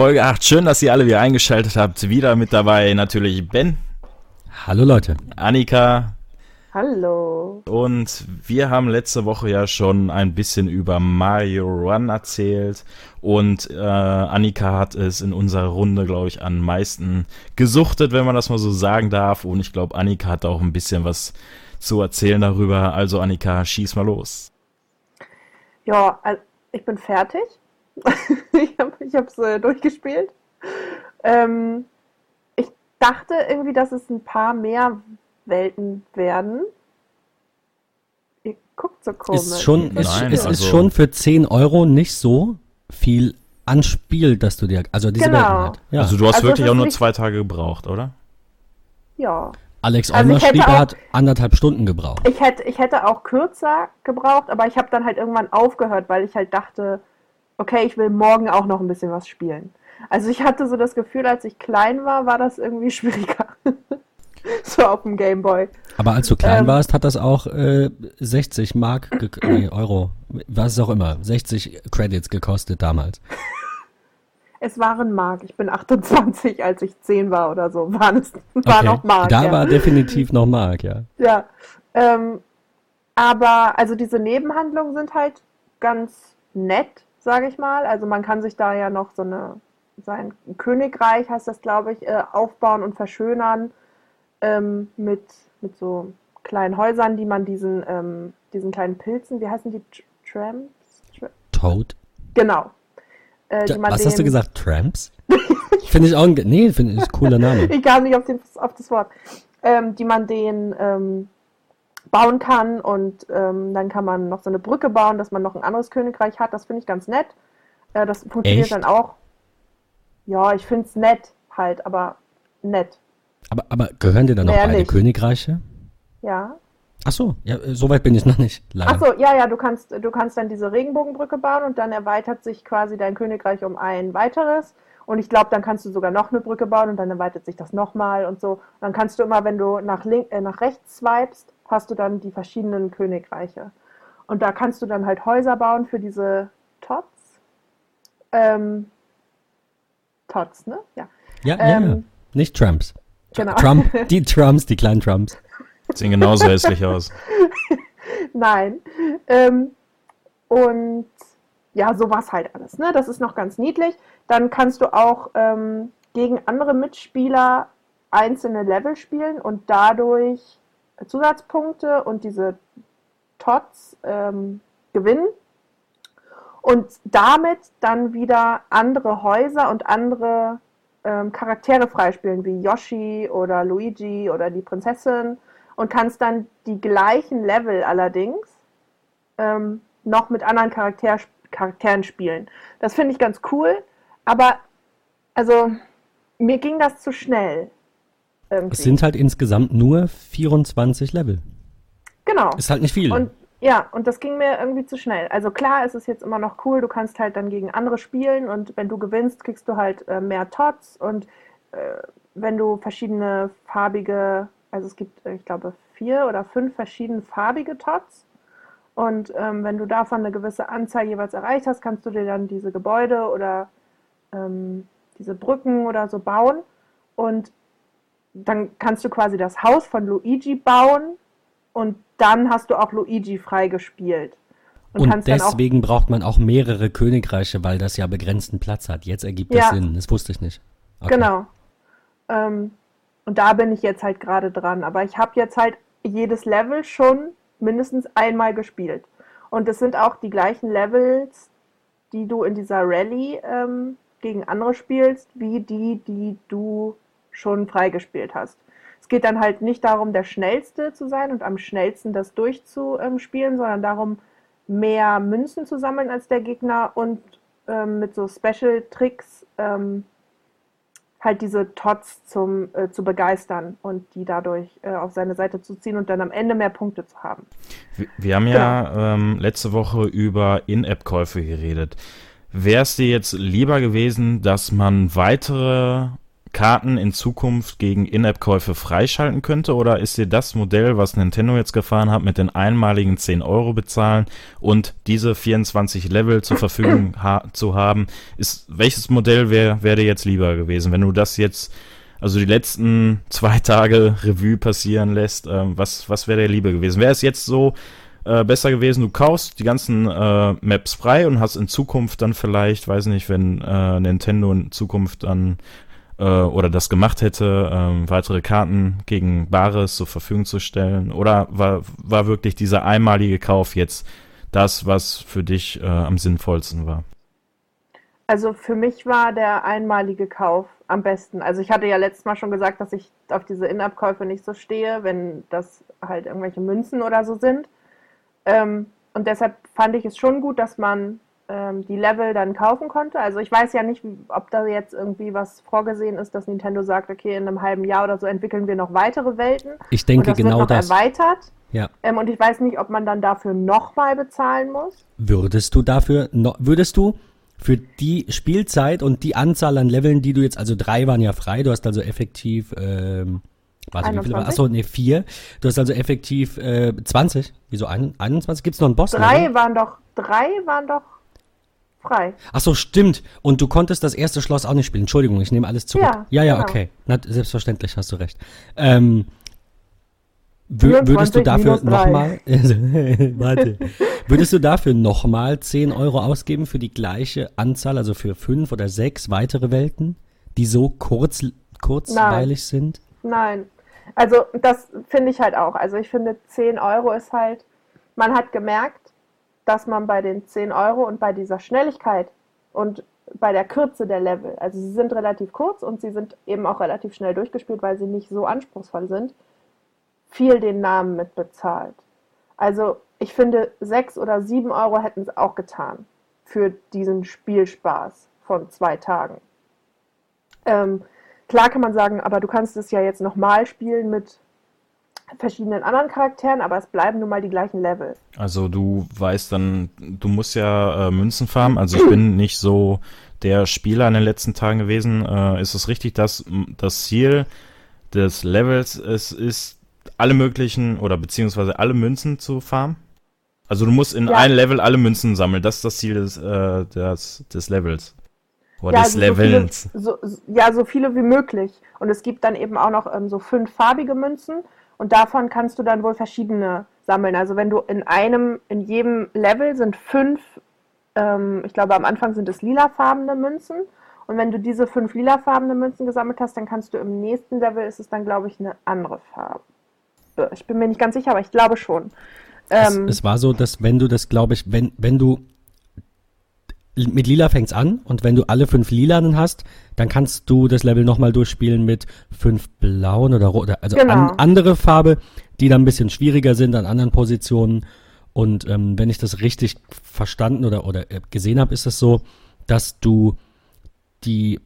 Folge 8. Schön, dass ihr alle wieder eingeschaltet habt. Wieder mit dabei natürlich Ben. Hallo Leute. Annika. Hallo. Und wir haben letzte Woche ja schon ein bisschen über Mario Run erzählt. Und äh, Annika hat es in unserer Runde, glaube ich, am meisten gesuchtet, wenn man das mal so sagen darf. Und ich glaube, Annika hat auch ein bisschen was zu erzählen darüber. Also Annika, schieß mal los. Ja, ich bin fertig. ich habe es äh, durchgespielt. Ähm, ich dachte irgendwie, dass es ein paar mehr Welten werden. Ihr guckt so komisch. Ist schon, ist, Nein, es also ist schon für 10 Euro nicht so viel an Spiel, dass du dir, also diese genau. Welten halt. Ja. Also du hast also wirklich auch nur zwei Tage gebraucht, oder? Ja. Alex also Olmer hat anderthalb Stunden gebraucht. Ich hätte, ich hätte auch kürzer gebraucht, aber ich habe dann halt irgendwann aufgehört, weil ich halt dachte, okay, ich will morgen auch noch ein bisschen was spielen. Also ich hatte so das Gefühl, als ich klein war, war das irgendwie schwieriger. so auf dem Gameboy. Aber als du klein ähm, warst, hat das auch äh, 60 Mark, nee, Euro, was auch immer, 60 Credits gekostet damals. Es waren Mark. Ich bin 28, als ich 10 war oder so. Waren es, war okay. noch Mark. Da ja. war definitiv noch Mark, ja. Ja. Ähm, aber also diese Nebenhandlungen sind halt ganz nett, sage ich mal. Also man kann sich da ja noch so eine, sein Königreich heißt das, glaube ich, äh, aufbauen und verschönern ähm, mit, mit so kleinen Häusern, die man diesen, ähm, diesen kleinen Pilzen, wie heißen die? Tramps? Tra Toad? Genau, äh, Was hast du gesagt? Tramps? finde ich auch ein, nee, finde ich ein cooler Name. ich kam nicht auf, den, auf das Wort. Ähm, die man den ähm, bauen kann und ähm, dann kann man noch so eine Brücke bauen, dass man noch ein anderes Königreich hat. Das finde ich ganz nett. Äh, das funktioniert Echt? dann auch. Ja, ich finde es nett halt, aber nett. Aber, aber gehören dir dann noch beide nicht. Königreiche? Ja. Ach so, ja, soweit bin ich noch nicht. Leider. Ach so, ja, ja, du kannst, du kannst dann diese Regenbogenbrücke bauen und dann erweitert sich quasi dein Königreich um ein weiteres. Und ich glaube, dann kannst du sogar noch eine Brücke bauen und dann erweitert sich das nochmal und so. Und dann kannst du immer, wenn du nach, link, äh, nach rechts swipest, hast du dann die verschiedenen Königreiche. Und da kannst du dann halt Häuser bauen für diese Tots. Ähm, Tots, ne? Ja. Ja, ähm, ja, nicht Trumps. Genau. Trump, die Trumps, die kleinen Trumps. Sehen genauso hässlich aus. Nein. Ähm, und ja, sowas halt alles. Ne? Das ist noch ganz niedlich. Dann kannst du auch ähm, gegen andere Mitspieler einzelne Level spielen und dadurch Zusatzpunkte und diese Tots ähm, gewinnen. Und damit dann wieder andere Häuser und andere ähm, Charaktere freispielen, wie Yoshi oder Luigi oder die Prinzessin und kannst dann die gleichen Level allerdings ähm, noch mit anderen Charakter Charakteren spielen. Das finde ich ganz cool, aber also mir ging das zu schnell. Irgendwie. Es sind halt insgesamt nur 24 Level. Genau. Ist halt nicht viel. Und ja, und das ging mir irgendwie zu schnell. Also klar, ist es jetzt immer noch cool, du kannst halt dann gegen andere spielen und wenn du gewinnst, kriegst du halt äh, mehr Tots und äh, wenn du verschiedene farbige also es gibt, äh, ich glaube, vier oder fünf verschiedene farbige Tots. Und ähm, wenn du davon eine gewisse Anzahl jeweils erreicht hast, kannst du dir dann diese Gebäude oder ähm, diese Brücken oder so bauen. Und dann kannst du quasi das Haus von Luigi bauen und dann hast du auch Luigi freigespielt. Und, und deswegen braucht man auch mehrere Königreiche, weil das ja begrenzten Platz hat. Jetzt ergibt das ja. Sinn. Das wusste ich nicht. Okay. Genau. Ähm, und da bin ich jetzt halt gerade dran. Aber ich habe jetzt halt jedes Level schon mindestens einmal gespielt. Und es sind auch die gleichen Levels, die du in dieser Rallye ähm, gegen andere spielst, wie die, die du schon freigespielt hast. Es geht dann halt nicht darum, der Schnellste zu sein und am schnellsten das durchzuspielen, sondern darum, mehr Münzen zu sammeln als der Gegner und ähm, mit so Special-Tricks ähm, halt diese Tots zum, äh, zu begeistern und die dadurch äh, auf seine Seite zu ziehen und dann am Ende mehr Punkte zu haben. Wir, wir haben ja genau. ähm, letzte Woche über In-App-Käufe geredet. Wäre es dir jetzt lieber gewesen, dass man weitere Karten in Zukunft gegen In-App-Käufe freischalten könnte? Oder ist dir das Modell, was Nintendo jetzt gefahren hat, mit den einmaligen 10 Euro bezahlen und diese 24 Level zur Verfügung ha zu haben, ist welches Modell wäre wär dir jetzt lieber gewesen, wenn du das jetzt, also die letzten zwei Tage Revue passieren lässt, ähm, was, was wäre dir lieber gewesen? Wäre es jetzt so, äh, besser gewesen, du kaufst die ganzen äh, Maps frei und hast in Zukunft dann vielleicht, weiß nicht, wenn äh, Nintendo in Zukunft dann äh, oder das gemacht hätte, ähm, weitere Karten gegen Bares zur Verfügung zu stellen? Oder war, war wirklich dieser einmalige Kauf jetzt das, was für dich äh, am sinnvollsten war? Also für mich war der einmalige Kauf am besten. Also ich hatte ja letztes Mal schon gesagt, dass ich auf diese In-App-Käufe nicht so stehe, wenn das halt irgendwelche Münzen oder so sind. Ähm, und deshalb fand ich es schon gut, dass man ähm, die Level dann kaufen konnte. Also ich weiß ja nicht, ob da jetzt irgendwie was vorgesehen ist, dass Nintendo sagt, okay, in einem halben Jahr oder so entwickeln wir noch weitere Welten. Ich denke und das genau wird noch das. erweitert. Ja. Ähm, und ich weiß nicht, ob man dann dafür nochmal bezahlen muss. Würdest du dafür, no, würdest du für die Spielzeit und die Anzahl an Leveln, die du jetzt, also drei waren ja frei, du hast also effektiv, ähm, warte, wie viele waren? 21? Achso, nee, vier. Du hast also effektiv äh, 20. Wieso ein, 21? Gibt es noch einen Boss? Drei oder? waren doch, drei waren doch frei. Achso, stimmt. Und du konntest das erste Schloss auch nicht spielen. Entschuldigung, ich nehme alles zurück. Ja, ja, ja genau. okay. Na, selbstverständlich hast du recht. Ähm, wür- würdest du 24 dafür nochmal, warte, würdest du dafür nochmal 10 Euro ausgeben für die gleiche Anzahl, also für fünf oder sechs weitere Welten, die so kurz, kurzweilig sind? Nein. Also das finde ich halt auch. Also ich finde 10 Euro ist halt, man hat gemerkt, dass man bei den 10 Euro und bei dieser Schnelligkeit und bei der Kürze der Level, also sie sind relativ kurz und sie sind eben auch relativ schnell durchgespielt, weil sie nicht so anspruchsvoll sind, viel den Namen mit bezahlt. Also ich finde 6 oder 7 Euro hätten es auch getan für diesen Spielspaß von zwei Tagen. Ähm, klar kann man sagen, aber du kannst es ja jetzt nochmal spielen mit verschiedenen anderen Charakteren, aber es bleiben nun mal die gleichen Level. Also du weißt dann, du musst ja äh, Münzen farmen. Also ich bin nicht so der Spieler in den letzten Tagen gewesen. Äh, ist es richtig, dass das Ziel des Levels es ist, alle möglichen oder beziehungsweise alle Münzen zu farmen? Also du musst in Ja. ein Level alle Münzen sammeln. Das ist das Ziel des, äh, des, des Levels. Oder Ja, des also so viele, so- ja, so viele wie möglich. Und es gibt dann eben auch noch ähm, so fünf farbige Münzen und davon kannst du dann wohl verschiedene sammeln. Also wenn du in einem, in jedem Level sind fünf, ähm, ich glaube am Anfang sind es lilafarbene Münzen. Und wenn du diese fünf lilafarbene Münzen gesammelt hast, dann kannst du im nächsten Level, ist es dann glaube ich eine andere Farbe. Ich bin mir nicht ganz sicher, aber ich glaube schon. Es, Ähm, es war so, dass wenn du das, glaube ich, wenn, wenn du mit Lila fängt's an und wenn du alle fünf Lilanen hast, dann kannst du das Level nochmal durchspielen mit fünf blauen oder rot, also Genau. an, andere Farbe, die dann ein bisschen schwieriger sind an anderen Positionen. Und ähm, wenn ich das richtig verstanden oder, oder äh, gesehen habe, ist es so, dass du die,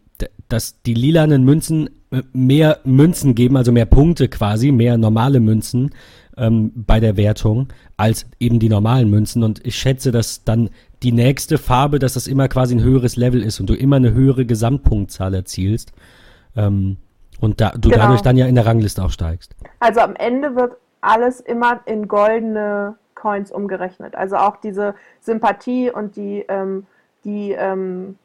dass die lilanen Münzen äh, mehr Münzen geben, also mehr Punkte quasi, mehr normale Münzen ähm, bei der Wertung als eben die normalen Münzen. Und ich schätze, dass dann die nächste Farbe, dass das immer quasi ein höheres Level ist und du immer eine höhere Gesamtpunktzahl erzielst. Ähm, und da, du Genau. dadurch dann ja in der Rangliste aufsteigst. Also am Ende wird alles immer in goldene Coins umgerechnet. Also auch diese Sympathie und die, ähm, die ähm,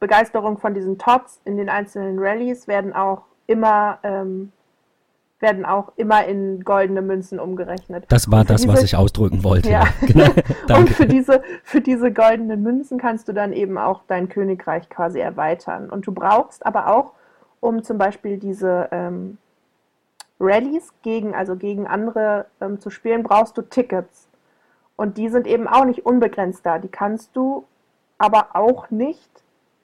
Begeisterung von diesen Tots in den einzelnen Rallyes werden auch immer ähm, werden auch immer in goldene Münzen umgerechnet. Das war das, was diese- ich ausdrücken wollte. Ja. genau. Und für diese, für diese goldenen Münzen kannst du dann eben auch dein Königreich quasi erweitern. Und du brauchst aber auch, um zum Beispiel diese ähm, Rallyes gegen, also gegen andere ähm, zu spielen, brauchst du Tickets. Und die sind eben auch nicht unbegrenzt da. Die kannst du aber auch nicht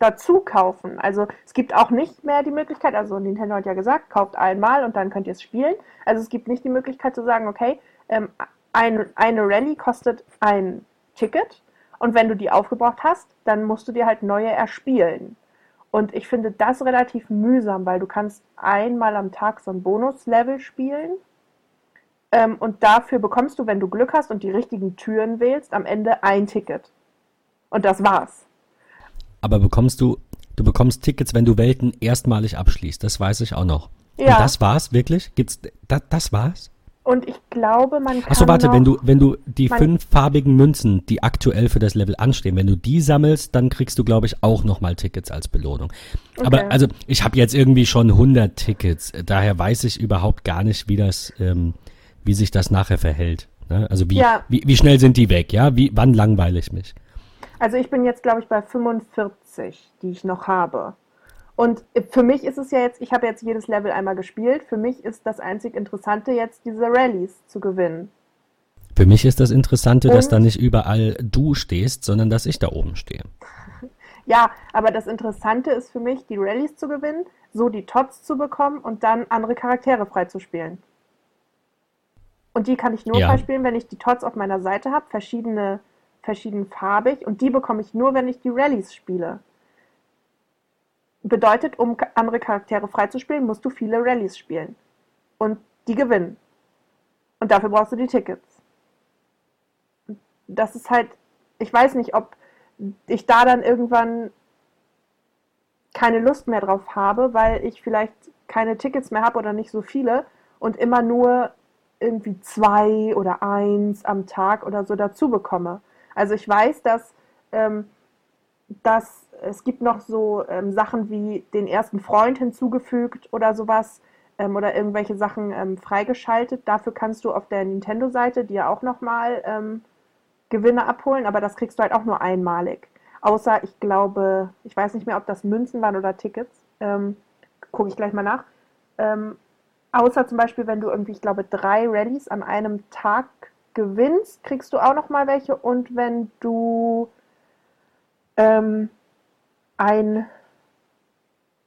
dazu kaufen. Also es gibt auch nicht mehr die Möglichkeit, also Nintendo hat ja gesagt, kauft einmal und dann könnt ihr es spielen. Also es gibt nicht die Möglichkeit zu sagen, okay, ähm, ein, eine Rallye kostet ein Ticket und wenn du die aufgebraucht hast, dann musst du dir halt neue erspielen. Und ich finde das relativ mühsam, weil du kannst einmal am Tag so ein Bonuslevel spielen ähm, und dafür bekommst du, wenn du Glück hast und die richtigen Türen wählst, am Ende ein Ticket. Und das war's. Aber bekommst du Du bekommst Tickets, wenn du Welten erstmalig abschließt. Das weiß ich auch noch. Ja. Und das war's wirklich? Gibt's das, das war's? Und ich glaube, man kann. Achso, warte, wenn du, wenn du die fünf farbigen Münzen, die aktuell für das Level anstehen, wenn du die sammelst, dann kriegst du, glaube ich, auch nochmal Tickets als Belohnung. Aber Okay. also, ich habe jetzt irgendwie schon 100 Tickets, daher weiß ich überhaupt gar nicht, wie das, ähm, wie sich das nachher verhält. Ne? Also wie, Ja. wie, wie schnell sind die weg, ja? Wie, wann langweile ich mich? Also ich bin jetzt, glaube ich, bei 45, die ich noch habe. Und für mich ist es ja jetzt, ich habe jetzt jedes Level einmal gespielt. Für mich ist das einzig Interessante jetzt, diese Rallyes zu gewinnen. Für mich ist das Interessante, dass Und- da nicht überall du stehst, sondern dass ich da oben stehe. Ja, aber das Interessante ist für mich, die Rallyes zu gewinnen, so die Tots zu bekommen und dann andere Charaktere freizuspielen. Und die kann ich nur Ja. freispielen, wenn ich die Tots auf meiner Seite habe, verschiedene, verschiedenfarbig. Und die bekomme ich nur, wenn ich die Rallyes spiele. Bedeutet, um andere Charaktere freizuspielen, musst du viele Rallyes spielen. Und die gewinnen. Und dafür brauchst du die Tickets. Das ist halt, ich weiß nicht, ob ich da dann irgendwann keine Lust mehr drauf habe, weil ich vielleicht keine Tickets mehr habe oder nicht so viele und immer nur irgendwie zwei oder eins am Tag oder so dazu bekomme. Also ich weiß, dass, ähm, dass es gibt noch so ähm, Sachen wie den ersten Freund hinzugefügt oder sowas ähm, oder irgendwelche Sachen ähm, freigeschaltet. Dafür kannst du auf der Nintendo-Seite dir auch nochmal ähm, Gewinne abholen, aber das kriegst du halt auch nur einmalig. Außer, ich glaube, ich weiß nicht mehr, ob das Münzen waren oder Tickets. Ähm, Gucke ich gleich mal nach. Ähm, außer zum Beispiel, wenn du irgendwie, ich glaube, drei Rallyes an einem Tag gewinnst, kriegst du auch noch mal welche. Und wenn du ähm, ein,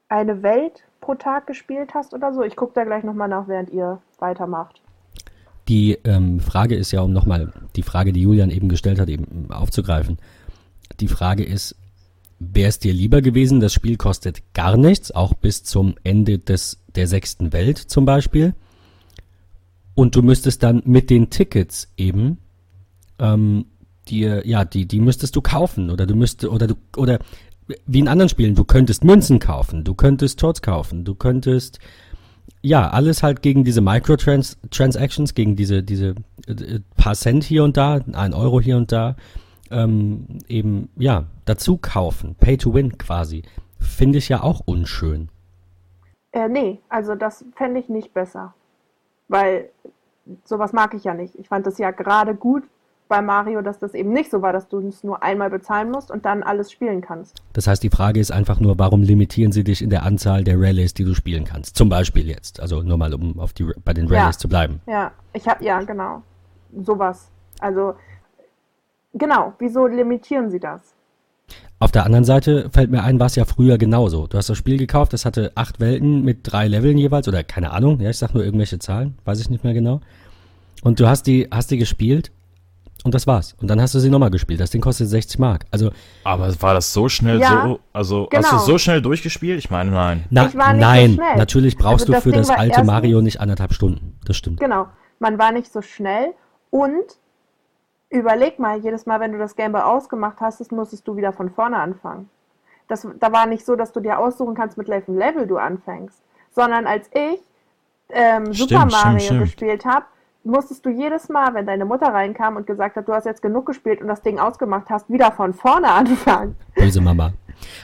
eine Welt pro Tag gespielt hast oder so, ich gucke da gleich noch mal nach, während ihr weitermacht. Die ähm, Frage ist ja, um nochmal die Frage, die Julian eben gestellt hat, eben aufzugreifen. Die Frage ist, wäre es dir lieber gewesen, das Spiel kostet gar nichts, auch bis zum Ende des, der sechsten Welt zum Beispiel. Und du müsstest dann mit den Tickets eben, ähm, dir, ja, die, die müsstest du kaufen oder du müsstest, oder du, oder wie in anderen Spielen, du könntest Münzen kaufen, du könntest Toads kaufen, du könntest ja, alles halt gegen diese Microtransactions, gegen diese, diese äh, paar Cent hier und da, ein Euro hier und da, ähm, eben, ja, dazu kaufen. Pay to win quasi. Finde ich ja auch unschön. Äh, nee, also das fände ich nicht besser. Weil sowas mag ich ja nicht. Ich fand es ja gerade gut bei Mario, dass das eben nicht so war, dass du es nur einmal bezahlen musst und dann alles spielen kannst. Das heißt, die Frage ist einfach nur, warum limitieren sie dich in der Anzahl der Rallyes, die du spielen kannst? Zum Beispiel jetzt. Also nur mal, um auf die, bei den Ja. Rallyes zu bleiben. Ja, ich habe, ja, genau. Sowas. Also, genau, wieso limitieren sie das? Auf der anderen Seite fällt mir ein, war es ja früher genauso. Du hast das Spiel gekauft, das hatte acht Welten mit drei Leveln jeweils oder keine Ahnung, ja, ich sag nur irgendwelche Zahlen, weiß ich nicht mehr genau. Und du hast die, hast die gespielt und das war's. Und dann hast du sie nochmal gespielt. Das Ding kostet 60 Mark. Also, Aber war das so schnell Ja, so? Also hast genau. du so schnell durchgespielt? Ich meine, nein. na, Ich war nicht so nein, schnell. natürlich brauchst Also du das für Ding das alte Mario nicht anderthalb Stunden. Das stimmt. Genau, man war nicht so schnell und überleg mal, jedes Mal, wenn du das Gameboy ausgemacht hast, das musstest du wieder von vorne anfangen. Das, da war nicht so, dass du dir aussuchen kannst, mit welchem Level du anfängst, sondern als ich ähm, Stimmt, Super Mario stimmt. gespielt habe, musstest du jedes Mal, wenn deine Mutter reinkam und gesagt hat, du hast jetzt genug gespielt und das Ding ausgemacht hast, wieder von vorne anfangen. Böse Mama.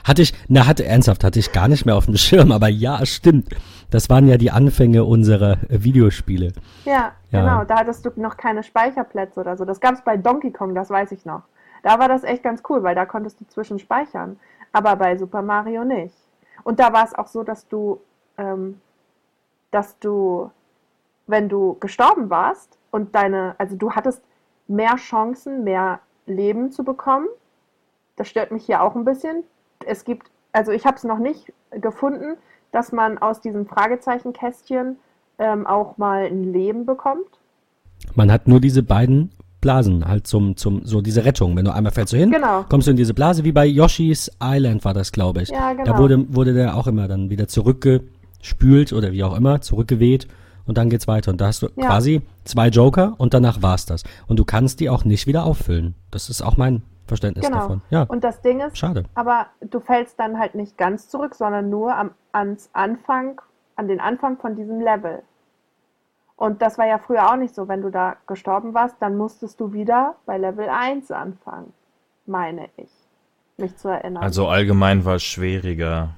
Hatte ich, na, hatte ernsthaft, hatte ich gar nicht mehr auf dem Schirm, aber ja, stimmt. Das waren ja die Anfänge unserer äh, Videospiele. Ja, Ja. genau. Da hattest du noch keine Speicherplätze oder so. Das gab es bei Donkey Kong, das weiß ich noch. Da war das echt ganz cool, weil da konntest du zwischen speichern. Aber bei Super Mario nicht. Und da war es auch so, dass du, ähm, dass du, wenn du gestorben warst und deine, also du hattest mehr Chancen, mehr Leben zu bekommen. Das stört mich hier auch ein bisschen. Es gibt, also ich habe es noch nicht gefunden, dass man aus diesem Fragezeichenkästchen ähm, auch mal ein Leben bekommt. Man hat nur diese beiden Blasen halt zum, zum, so diese Rettung. Wenn du einmal fällst du hin, Genau. kommst du in diese Blase, wie bei Yoshi's Island war das, glaube ich. Ja, genau. Da wurde, wurde der auch immer dann wieder zurückgespült oder wie auch immer, zurückgeweht und dann geht's weiter. Und da hast du Ja. quasi zwei Joker und danach war's das. Und du kannst die auch nicht wieder auffüllen. Das ist auch mein Verständnis Genau. davon. Ja, Und das Ding ist, schade. aber du fällst dann halt nicht ganz zurück, sondern nur am, ans Anfang, an den Anfang von diesem Level. Und das war ja früher auch nicht so. Wenn du da gestorben warst, dann musstest du wieder bei Level 1 anfangen, meine ich, mich zu erinnern. Also allgemein war es schwieriger.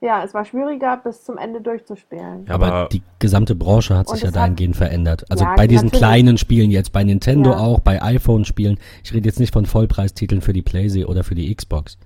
Ja, es war schwieriger, bis zum Ende durchzuspielen. Ja, aber, aber- die gesamte Branche hat sich ja es hat- dahingehend verändert. Also Ja, bei diesen kleinen Spielen jetzt, bei Nintendo Ja. auch, bei iPhone-Spielen. Ich rede jetzt nicht von Vollpreistiteln für die PlayStation oder für die Xbox.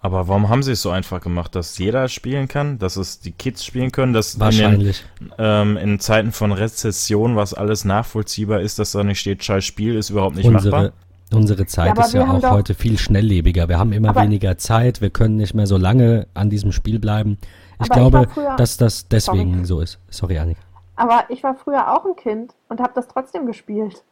Aber warum haben sie es so einfach gemacht, dass jeder spielen kann, dass es die Kids spielen können, dass in, den, Wahrscheinlich. ähm, in Zeiten von Rezession, was alles nachvollziehbar ist, dass da nicht steht, scheiß Spiel ist überhaupt nicht Unsere, machbar? Unsere Zeit Ja, ist ja auch heute viel schnelllebiger. Wir haben immer weniger Zeit. Wir können nicht mehr so lange an diesem Spiel bleiben. Ich ich glaube, war früher- dass das deswegen Sorry. so ist. Sorry, Annika. Aber ich war früher auch ein Kind und habe das trotzdem gespielt.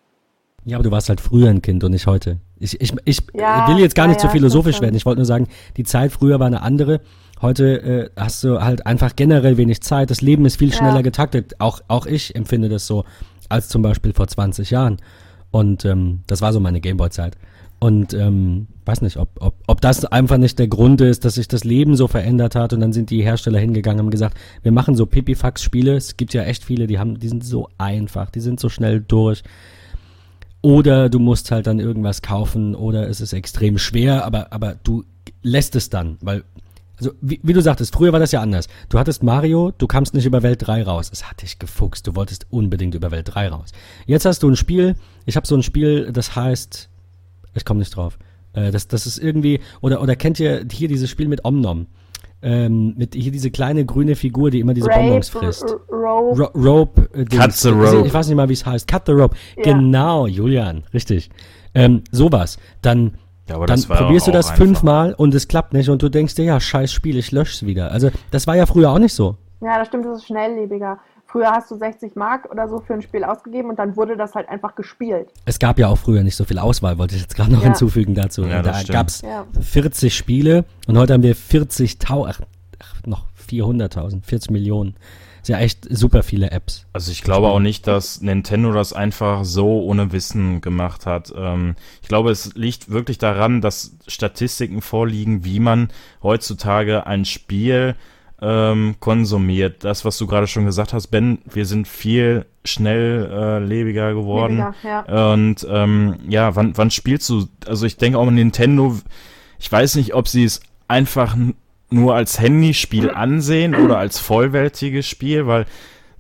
Ja, aber du warst halt früher ein Kind und nicht heute. Ich, ich, ich Ja, will jetzt gar nicht ja, so ja, philosophisch werden. Ich wollte nur sagen, die Zeit früher war eine andere. Heute äh, hast du halt einfach generell wenig Zeit. Das Leben ist viel schneller getaktet. Auch, auch ich empfinde das so, als zum Beispiel vor 20 Jahren. Und ähm, das war so meine Gameboy-Zeit. Und ähm, weiß nicht, ob, ob, ob das einfach nicht der Grund ist, dass sich das Leben so verändert hat und dann sind die Hersteller hingegangen und haben gesagt, wir machen so Pipifax-Spiele. Es gibt ja echt viele, die haben, die sind so einfach, die sind so schnell durch. Oder du musst halt dann irgendwas kaufen oder es ist extrem schwer, aber, aber du lässt es dann, weil, also wie, wie du sagtest, früher war das ja anders. Du hattest Mario, du kamst nicht über Welt 3 raus. Es hat dich gefuchst, du wolltest unbedingt über Welt 3 raus. Jetzt hast du ein Spiel, ich habe so ein Spiel, das heißt, ich komme nicht drauf. Äh, das, das ist irgendwie, oder, oder kennt ihr hier dieses Spiel mit Omnom? Ähm, mit hier diese kleine grüne Figur, die immer diese Bonbons frisst. Rope. Ro Rope. Äh. Cut the rope. Ich weiß nicht mal, wie es heißt. Cut the Rope. Ja. Genau, Julian, richtig. Ähm, sowas. Dann, Ja, aber dann das war probierst du das einfach. fünfmal und es klappt nicht und du denkst dir, ja, scheiß Spiel, ich lösch's wieder. Also, das war ja früher auch nicht so. Ja, das stimmt, das ist schnelllebiger. Früher hast du 60 Mark oder so für ein Spiel ausgegeben und dann wurde das halt einfach gespielt. Es gab ja auch früher nicht so viel Auswahl, wollte ich jetzt gerade noch Ja. hinzufügen dazu. Ja, das da gab's Ja. 40 Spiele und heute haben wir 40.000, ach, ach, noch 400.000, 40 Millionen. Ist ja echt super viele Apps. Also ich glaube auch nicht, dass Nintendo das einfach so ohne Wissen gemacht hat. Ähm, ich glaube, es liegt wirklich daran, dass Statistiken vorliegen, wie man heutzutage ein Spiel ähm, konsumiert. Das, was du gerade schon gesagt hast, Ben, wir sind viel schnelllebiger geworden. Lebiger, ja. Und ähm, ja, wann, wann spielst du? Also ich denke auch Nintendo, ich weiß nicht, ob sie es einfach nur als Handyspiel ansehen oder als vollwertiges Spiel, weil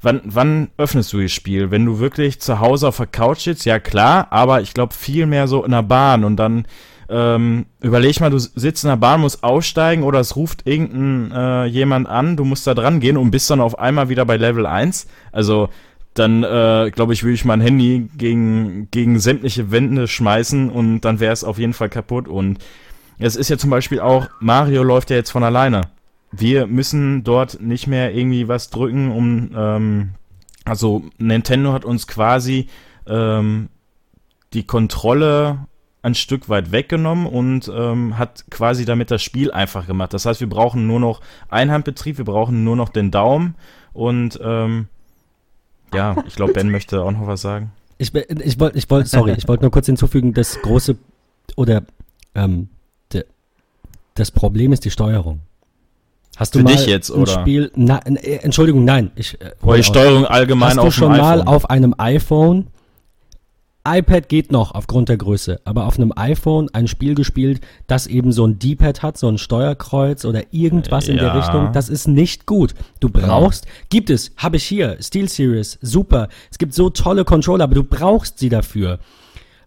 wann, wann öffnest du das Spiel? Wenn du wirklich zu Hause auf der Couch sitzt, ja klar, aber ich glaube viel mehr so in der Bahn und dann ähm, überleg mal, du sitzt in der Bahn, musst aussteigen oder es ruft irgendein äh, jemand an, du musst da dran gehen und bist dann auf einmal wieder bei Level 1. Also dann äh, glaube ich, würde ich mein Handy gegen, gegen sämtliche Wände schmeißen und dann wäre es auf jeden Fall kaputt. Und es ist ja zum Beispiel auch, Mario läuft ja jetzt von alleine. Wir müssen dort nicht mehr irgendwie was drücken, um, ähm, also Nintendo hat uns quasi ähm, die Kontrolle ein Stück weit weggenommen und ähm, hat quasi damit das Spiel einfach gemacht. Das heißt, wir brauchen nur noch Einhandbetrieb, wir brauchen nur noch den Daumen und ähm, ja, ich glaube, Ben möchte auch noch was sagen. Ich, ich wollte, ich wollte, sorry, ich wollte nur kurz hinzufügen, das große oder ähm, das Problem ist die Steuerung. Hast du Für mal dich jetzt, ein oder? Spiel? Na, äh, Entschuldigung, nein. Ich, äh, Oder die aus. Steuerung allgemein Hast auf du schon mal auf einem iPhone iPad geht noch aufgrund der Größe, aber auf einem iPhone ein Spiel gespielt, das eben so ein D-Pad hat, so ein Steuerkreuz oder irgendwas in der Ja. Richtung, das ist nicht gut. Du brauchst, gibt es, habe ich hier, Steel Series, super. Es gibt so tolle Controller, aber du brauchst sie dafür.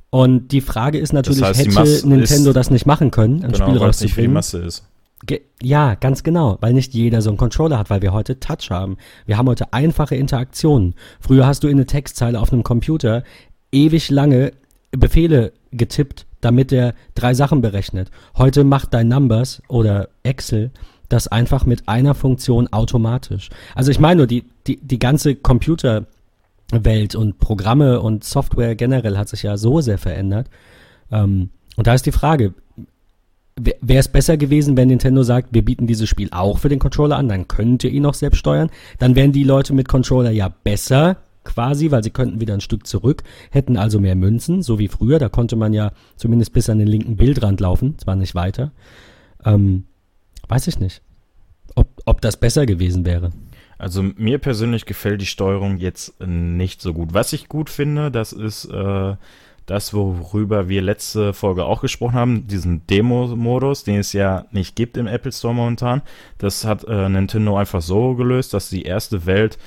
Und die Frage ist natürlich, heißt, die hätte Nintendo das nicht machen können, ein genau, Spiel es nicht für die rauszubringen? Masse ist. Ge ja, ganz genau, weil nicht jeder so einen Controller hat, weil wir heute Touch haben. Wir haben heute einfache Interaktionen. Früher hast du in eine Textzeile auf einem Computer ewig lange Befehle getippt, damit er drei Sachen berechnet. Heute macht dein Numbers oder Excel das einfach mit einer Funktion automatisch. Also ich meine nur, die, die, die ganze Computerwelt und Programme und Software generell hat sich ja so sehr verändert. Ähm, und da ist die Frage, Wäre es besser gewesen, wenn Nintendo sagt, wir bieten dieses Spiel auch für den Controller an, dann könnt ihr ihn auch selbst steuern. Dann wären die Leute mit Controller ja besser quasi, weil sie könnten wieder ein Stück zurück, hätten also mehr Münzen, so wie früher. Da konnte man ja zumindest bis an den linken Bildrand laufen, zwar nicht weiter. Ähm, weiß ich nicht, ob, ob das besser gewesen wäre. Also mir persönlich gefällt die Steuerung jetzt nicht so gut. Was ich gut finde, das ist äh, das, worüber wir letzte Folge auch gesprochen haben, diesen Demo-Modus, den es ja nicht gibt im Apple Store momentan. Das hat äh, Nintendo einfach so gelöst, dass die erste Welt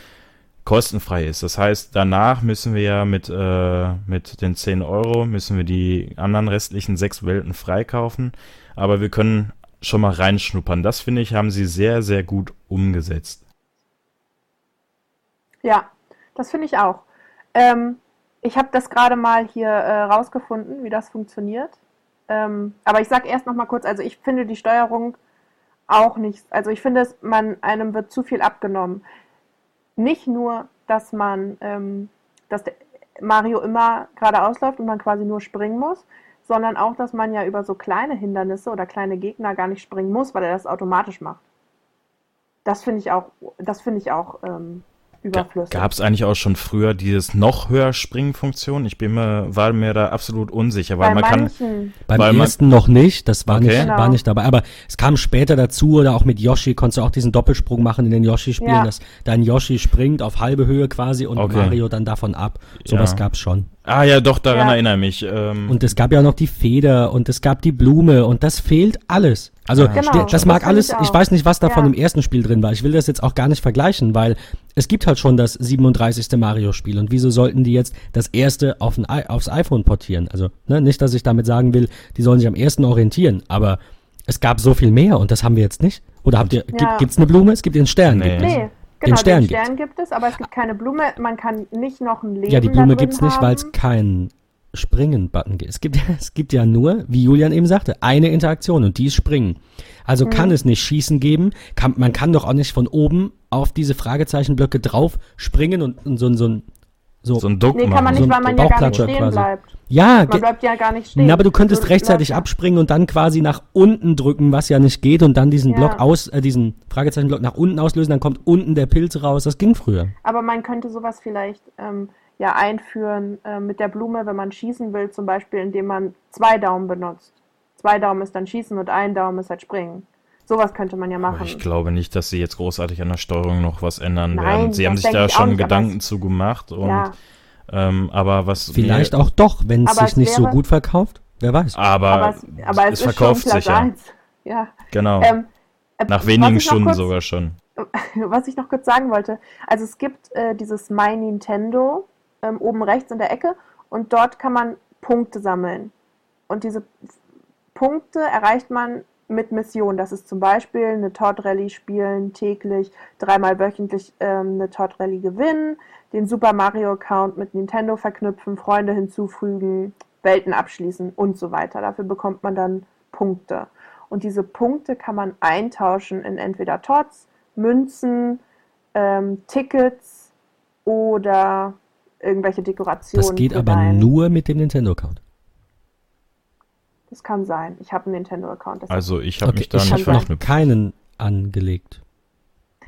kostenfrei ist. Das heißt, danach müssen wir ja mit, äh, mit den 10 Euro, müssen wir die anderen restlichen sechs Welten freikaufen. Aber wir können schon mal reinschnuppern. Das finde ich, haben sie sehr, sehr gut umgesetzt. Ja, das finde ich auch. Ähm, ich habe das gerade mal hier äh, rausgefunden, wie das funktioniert. Ähm, aber ich sage erst noch mal kurz, also ich finde die Steuerung auch nicht, also ich finde, man, einem wird zu viel abgenommen. Nicht nur, dass man, ähm, dass Mario immer geradeaus läuft und man quasi nur springen muss, sondern auch, dass man ja über so kleine Hindernisse oder kleine Gegner gar nicht springen muss, weil er das automatisch macht. Das finde ich auch, das finde ich auch ähm, überflüssig. Gab es eigentlich auch schon früher dieses noch höher springen Funktion? Ich bin mir, war mir da absolut unsicher, weil Bei man manchen, kann. Beim Weil man- ersten noch nicht, das war, Okay. nicht, Genau. war nicht dabei. Aber es kam später dazu oder auch mit Yoshi konntest du auch diesen Doppelsprung machen in den Yoshi-Spielen, Ja. dass dein Yoshi springt auf halbe Höhe quasi und Okay. Mario dann davon ab. Sowas Ja. gab's schon. Ah ja, doch, daran Ja. erinnere ich mich. Ähm, Und es gab ja noch die Feder und es gab die Blume und das fehlt alles. Also Ja, Genau, das das mag finde alles, ich ich, auch. weiß nicht, was davon Ja. im ersten Spiel drin war. Ich will das jetzt auch gar nicht vergleichen, weil es gibt halt schon das 37. Mario-Spiel und wieso sollten die jetzt das erste auf ein, aufs iPhone portieren? Also ne, nicht, dass ich damit sagen will, die sollen sich am ersten orientieren, aber es gab so viel mehr und das haben wir jetzt nicht. Oder habt ihr, Ja. gibt, gibt's eine Blume? Es gibt den Stern. Nee. Gibt es. Nee, genau, Stern den. Stern gibt es, aber es gibt keine Blume. Man kann nicht noch ein Leben Ja, die Blume drin gibt's nicht, weil es keinen Springen-Button gibt. Es gibt, es gibt ja nur, wie Julian eben sagte, eine Interaktion und die ist Springen. Also kann Mhm. es nicht Schießen geben. Kann, man kann doch auch nicht von oben auf diese Fragezeichenblöcke drauf springen und, und so, so ein so, so ein Duck Nee, kann man so nicht, ein weil man ja gar nicht stehen quasi. bleibt. ja, Man bleibt ja gar nicht stehen. na, aber du könntest Du rechtzeitig läufst- abspringen und dann quasi nach unten drücken, was ja nicht geht und dann diesen Ja. Block aus, äh, diesen Fragezeichenblock nach unten auslösen, dann kommt unten der Pilz raus. Das ging früher. Aber man könnte sowas vielleicht ähm, ja einführen äh, mit der Blume, wenn man schießen will, zum Beispiel, indem man zwei Daumen benutzt. Zwei Daumen ist dann schießen und ein Daumen ist halt springen. Sowas könnte man ja Aber machen. ich glaube nicht, dass sie jetzt großartig an der Steuerung noch was ändern Nein, werden. Sie haben sich da schon nicht, aber Gedanken zu gemacht und ja, ähm, aber was Vielleicht auch doch, wenn es Aber sich nicht so wäre- gut verkauft. Wer weiß. aber, aber es, aber es, es ist verkauft schon sich ja. Platz 1. Ja. Genau. Ähm, äh, Nach wenigen Stunden kurz- sogar schon. was ich noch kurz sagen wollte, also es gibt äh, dieses My Nintendo ähm, oben rechts in der Ecke und dort kann man Punkte sammeln. Und diese Punkte erreicht man mit Missionen. Das ist zum Beispiel eine Todd Rally spielen täglich, dreimal wöchentlich ähm, eine Todd Rally gewinnen, den Super Mario Account mit Nintendo verknüpfen, Freunde hinzufügen, Welten abschließen und so weiter. Dafür bekommt man dann Punkte. Und diese Punkte kann man eintauschen in entweder Tots, Münzen, ähm, Tickets oder irgendwelche Dekorationen. Das geht aber nur mit dem Nintendo-Account. Das kann sein. Ich habe einen Nintendo-Account. Also ich habe Okay, mich da ich nicht noch verknüpft. keinen angelegt.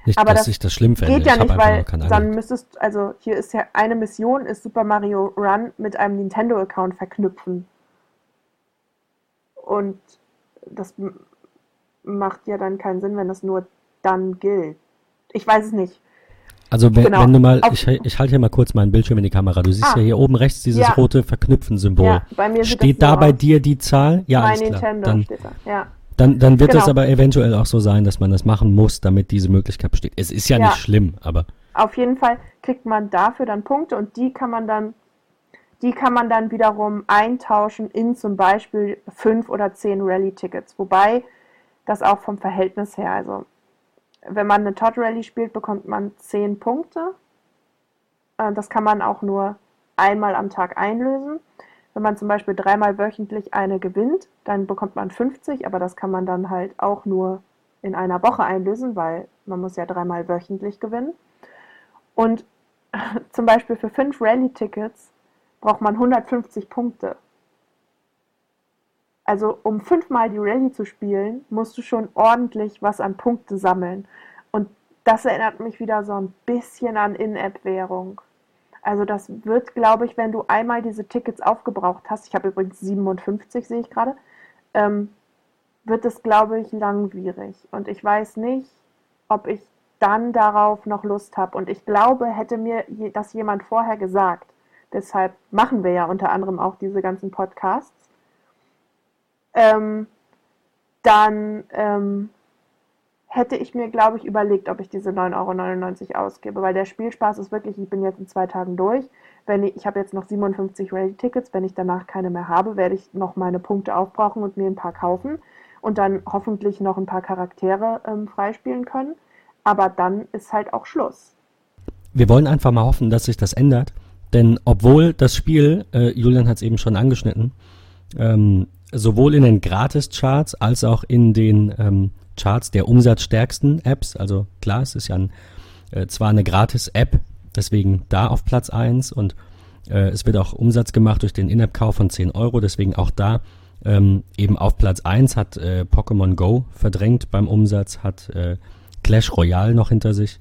Nicht, Aber dass das ich das schlimm fände. Geht ja nicht, weil dann müsstest, also hier ist ja eine Mission, ist Super Mario Run mit einem Nintendo-Account verknüpfen. Und das macht ja dann keinen Sinn, wenn das nur dann gilt. Ich weiß es nicht. Also wenn, genau. wenn du mal, Auf- ich, ich halte hier mal kurz meinen Bildschirm in die Kamera. Du siehst Ah. ja hier oben rechts dieses Ja. rote Verknüpfen-Symbol. Ja, bei mir Steht da so bei dir die Zahl? Ja, mein alles klar. Nintendo Dann, steht da. Ja. dann, dann wird es Genau. aber eventuell auch so sein, dass man das machen muss, damit diese Möglichkeit besteht. Es ist ja, Ja. nicht schlimm, aber Auf jeden Fall kriegt man dafür dann Punkte und die kann man dann, die kann man dann wiederum eintauschen in zum Beispiel fünf oder zehn Rally-Tickets. Wobei das auch vom Verhältnis her, also wenn man eine Todd Rally spielt, bekommt man zehn Punkte. Äh, Das kann man auch nur einmal am Tag einlösen. Wenn man zum Beispiel dreimal wöchentlich eine gewinnt, dann bekommt man 50, aber das kann man dann halt auch nur in einer Woche einlösen, weil man muss ja dreimal wöchentlich gewinnen. Und zum Beispiel für fünf Rally-Tickets braucht man 150 Punkte. Also um fünfmal die Rallye zu spielen, musst du schon ordentlich was an Punkte sammeln. Und das erinnert mich wieder so ein bisschen an In-App-Währung. Also das wird, glaube ich, wenn du einmal diese Tickets aufgebraucht hast, ich habe übrigens 57, sehe ich gerade, ähm, wird es, glaube ich, langwierig. Und ich weiß nicht, ob ich dann darauf noch Lust habe. Und ich glaube, hätte mir das jemand vorher gesagt, deshalb machen wir ja unter anderem auch diese ganzen Podcasts, ähm, dann ähm, hätte ich mir, glaube ich, überlegt, ob ich diese 9,99 Euro ausgebe, weil der Spielspaß ist wirklich, ich bin jetzt in zwei Tagen durch. Wenn ich, ich habe jetzt noch 57 Ready-Tickets, wenn ich danach keine mehr habe, werde ich noch meine Punkte aufbrauchen und mir ein paar kaufen und dann hoffentlich noch ein paar Charaktere ähm, freispielen können. Aber dann ist halt auch Schluss. Wir wollen einfach mal hoffen, dass sich das ändert, denn obwohl das Spiel, äh, Julian hat es eben schon angeschnitten, ähm, sowohl in den Gratis-Charts als auch in den ähm, Charts der umsatzstärksten Apps. Also klar, es ist ja ein, äh, zwar eine Gratis-App, deswegen da auf Platz 1 und äh, es wird auch Umsatz gemacht durch den In-App-Kauf von 10 Euro, deswegen auch da ähm, eben auf Platz 1 hat äh, Pokémon Go verdrängt beim Umsatz, hat äh, Clash Royale noch hinter sich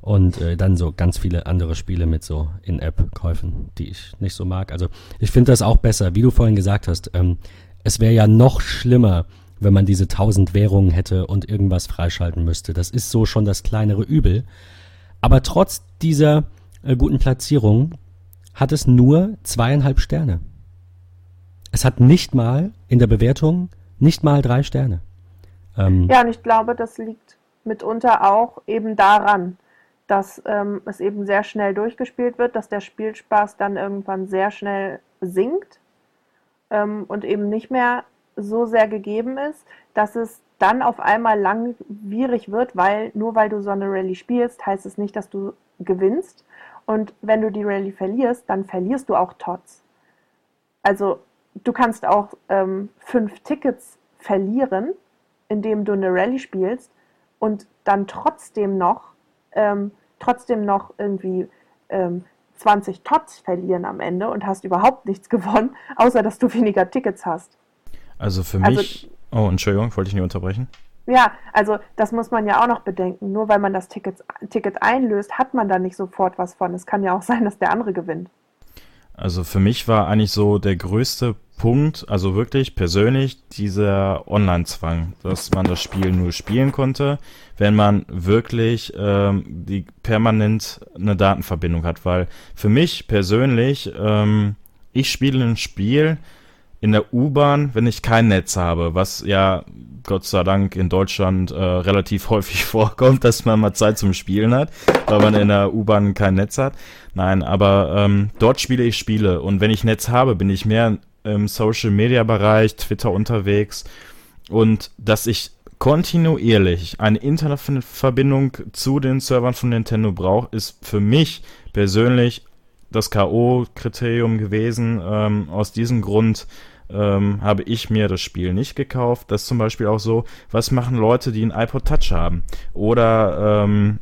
und äh, dann so ganz viele andere Spiele mit so In-App-Käufen, die ich nicht so mag. Also ich finde das auch besser, wie du vorhin gesagt hast. Ähm, es wäre ja noch schlimmer, wenn man diese tausend Währungen hätte und irgendwas freischalten müsste. Das ist so schon das kleinere Übel. Aber trotz dieser äh, guten Platzierung hat es nur zweieinhalb Sterne. Es hat nicht mal in der Bewertung nicht mal drei Sterne. Ähm, ja, und ich glaube, das liegt mitunter auch eben daran, dass ähm, es eben sehr schnell durchgespielt wird, dass der Spielspaß dann irgendwann sehr schnell sinkt ähm, und eben nicht mehr so sehr gegeben ist, dass es dann auf einmal langwierig wird, weil nur weil du so eine Rallye spielst, heißt es nicht, dass du gewinnst. Und wenn du die Rallye verlierst, dann verlierst du auch Tots. Also du kannst auch ähm, fünf Tickets verlieren, indem du eine Rallye spielst und dann trotzdem noch, ähm, trotzdem noch irgendwie ähm, 20 Tots verlieren am Ende und hast überhaupt nichts gewonnen, außer dass du weniger Tickets hast. Also für also mich. Oh, Entschuldigung, wollte ich nicht unterbrechen. Ja, also das muss man ja auch noch bedenken. Nur weil man das Ticket, Ticket einlöst, hat man da nicht sofort was von. Es kann ja auch sein, dass der andere gewinnt. Also für mich war eigentlich so der größte Punkt, also wirklich persönlich, dieser Online-Zwang, dass man das Spiel nur spielen konnte, wenn man wirklich ähm, die permanent eine Datenverbindung hat. Weil für mich persönlich, ähm, ich spiele ein Spiel, in der U-Bahn, wenn ich kein Netz habe, was ja Gott sei Dank in Deutschland äh, relativ häufig vorkommt, dass man mal Zeit zum Spielen hat, weil man in der U-Bahn kein Netz hat. Nein, aber ähm, dort spiele ich Spiele und wenn ich Netz habe, bin ich mehr im Social-Media-Bereich, Twitter unterwegs und dass ich kontinuierlich eine Internetverbindung zu den Servern von Nintendo brauche, ist für mich persönlich das K.O.-Kriterium gewesen. Ähm, aus diesem Grund ähm, habe ich mir das Spiel nicht gekauft. Das ist zum Beispiel auch so, was machen Leute, die ein iPod Touch haben? Oder ähm,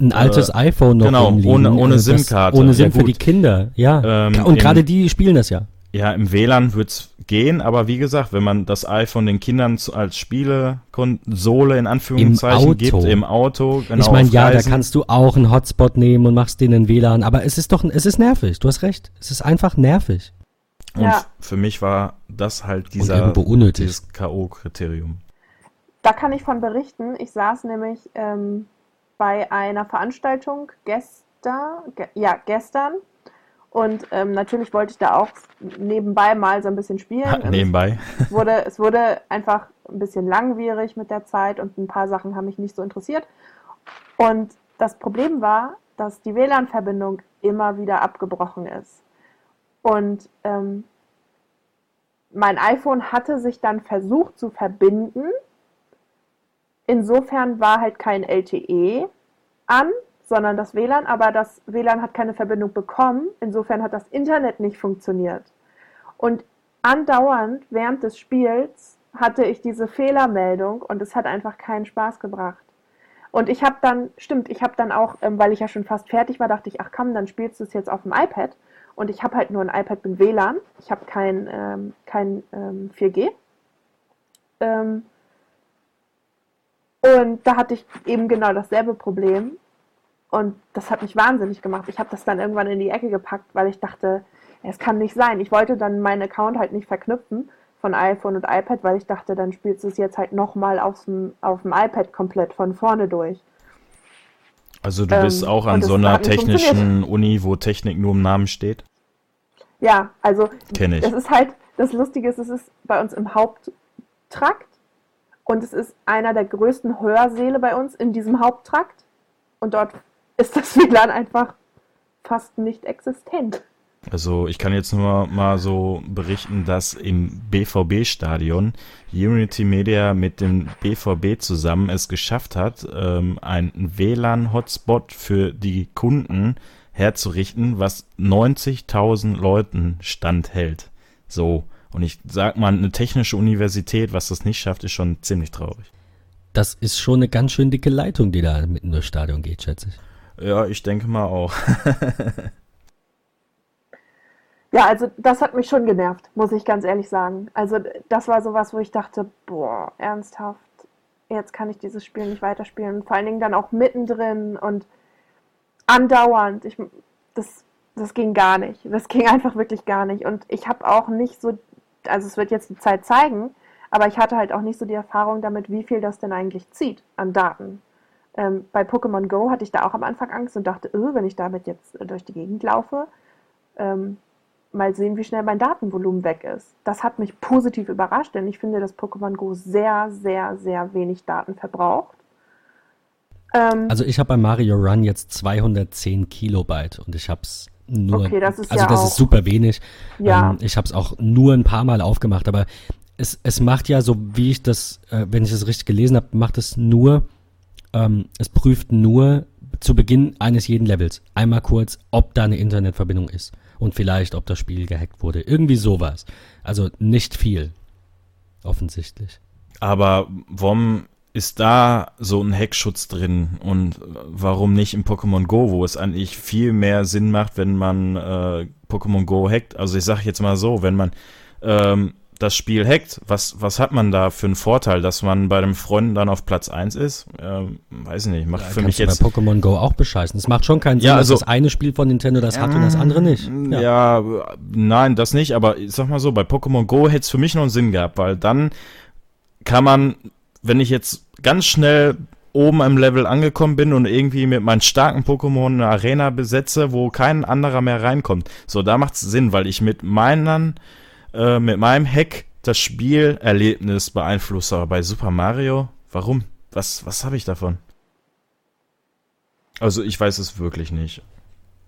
ein altes äh, iPhone noch genau, ohne, ohne äh, SIM-Karte. Ohne SIM ja, für die Kinder, ja. Ähm, Und gerade die spielen das ja. Ja, im WLAN wird's gehen, aber wie gesagt, wenn man das iPhone den Kindern als Spielekonsole in Anführungszeichen Im gibt, im Auto, genau. Ich meine, ja, da kannst du auch einen Hotspot nehmen und machst den in WLAN, aber es ist doch, es ist nervig, du hast recht. Es ist einfach nervig. Und ja. für mich war das halt dieser, dieses K.O.-Kriterium. Da kann ich von berichten. Ich saß nämlich ähm, bei einer Veranstaltung gestern, ge ja, gestern. Und ähm, natürlich wollte ich da auch nebenbei mal so ein bisschen spielen. Ha, nebenbei. Es wurde, es wurde einfach ein bisschen langwierig mit der Zeit und ein paar Sachen haben mich nicht so interessiert. Und das Problem war, dass die WLAN-Verbindung immer wieder abgebrochen ist. Und ähm, mein iPhone hatte sich dann versucht zu verbinden. Insofern war halt kein LTE an, sondern das WLAN, aber das WLAN hat keine Verbindung bekommen. Insofern hat das Internet nicht funktioniert. Und andauernd während des Spiels hatte ich diese Fehlermeldung und es hat einfach keinen Spaß gebracht. Und ich habe dann, stimmt, ich habe dann auch, ähm, weil ich ja schon fast fertig war, dachte ich, ach komm, dann spielst du es jetzt auf dem iPad. Und ich habe halt nur ein iPad mit WLAN. Ich habe kein, ähm, kein ähm, 4G. Ähm, und da hatte ich eben genau dasselbe Problem. Und das hat mich wahnsinnig gemacht. Ich habe das dann irgendwann in die Ecke gepackt, weil ich dachte, es kann nicht sein. Ich wollte dann meinen Account halt nicht verknüpfen von iPhone und iPad, weil ich dachte, dann spielst du es jetzt halt nochmal auf dem iPad komplett von vorne durch. Also du bist ähm, auch an so einer technischen Uni, wo Technik nur im Namen steht? Ja, also Kenn ich. das ist halt, das Lustige ist, es ist bei uns im Haupttrakt und es ist einer der größten Hörsäle bei uns in diesem Haupttrakt und dort ist das WLAN einfach fast nicht existent. Also ich kann jetzt nur mal so berichten, dass im BVB-Stadion Unity Media mit dem BVB zusammen es geschafft hat, ähm, einen WLAN-Hotspot für die Kunden herzurichten, was 90.000 Leuten standhält. So. Und ich sag mal, eine technische Universität, was das nicht schafft, ist schon ziemlich traurig. Das ist schon eine ganz schön dicke Leitung, die da mitten durchs Stadion geht, schätze ich. Ja, ich denke mal auch. Ja, also das hat mich schon genervt, muss ich ganz ehrlich sagen. Also das war sowas, wo ich dachte, boah, ernsthaft, jetzt kann ich dieses Spiel nicht weiterspielen. Vor allen Dingen dann auch mittendrin und andauernd. Ich, das, das ging gar nicht. Das ging einfach wirklich gar nicht. Und ich habe auch nicht so, also es wird jetzt die Zeit zeigen, aber ich hatte halt auch nicht so die Erfahrung damit, wie viel das denn eigentlich zieht an Daten. Ähm, bei Pokémon Go hatte ich da auch am Anfang Angst und dachte, öh, wenn ich damit jetzt durch die Gegend laufe, ähm, mal sehen, wie schnell mein Datenvolumen weg ist. Das hat mich positiv überrascht, denn ich finde, dass Pokémon Go sehr, sehr, sehr wenig Daten verbraucht. Ähm, also ich habe bei Mario Run jetzt 210 Kilobyte und ich habe es nur, okay, das ist also ja das auch, ist super wenig. Ja. Ähm, ich habe es auch nur ein paar Mal aufgemacht, aber es, es macht ja so, wie ich das, äh, wenn ich das richtig gelesen habe, macht es nur, ähm, es prüft nur zu Beginn eines jeden Levels einmal kurz, ob da eine Internetverbindung ist und vielleicht, ob das Spiel gehackt wurde. Irgendwie sowas. Also nicht viel. Offensichtlich. Aber warum ist da so ein Hackschutz drin und warum nicht im Pokémon Go, wo es eigentlich viel mehr Sinn macht, wenn man äh, Pokémon Go hackt? Also ich sage jetzt mal so, wenn man ähm, das Spiel hackt, was, was hat man da für einen Vorteil, dass man bei dem Freund dann auf Platz 1 ist? Ähm, weiß ich nicht, macht ja, für mich jetzt. bei Pokémon Go auch bescheißen. Es macht schon keinen Sinn, ja, also, dass das eine Spiel von Nintendo das hat und das andere nicht. Ja. ja, nein, das nicht, aber ich sag mal so, bei Pokémon Go hätte es für mich noch einen Sinn gehabt, weil dann kann man, wenn ich jetzt ganz schnell oben im Level angekommen bin und irgendwie mit meinen starken Pokémon eine Arena besetze, wo kein anderer mehr reinkommt. So, da macht es Sinn, weil ich mit meinen äh, mit meinem Hack das Spielerlebnis beeinflusse. Aber bei Super Mario, warum? Was, was habe ich davon? Also ich weiß es wirklich nicht.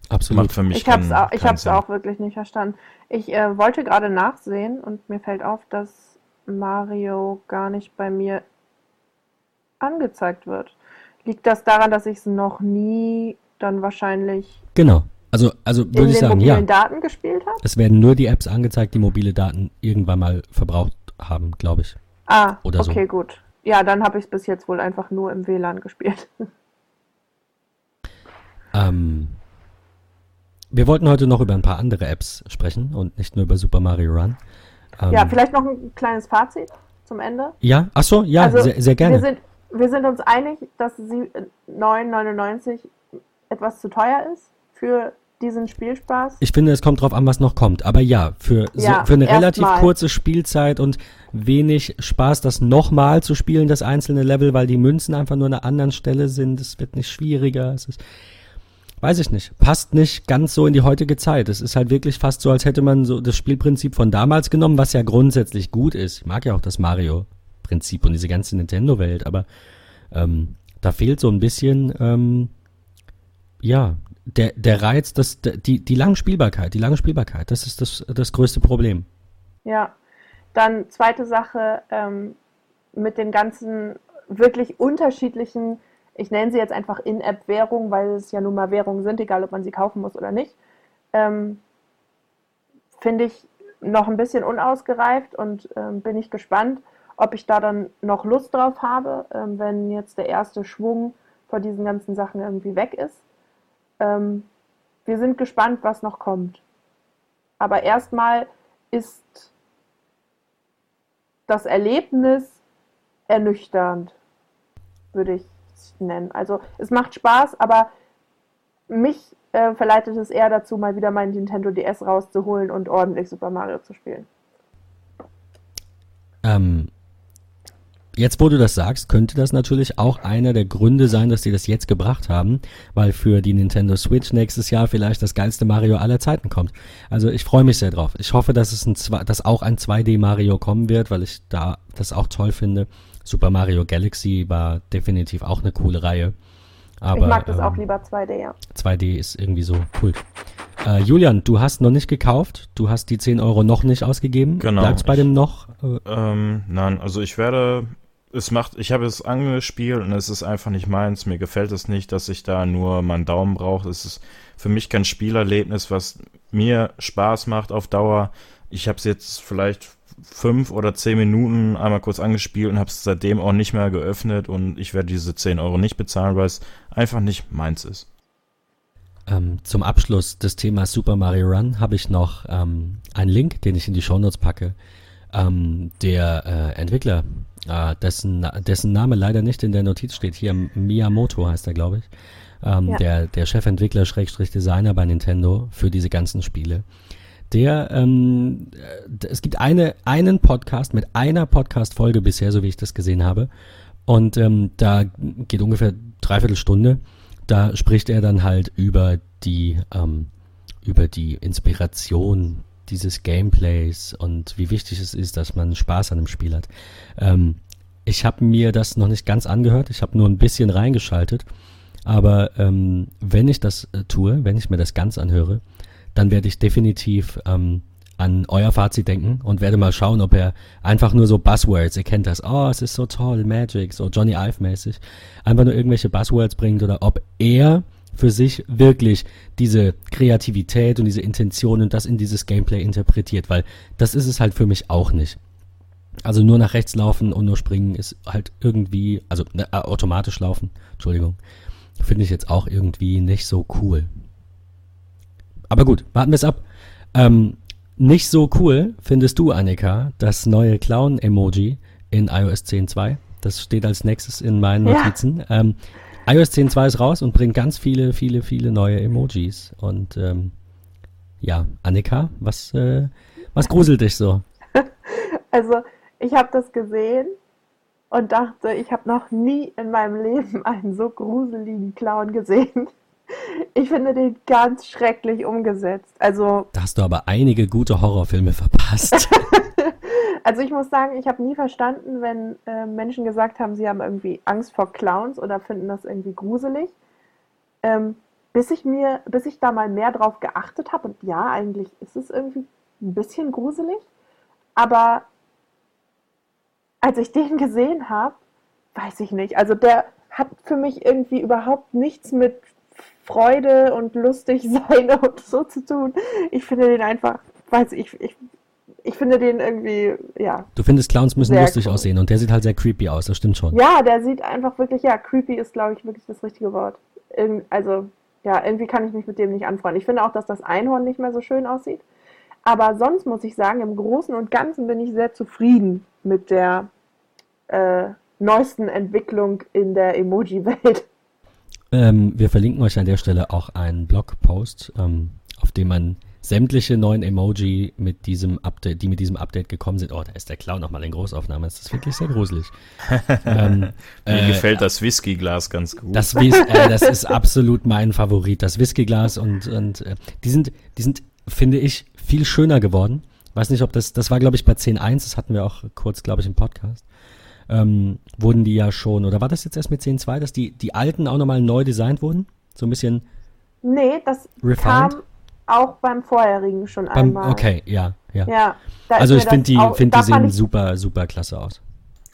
Absolut. Macht für mich ich habe es auch, ich hab's auch wirklich nicht verstanden. Ich äh, wollte gerade nachsehen und mir fällt auf, dass Mario gar nicht bei mir angezeigt wird. Liegt das daran, dass ich es noch nie dann wahrscheinlich genau. Also, also würde ich sagen, ja. Daten gespielt hat? Es werden nur die Apps angezeigt, die mobile Daten irgendwann mal verbraucht haben, glaube ich. Ah, Oder okay, so. gut. Ja, dann habe ich es bis jetzt wohl einfach nur im WLAN gespielt. Ähm, wir wollten heute noch über ein paar andere Apps sprechen und nicht nur über Super Mario Run. Ähm, ja, vielleicht noch ein kleines Fazit zum Ende. Ja, ach so, ja, also, sehr, sehr, gerne. Wir sind, wir sind uns einig, dass 9,99 etwas zu teuer ist für diesen Spielspaß? Ich finde, es kommt drauf an, was noch kommt. Aber ja, für, ja, so, für eine relativ mal. kurze Spielzeit und wenig Spaß, das nochmal zu spielen, das einzelne Level, weil die Münzen einfach nur an einer anderen Stelle sind. Es wird nicht schwieriger. Es ist, weiß ich nicht, passt nicht ganz so in die heutige Zeit. Es ist halt wirklich fast so, als hätte man so das Spielprinzip von damals genommen, was ja grundsätzlich gut ist. Ich mag ja auch das Mario-Prinzip und diese ganze Nintendo-Welt, aber ähm, da fehlt so ein bisschen, ähm, ja, der, der Reiz, das, die, die lange Spielbarkeit, die lange Spielbarkeit, das ist das, das größte Problem. Ja, dann zweite Sache ähm, mit den ganzen wirklich unterschiedlichen, ich nenne sie jetzt einfach In-App-Währungen, weil es ja nun mal Währungen sind, egal ob man sie kaufen muss oder nicht, ähm, finde ich noch ein bisschen unausgereift und ähm, bin ich gespannt, ob ich da dann noch Lust drauf habe, ähm, wenn jetzt der erste Schwung vor diesen ganzen Sachen irgendwie weg ist. Ähm, wir sind gespannt, was noch kommt. Aber erstmal ist das Erlebnis ernüchternd, würde ich es nennen. Also es macht Spaß, aber mich äh, verleitet es eher dazu, mal wieder meinen Nintendo DS rauszuholen und ordentlich Super Mario zu spielen. Ähm, Jetzt, wo du das sagst, könnte das natürlich auch einer der Gründe sein, dass sie das jetzt gebracht haben, weil für die Nintendo Switch nächstes Jahr vielleicht das geilste Mario aller Zeiten kommt. Also ich freue mich sehr drauf. Ich hoffe, dass es ein, dass auch ein 2D Mario kommen wird, weil ich da das auch toll finde. Super Mario Galaxy war definitiv auch eine coole Reihe. Aber, ich mag das ähm, auch lieber 2D, ja. 2D ist irgendwie so cool. Äh, Julian, du hast noch nicht gekauft, du hast die 10 Euro noch nicht ausgegeben. Genau. Bleibt's bei dem noch? Äh, ähm, nein, also ich werde es macht, ich habe es angespielt und es ist einfach nicht meins. Mir gefällt es nicht, dass ich da nur meinen Daumen brauche. Es ist für mich kein Spielerlebnis, was mir Spaß macht auf Dauer. Ich habe es jetzt vielleicht fünf oder zehn Minuten einmal kurz angespielt und habe es seitdem auch nicht mehr geöffnet und ich werde diese 10 Euro nicht bezahlen, weil es einfach nicht meins ist. Ähm, zum Abschluss des Themas Super Mario Run habe ich noch ähm, einen Link, den ich in die Shownotes packe. Ähm, der äh, Entwickler äh, dessen, dessen Name leider nicht in der Notiz steht. Hier Miyamoto heißt er, glaube ich. Ähm, ja. Der, der Chefentwickler, Schrägstrich Designer bei Nintendo für diese ganzen Spiele. Der, ähm, äh, es gibt eine, einen Podcast mit einer Podcast-Folge bisher, so wie ich das gesehen habe. Und ähm, da geht ungefähr dreiviertel Stunde. Da spricht er dann halt über die, ähm, über die Inspiration dieses Gameplays und wie wichtig es ist, dass man Spaß an dem Spiel hat. Ähm, ich habe mir das noch nicht ganz angehört, ich habe nur ein bisschen reingeschaltet, aber ähm, wenn ich das äh, tue, wenn ich mir das ganz anhöre, dann werde ich definitiv ähm, an euer Fazit denken und werde mal schauen, ob er einfach nur so Buzzwords, ihr kennt das, oh, es ist so toll, Magic, so Johnny Ive mäßig, einfach nur irgendwelche Buzzwords bringt oder ob er für sich wirklich diese Kreativität und diese Intention und das in dieses Gameplay interpretiert, weil das ist es halt für mich auch nicht. Also nur nach rechts laufen und nur springen ist halt irgendwie, also ne, äh, automatisch laufen, Entschuldigung, finde ich jetzt auch irgendwie nicht so cool. Aber gut, warten wir es ab. Ähm, nicht so cool findest du, Annika, das neue Clown-Emoji in iOS 10.2. Das steht als nächstes in meinen Notizen. Ja. Ähm, iOS 10.2 ist raus und bringt ganz viele, viele, viele neue Emojis. Und ähm, ja, Annika, was, äh, was gruselt dich so? Also, ich habe das gesehen und dachte, ich habe noch nie in meinem Leben einen so gruseligen Clown gesehen. Ich finde den ganz schrecklich umgesetzt. Also. Da hast du aber einige gute Horrorfilme verpasst. Also ich muss sagen, ich habe nie verstanden, wenn äh, Menschen gesagt haben, sie haben irgendwie Angst vor Clowns oder finden das irgendwie gruselig. Ähm, bis ich mir, bis ich da mal mehr drauf geachtet habe, und ja, eigentlich ist es irgendwie ein bisschen gruselig, aber als ich den gesehen habe, weiß ich nicht. Also der hat für mich irgendwie überhaupt nichts mit Freude und lustig sein und so zu tun. Ich finde den einfach, weiß ich, ich ich finde den irgendwie, ja. Du findest Clowns müssen lustig cool. aussehen und der sieht halt sehr creepy aus, das stimmt schon. Ja, der sieht einfach wirklich, ja, creepy ist, glaube ich, wirklich das richtige Wort. Irg also, ja, irgendwie kann ich mich mit dem nicht anfreunden. Ich finde auch, dass das Einhorn nicht mehr so schön aussieht. Aber sonst muss ich sagen, im Großen und Ganzen bin ich sehr zufrieden mit der äh, neuesten Entwicklung in der Emoji-Welt. Ähm, wir verlinken euch an der Stelle auch einen Blogpost, ähm, auf dem man sämtliche neuen Emoji mit diesem Update, die mit diesem Update gekommen sind. Oh, da ist der Clown nochmal in Großaufnahme. Das ist wirklich sehr gruselig. ähm, Mir äh, gefällt das Whiskyglas ganz gut. Das, äh, das ist absolut mein Favorit. Das Whiskyglas und, und äh, die sind, die sind, finde ich, viel schöner geworden. Weiß nicht, ob das, das war, glaube ich, bei 10.1, das hatten wir auch kurz, glaube ich, im Podcast. Ähm, wurden die ja schon, oder war das jetzt erst mit 10.2, dass die, die alten auch nochmal neu designt wurden? So ein bisschen. Nee, das refined? kam auch beim vorherigen schon beim, einmal. Okay, ja, ja. ja also ich finde die, find die sehen super, super klasse aus.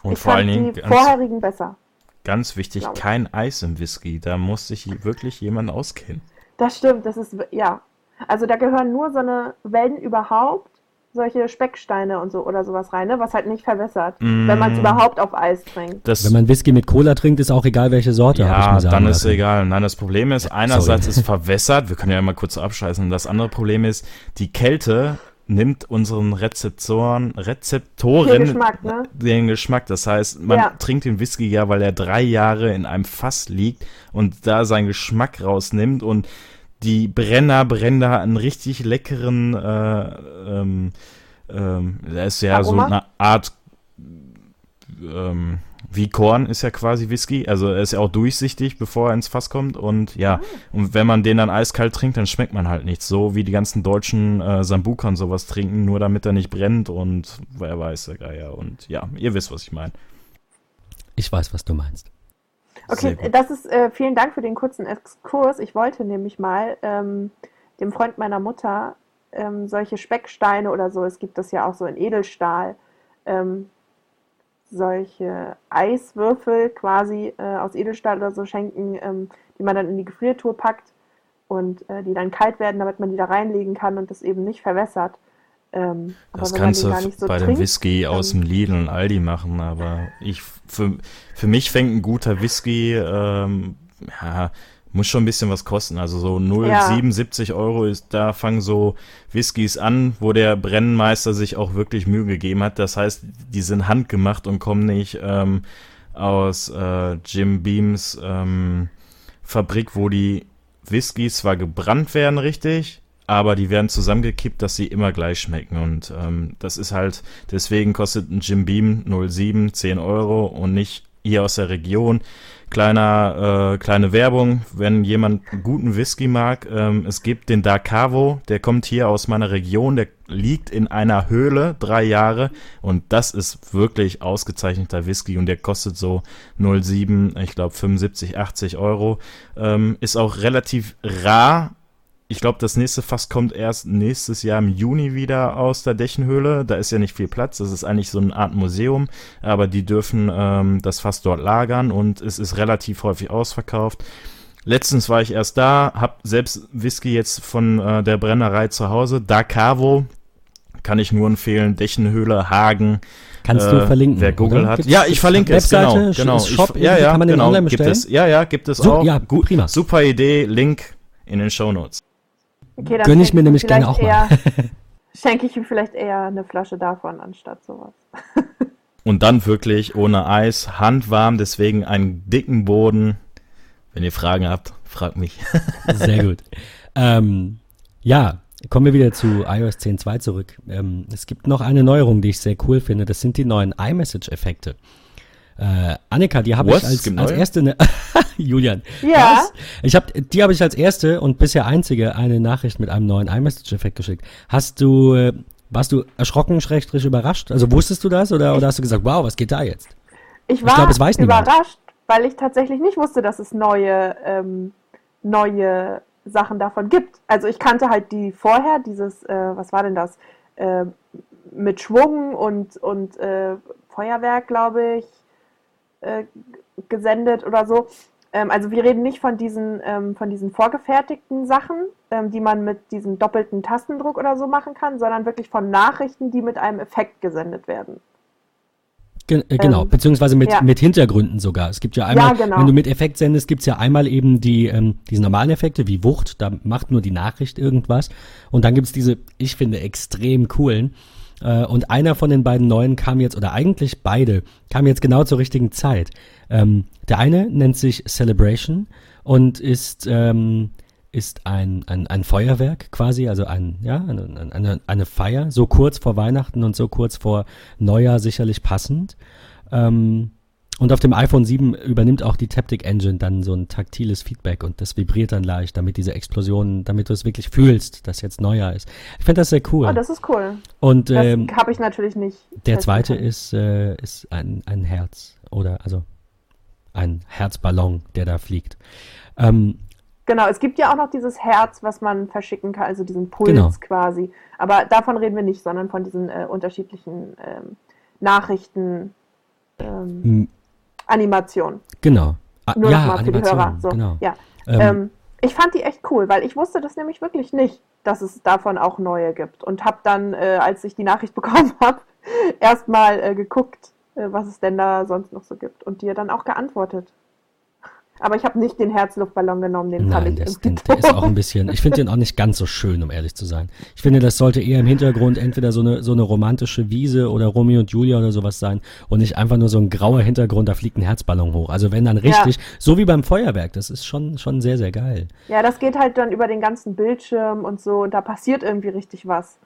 Und vor allen Dingen die vorherigen besser. Ganz wichtig, kein Eis im Whisky. Da muss sich wirklich jemand auskennen. Das stimmt, das ist, ja. Also da gehören nur so eine Wellen überhaupt solche Specksteine und so oder sowas rein, ne? was halt nicht verwässert, mm. wenn man es überhaupt auf Eis trinkt. Das wenn man Whisky mit Cola trinkt, ist auch egal, welche Sorte. Ja, dann ist es egal. Nein, das Problem ist, einerseits Sorry. ist verwässert, wir können ja mal kurz abscheißen. Das andere Problem ist, die Kälte nimmt unseren Rezeptoren, Rezeptoren Den Geschmack, ne? den Geschmack. Das heißt, man Ja. trinkt den Whisky ja, weil er drei Jahre in einem Fass liegt und da seinen Geschmack rausnimmt und die Brenner brennen da einen richtig leckeren, äh, ähm, ähm, das ist ja Aroma? so eine Art, ähm, wie Korn ist ja quasi Whisky, also er ist ja auch durchsichtig, bevor er ins Fass kommt und ja, Ah. und wenn man den dann eiskalt trinkt, dann schmeckt man halt nichts, so wie die ganzen deutschen äh, Sambuka und sowas trinken, nur damit er nicht brennt und wer weiß, der Geier und ja, ihr wisst, was ich meine. Ich weiß, was du meinst. Okay, das ist, äh, vielen Dank für den kurzen Exkurs. Ich wollte nämlich mal ähm, dem Freund meiner Mutter ähm, solche Specksteine oder so, es gibt das ja auch so in Edelstahl, ähm, solche Eiswürfel quasi äh, aus Edelstahl oder so schenken, ähm, die man dann in die Gefriertruhe packt und äh, die dann kalt werden, damit man die da reinlegen kann und das eben nicht verwässert. Ähm, Das kannst du so bei dem Whisky aus dem Lidl und Aldi machen, aber ich für, für mich fängt ein guter Whisky, ähm, ja, muss schon ein bisschen was kosten. Also so 0,77 Euro ist, da fangen so Whiskys an, wo der Brennmeister sich auch wirklich Mühe gegeben hat. Das heißt, die sind handgemacht und kommen nicht ähm, aus äh, Jim Beams ähm, Fabrik, wo die Whiskys zwar gebrannt werden, richtig, aber die werden zusammengekippt, dass sie immer gleich schmecken. Und ähm, das ist halt, deswegen kostet ein Jim Beam 07 10 Euro und nicht hier aus der Region. Kleiner, äh, kleine Werbung, wenn jemand guten Whisky mag, ähm, es gibt den Dakavo, der kommt hier aus meiner Region, der liegt in einer Höhle, drei Jahre und das ist wirklich ausgezeichneter Whisky und der kostet so 07, ich glaube 75, 80 Euro. Ähm, ist auch relativ rar. Ich glaube, das nächste Fass kommt erst nächstes Jahr im Juni wieder aus der Dächenhöhle. Da ist ja nicht viel Platz. Das ist eigentlich so eine Art Museum, aber die dürfen ähm, das Fass dort lagern und es ist relativ häufig ausverkauft. Letztens war ich erst da, hab selbst Whisky jetzt von äh, der Brennerei zu Hause. Da Cavo kann ich nur empfehlen. Dächenhöhle, Hagen. Kannst äh, du verlinken? Wer Google hat. Ja, ich verlinke es. Webseite, Genau, genau. Sh- Shop, ich, ja, ja, kann man den genau. online gibt bestellen? es. Ja, ja, gibt es So, auch. ja, Gut, prima. Super Idee. Link in den Shownotes. Okay, dann Gönn ich schenke mir nämlich gerne vielleicht auch mal. eher- Schenke ich ihm vielleicht eher eine Flasche davon anstatt sowas. Und dann wirklich ohne Eis, handwarm, deswegen einen dicken Boden. Wenn ihr Fragen habt, fragt mich. Sehr gut. ähm, ja, kommen wir wieder zu iOS 10.2 zurück. Ähm, es gibt noch eine Neuerung, die ich sehr cool finde. Das sind die neuen iMessage-Effekte. Äh, Annika, die habe ich als, als erste. Ne Julian. Ja. Was? Ich hab, die habe ich als erste und bisher einzige eine Nachricht mit einem neuen iMessage-Effekt geschickt. Hast du, äh, warst du erschrocken, schrägstrich überrascht? Also wusstest du das oder, oder hast du gesagt, wow, was geht da jetzt? Ich war glaub, es weiß niemand. überrascht, weil ich tatsächlich nicht wusste, dass es neue, ähm, neue Sachen davon gibt. Also ich kannte halt die vorher, dieses, äh, was war denn das? Äh, mit Schwung und, und äh, Feuerwerk, glaube ich, äh, gesendet oder so. Ähm, also wir reden nicht von diesen, ähm, von diesen vorgefertigten Sachen, ähm, die man mit diesem doppelten Tastendruck oder so machen kann, sondern wirklich von Nachrichten, die mit einem Effekt gesendet werden. Gen äh, genau, Ähm, beziehungsweise mit, ja. mit Hintergründen sogar. Es gibt ja einmal, genau. wenn du mit Effekt sendest, gibt's ja einmal eben die, ähm, diese normalen Effekte wie Wucht, da macht nur die Nachricht irgendwas. Und dann gibt's diese, ich finde, extrem coolen. Äh, und einer von den beiden neuen kam jetzt, oder eigentlich beide, kam jetzt genau zur richtigen Zeit. Ähm, der eine nennt sich Celebration und ist, ähm, ist ein, ein, ein Feuerwerk quasi, also ein, ja, eine, eine, eine Feier, so kurz vor Weihnachten und so kurz vor Neujahr sicherlich passend. Ähm, und auf dem iPhone 7 übernimmt auch die Taptic Engine dann so ein taktiles Feedback und das vibriert dann leicht, damit diese Explosionen, damit du es wirklich fühlst, dass jetzt Neujahr ist. Ich finde das sehr cool. Oh, das ist cool. und Das ähm, habe ich natürlich nicht. der zweite können. ist, äh, ist ein, ein Herz oder also ein Herzballon, der da fliegt. Ähm, Genau, es gibt ja auch noch dieses Herz, was man verschicken kann, also diesen Puls Genau. quasi. Aber davon reden wir nicht, sondern von diesen äh, unterschiedlichen ähm, Nachrichten, ähm, Animationen. genau. Ah, Nur ja, noch mal für die Animation, Hörer. So. genau. Ja. Ähm, Ähm, ich fand die echt cool, weil ich wusste das nämlich wirklich nicht, dass es davon auch neue gibt. Und habe dann, äh, als ich die Nachricht bekommen habe, erstmal äh, geguckt, äh, was es denn da sonst noch so gibt. Und dir dann auch geantwortet. Aber ich habe nicht den Herzluftballon genommen, den fand Nein, ich der, ist, den, der ist auch ein bisschen, ich finde den auch nicht ganz so schön, um ehrlich zu sein. Ich finde, das sollte eher im Hintergrund entweder so eine, so eine romantische Wiese oder Romeo und Julia oder sowas sein und nicht einfach nur so ein grauer Hintergrund, da fliegt ein Herzballon hoch. Also wenn dann richtig, so wie beim Feuerwerk, das ist schon, schon sehr, sehr geil. Ja, das geht halt dann über den ganzen Bildschirm und so. Und da passiert irgendwie richtig was.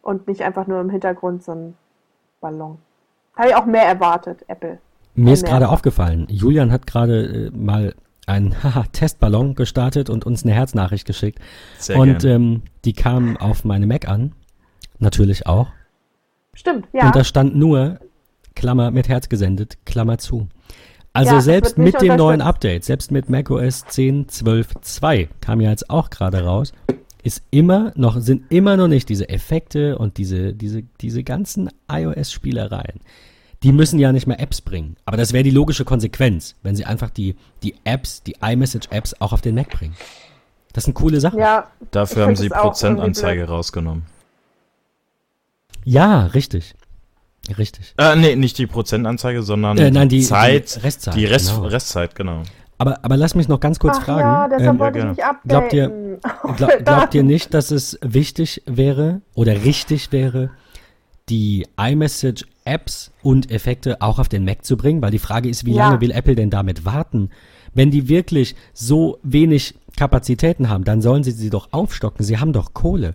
Und nicht einfach nur im Hintergrund so ein Ballon. Habe ich auch mehr erwartet, Apple. Mir ist gerade aufgefallen, Julian hat gerade äh, mal einen haha, Testballon gestartet und uns eine Herznachricht geschickt. Sehr und gerne. ähm, die kam auf meine Mac an. Natürlich auch. Stimmt, ja. Und da stand nur, Klammer mit Herz gesendet, Klammer zu. Also Ja, selbst mit dem neuen. Update, selbst mit macOS 10 12.2, kam ja jetzt auch gerade raus, ist immer noch, sind immer noch nicht diese Effekte und diese, diese, diese ganzen iOS-Spielereien. Die müssen ja nicht mehr Apps bringen. Aber das wäre die logische Konsequenz, wenn sie einfach die, die Apps, die iMessage-Apps auch auf den Mac bringen. Das sind coole Sachen. ja, Dafür ich haben sie Prozentanzeige rausgenommen. Ja, richtig. Richtig. Äh, nee, nicht die Prozentanzeige, sondern Äh, nein, die, Zeit, die Restzeit. die Rest, genau. Restzeit, genau. Aber, aber lass mich noch ganz kurz Ach fragen. ja, deshalb ähm, wollte ich ja, nicht updaten. glaubt ihr- Glaub, glaubt ihr nicht, dass es wichtig wäre oder richtig wäre, die iMessage-Apps und Effekte auch auf den Mac zu bringen? Weil die Frage ist, wie Ja. lange will Apple denn damit warten? Wenn die wirklich so wenig Kapazitäten haben, dann sollen sie sie doch aufstocken. Sie haben doch Kohle.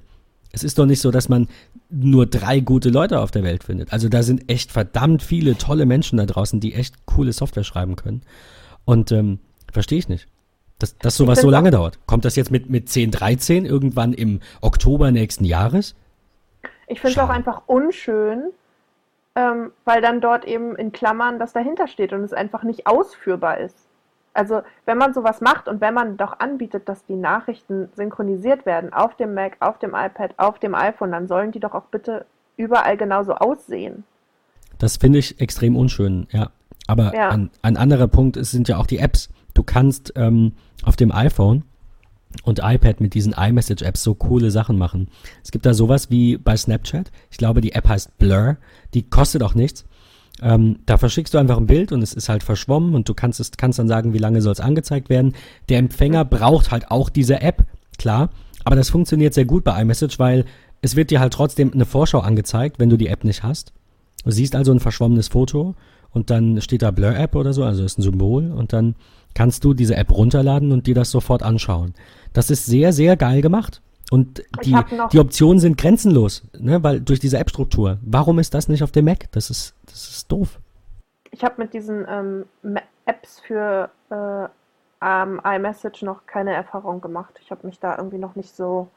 Es ist doch nicht so, dass man nur drei gute Leute auf der Welt findet. Also da sind echt verdammt viele tolle Menschen da draußen, die echt coole Software schreiben können. Und ähm, verstehe ich nicht. Dass, dass sowas so lange dauert. Kommt das jetzt mit, mit 10, 13 irgendwann im Oktober nächsten Jahres? Ich finde es auch einfach unschön, ähm, weil dann dort eben in Klammern das dahinter steht und es einfach nicht ausführbar ist. Also wenn man sowas macht und wenn man doch anbietet, dass die Nachrichten synchronisiert werden auf dem Mac, auf dem iPad, auf dem iPhone, dann sollen die doch auch bitte überall genauso aussehen. Das finde ich extrem unschön, ja. Aber Ja. Ein, ein anderer Punkt ist, sind ja auch die Apps. Du kannst ähm, auf dem iPhone und iPad mit diesen iMessage-Apps so coole Sachen machen. Es gibt da sowas wie bei Snapchat. Ich glaube, die App heißt Blur. Die kostet auch nichts. Ähm, da verschickst du einfach ein Bild und es ist halt verschwommen und du kannst es kannst dann sagen, wie lange soll es angezeigt werden. Der Empfänger braucht halt auch diese App, klar. Aber das funktioniert sehr gut bei iMessage, weil es wird dir halt trotzdem eine Vorschau angezeigt, wenn du die App nicht hast. Du siehst also ein verschwommenes Foto und dann steht da Blur-App oder so, also ist ein Symbol und dann kannst du diese App runterladen und dir das sofort anschauen. Das ist sehr, sehr geil gemacht. Und die, die Optionen sind grenzenlos, ne, weil durch diese App-Struktur. Warum ist das nicht auf dem Mac? Das ist, das ist doof. Ich habe mit diesen ähm, Apps für äh, ähm, iMessage noch keine Erfahrung gemacht. Ich habe mich da irgendwie noch nicht so.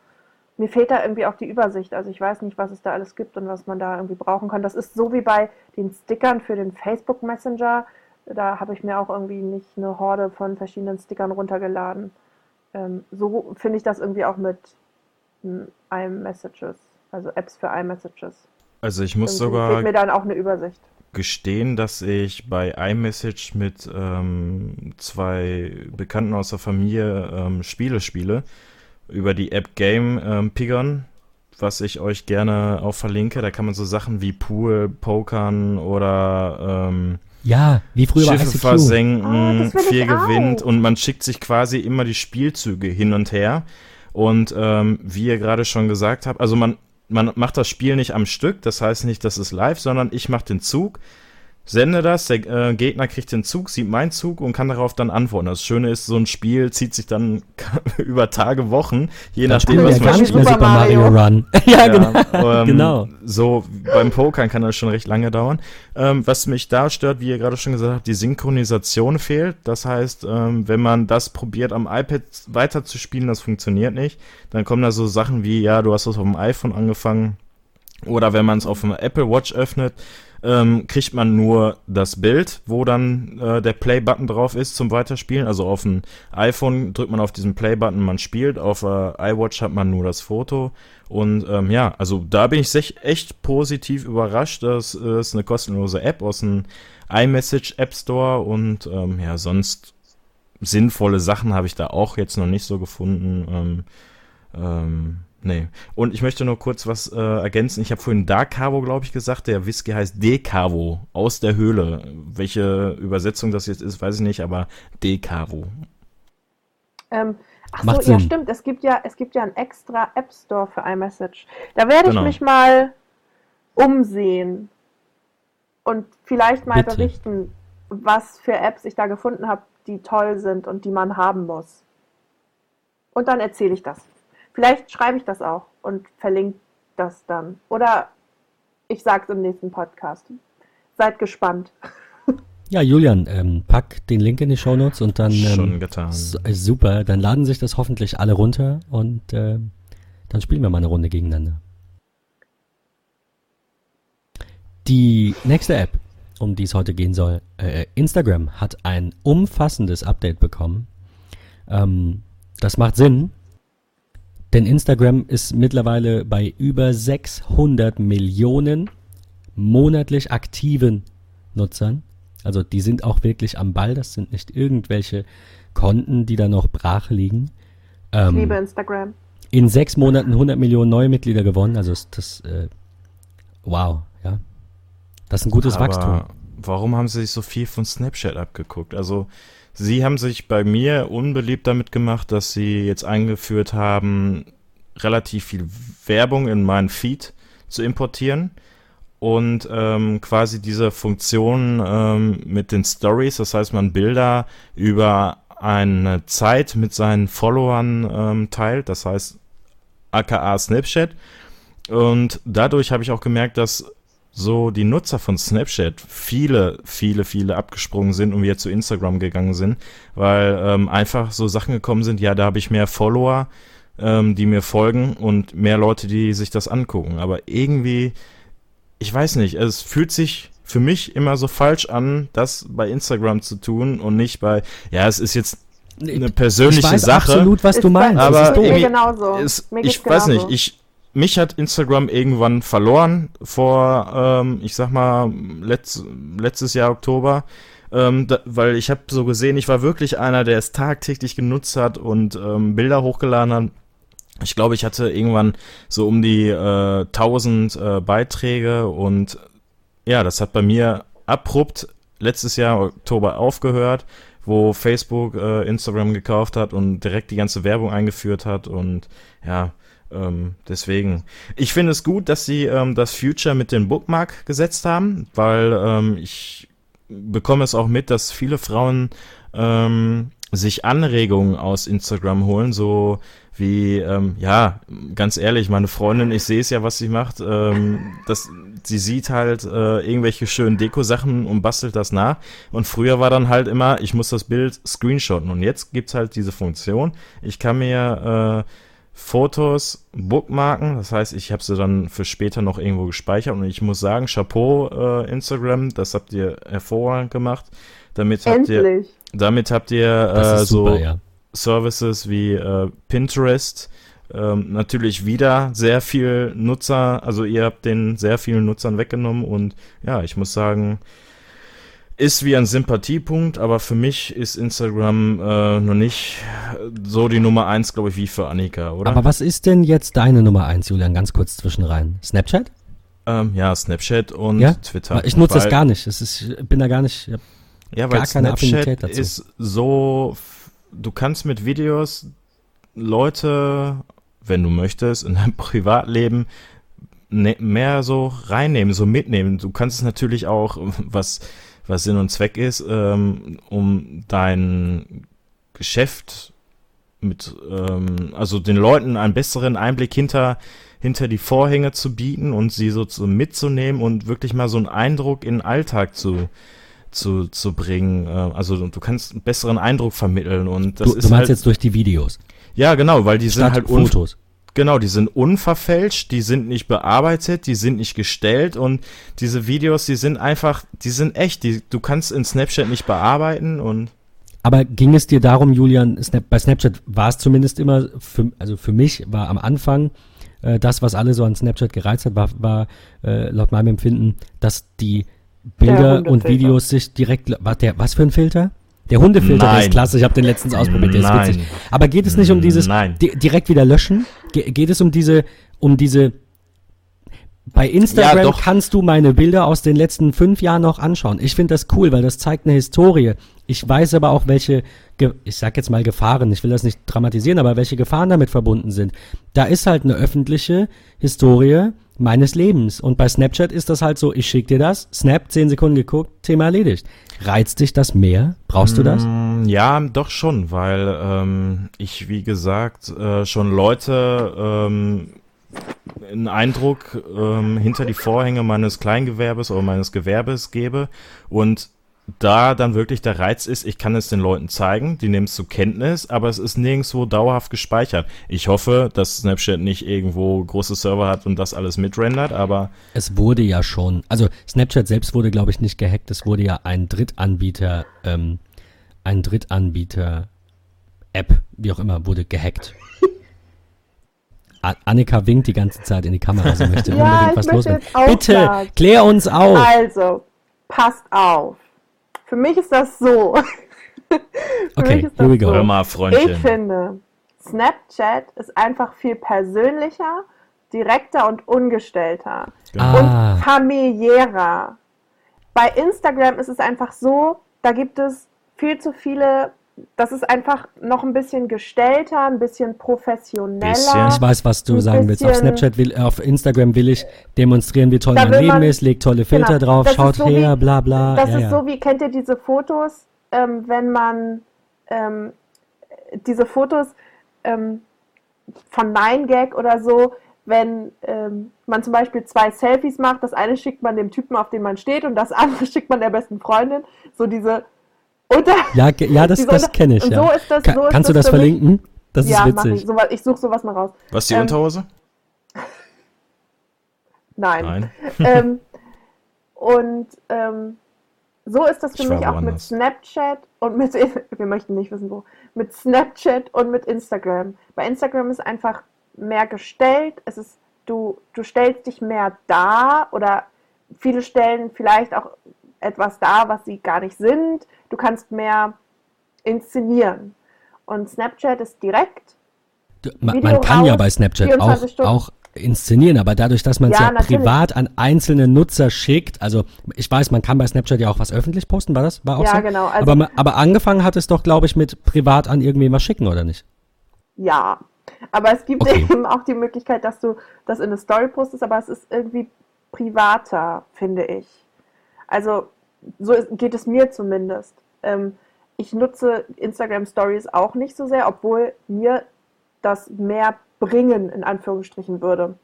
Mir fehlt da irgendwie auch die Übersicht. Also ich weiß nicht, was es da alles gibt und was man da irgendwie brauchen kann. Das ist so wie bei den Stickern für den Facebook Messenger. Da habe ich mir auch irgendwie nicht eine Horde von verschiedenen Stickern runtergeladen. Ähm, so finde ich das irgendwie auch mit hm, iMessages, also Apps für iMessages. Also ich muss Irgendwie sogar fehlt mir dann auch eine Übersicht. gestehen, dass ich bei iMessage mit ähm, zwei Bekannten aus der Familie ähm, Spiele spiele. Über die App Game ähm, Piggern, was ich euch gerne auch verlinke. Da kann man so Sachen wie Pool, Pokern oder ähm, Ja, wie früher bei Schiffe ICQ. Ah, versenken, ich viel gewinnt und man schickt sich quasi immer die Spielzüge hin und her. Und ähm, wie ihr gerade schon gesagt habt, also man, man macht das Spiel nicht am Stück, das heißt nicht, das ist live, sondern ich mache den Zug, sende das, der äh, Gegner kriegt den Zug, sieht meinen Zug und kann darauf dann antworten. Das Schöne ist, so ein Spiel zieht sich dann über Tage, Wochen, je Dann nachdem, was ja man gar nicht mehr spielt. Super Mario, Mario. Run. ja, genau. ähm, genau. So, beim Pokern kann das schon recht lange dauern. Ähm, was mich da stört, wie ihr gerade schon gesagt habt, die Synchronisation fehlt. Das heißt, ähm, wenn man das probiert, am iPad weiter zu spielen, das funktioniert nicht. Dann kommen da so Sachen wie, ja, du hast das auf dem iPhone angefangen. Oder wenn man es auf dem Apple Watch öffnet, ähm, kriegt man nur das Bild, wo dann äh, der Play-Button drauf ist zum Weiterspielen. Also auf dem iPhone drückt man auf diesen Play-Button, man spielt. Auf der iWatch hat man nur das Foto. Und ähm, ja, also da bin ich echt positiv überrascht. Das ist eine kostenlose App aus dem iMessage App Store. Und ähm, ja, sonst sinnvolle Sachen habe ich da auch jetzt noch nicht so gefunden. Ähm, ähm, nee. Und ich möchte nur kurz was äh, ergänzen. Ich habe vorhin Dark Cavo, glaube ich, gesagt. Der Whisky heißt Decavo aus der Höhle. Welche Übersetzung das jetzt ist, weiß ich nicht, aber Decavo. Ähm, ach Macht so, ja Sinn. stimmt. Es gibt ja, es gibt ja einen extra App Store für iMessage. Da werde Genau. ich mich mal umsehen und vielleicht mal Bitte. berichten, was für Apps ich da gefunden habe, die toll sind und die man haben muss. Und dann erzähle ich das. Vielleicht schreibe ich das auch und verlinke das dann. Oder ich sage es im nächsten Podcast. Seid gespannt. Ja, Julian, ähm, pack den Link in die Shownotes und dann Schon ähm, getan. s- äh, super, dann laden sich das hoffentlich alle runter und ähm, dann spielen wir mal eine Runde gegeneinander. Die nächste App, um die es heute gehen soll, äh, Instagram hat ein umfassendes Update bekommen. Ähm, das macht Sinn, denn Instagram ist mittlerweile bei über 600 Millionen monatlich aktiven Nutzern. Also die sind auch wirklich am Ball. Das sind nicht irgendwelche Konten, die da noch brach liegen. Ich Ähm, liebe Instagram. in sechs Monaten 100 Millionen neue Mitglieder gewonnen. Also ist das, äh, wow, ja. Das ist ein gutes Aber Wachstum. Warum haben sie sich so viel von Snapchat abgeguckt? Also, sie haben sich bei mir unbeliebt damit gemacht, dass sie jetzt eingeführt haben, relativ viel Werbung in meinen Feed zu importieren und ähm, quasi diese Funktion ähm, mit den Stories, das heißt, man Bilder über eine Zeit mit seinen Followern ähm, teilt, das heißt aka Snapchat. Und dadurch habe ich auch gemerkt, dass so die Nutzer von Snapchat viele, viele, viele abgesprungen sind und wieder zu Instagram gegangen sind, weil ähm, einfach so Sachen gekommen sind, ja, da habe ich mehr Follower, ähm, die mir folgen und mehr Leute, die sich das angucken. Aber irgendwie, ich weiß nicht, es fühlt sich für mich immer so falsch an, das bei Instagram zu tun und nicht bei, ja, es ist jetzt eine persönliche ich weiß Sache. absolut, was du meinst. aber Mir genauso. Ist, Mir ich weiß nicht, ich, mich hat Instagram irgendwann verloren vor, ähm, ich sag mal, letz, letztes Jahr Oktober. Ähm, da, weil ich habe so gesehen, ich war wirklich einer, der es tagtäglich genutzt hat und ähm, Bilder hochgeladen hat. Ich glaube, ich hatte irgendwann so um die äh, 1000 äh, Beiträge und ja, das hat bei mir abrupt letztes Jahr Oktober aufgehört, wo Facebook äh, Instagram gekauft hat und direkt die ganze Werbung eingeführt hat und ja, ähm, deswegen. Ich finde es gut, dass sie ähm, das Future mit dem Bookmark gesetzt haben, weil ähm, ich bekomme es auch mit, dass viele Frauen ähm, sich Anregungen aus Instagram holen, so wie, ähm, ja, ganz ehrlich, meine Freundin, ich sehe es ja, was sie macht, ähm, das, sie sieht halt äh, irgendwelche schönen Deko-Sachen und bastelt das nach. Und früher war dann halt immer, ich muss das Bild screenshotten. Und jetzt gibt's halt diese Funktion. Ich kann mir äh, Fotos bookmarken, das heißt, ich habe sie dann für später noch irgendwo gespeichert. Und ich muss sagen, Chapeau äh, Instagram, das habt ihr hervorragend gemacht. Damit habt ihr, Endlich. damit habt ihr äh, ist so super, ja. Services wie äh, Pinterest. Ähm, natürlich wieder sehr viel Nutzer, also ihr habt den sehr vielen Nutzern weggenommen und ja, ich muss sagen, ist wie ein Sympathiepunkt, aber für mich ist Instagram äh, noch nicht so die Nummer eins, glaube ich, wie für Annika, oder? Aber was ist denn jetzt deine Nummer eins, Julian, ganz kurz zwischenrein? Snapchat? ähm, ja, Snapchat und Ja? Twitter. ich nutze das gar nicht. Es ist, ich bin da gar nicht. Ja, Gar weil keine Snapchat Affinität dazu. ist so, du kannst mit Videos Leute, wenn du möchtest, in deinem Privatleben ne, mehr so reinnehmen, so mitnehmen. Du kannst es natürlich auch, was, was Sinn und Zweck ist, ähm, um dein Geschäft mit, ähm, also den Leuten einen besseren Einblick hinter, hinter die Vorhänge zu bieten und sie so zu, mitzunehmen und wirklich mal so einen Eindruck in den Alltag zu, zu, zu bringen. Äh, Also du kannst einen besseren Eindruck vermitteln und das Du, du ist meinst halt, jetzt durch die Videos. ja genau, weil die sind Statt halt un, Fotos. Genau, die sind unverfälscht, die sind nicht bearbeitet, die sind nicht gestellt und diese Videos, die sind einfach, die sind echt, die, du kannst in Snapchat nicht bearbeiten und Aber ging es dir darum, Julian, Snap, bei Snapchat war es zumindest immer, für, also für mich war am Anfang äh, das, was alle so an Snapchat gereizt hat, war, war äh, laut meinem Empfinden, dass die Bilder und. Videos sich direkt, war der, was für ein Filter? Der Hundefilter, Nein. ist klasse. Ich habe den letztens ausprobiert, der ist Nein. witzig. Aber geht es nicht um dieses Nein. di direkt wieder löschen? Ge geht es um diese, um diese bei Instagram Ja, kannst du meine Bilder aus den letzten fünf Jahren noch anschauen. Ich finde das cool, weil das zeigt eine Historie. Ich weiß aber auch, welche, Ge ich sag jetzt mal Gefahren, ich will das nicht dramatisieren, aber welche Gefahren damit verbunden sind. Da ist halt eine öffentliche Historie meines Lebens. Und bei Snapchat ist das halt so, ich schick dir das, Snap, zehn Sekunden geguckt, Thema erledigt. Reizt dich das mehr? Brauchst du das? Mm, Ja, doch schon, weil ähm, ich, wie gesagt, äh, schon Leute ähm, einen Eindruck ähm, hinter die Vorhänge meines Kleingewerbes oder meines Gewerbes gebe und da dann wirklich der Reiz ist, ich kann es den Leuten zeigen, die nehmen es zur Kenntnis, aber es ist nirgendwo dauerhaft gespeichert. Ich hoffe, dass Snapchat nicht irgendwo große Server hat und das alles mitrendert, aber Es wurde ja schon, also Snapchat selbst wurde, glaube ich, nicht gehackt. Es wurde ja ein Drittanbieter, ähm, ein Drittanbieter-App, wie auch immer, wurde gehackt. Annika winkt die ganze Zeit in die Kamera, sie möchte Ja, unbedingt ich was möchte loswerden. Bitte, klär uns auf. Also, passt auf. Für mich ist das so. Für Okay, mich ist here we das go. hör mal, Ich Freundchen. finde, Snapchat ist einfach viel persönlicher, direkter und ungestellter Ah. und familiärer. Bei Instagram ist es einfach so, da gibt es viel zu viele, das ist einfach noch ein bisschen gestellter, ein bisschen professioneller. Bisschen. Ich weiß, was du sagen willst. Auf Snapchat will, auf Instagram will ich demonstrieren, wie toll mein Leben man- ist, leg tolle Filter Genau. drauf, schaut so her, wie- bla bla. Das ja, ist ja. so wie, kennt ihr diese Fotos, ähm, wenn man ähm, diese Fotos ähm, von 9gag oder so, wenn ähm, man zum Beispiel zwei Selfies macht, das eine schickt man dem Typen, auf den man steht, und das andere schickt man der besten Freundin. So diese unter. ja, ja, das, das kenne ich. und Ja. so ist das- Ka- so ist kannst du das das für mich- verlinken? Das ja, ist mach witzig. ich. So, ich suche sowas mal raus. Was die Ähm, Unterhose? Nein. Nein. ähm, und ähm, so ist das für Ich mich auch mit. Snapchat und mit, wir möchten nicht wissen wo, mit Snapchat und mit Instagram. Bei Instagram ist einfach mehr gestellt, es ist, du, du stellst dich mehr dar oder viele stellen vielleicht auch etwas dar, was sie gar nicht sind. Du kannst mehr inszenieren. Und Snapchat ist direkt. Du, man, man kann ja bei Snapchat auch, 24 Stunden. auch inszenieren, aber dadurch, dass man es Ja, ja, privat an einzelne Nutzer schickt, also ich weiß, man kann bei Snapchat ja auch was öffentlich posten, war das? War auch Ja, so? genau, also- aber, aber angefangen hat es doch, glaube ich, mit privat an irgendwem was schicken, oder nicht? Ja, aber es gibt Okay. eben auch die Möglichkeit, dass du das in eine Story postest, aber es ist irgendwie privater, finde ich. Also so geht es mir zumindest. Ähm, ich nutze Instagram Stories auch nicht so sehr, obwohl mir das mehr bringen, in Anführungsstrichen, würde.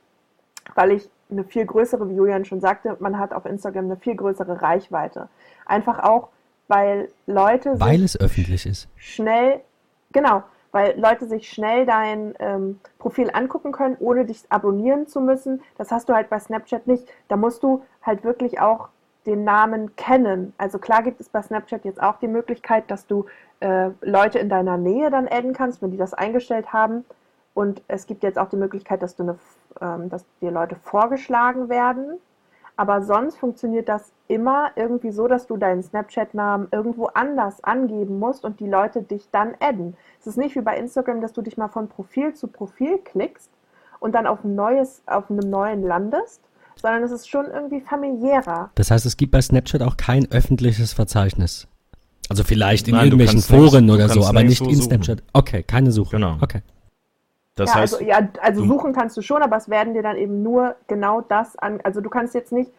Weil ich eine viel größere, wie Julian schon sagte, man hat auf Instagram eine viel größere Reichweite. Einfach auch, weil Leute Weil sich es öffentlich ist. schnell, genau, weil Leute sich schnell dein ähm, Profil angucken können, ohne dich abonnieren zu müssen. Das hast du halt bei Snapchat nicht. Da musst du halt wirklich auch den Namen kennen. Also klar gibt es bei Snapchat jetzt auch die Möglichkeit, dass du äh, Leute in deiner Nähe dann adden kannst, wenn die das eingestellt haben. Und es gibt jetzt auch die Möglichkeit, dass, du eine, ähm, dass dir Leute vorgeschlagen werden. Aber sonst funktioniert das immer irgendwie so, dass du deinen Snapchat-Namen irgendwo anders angeben musst und die Leute dich dann adden. Es ist nicht wie bei Instagram, dass du dich mal von Profil zu Profil klickst und dann auf, ein neues, auf einem neuen landest, sondern es ist schon irgendwie familiärer. Das heißt, es gibt bei Snapchat auch kein öffentliches Verzeichnis. Also vielleicht in Nein, irgendwelchen Foren du oder so, aber nicht nirgendwo in suchen. Snapchat. Okay, keine Suche. Genau. Okay. Das ja, heißt, also, ja, also du- suchen kannst du schon, aber es werden dir dann eben nur genau das an. Also du kannst jetzt nicht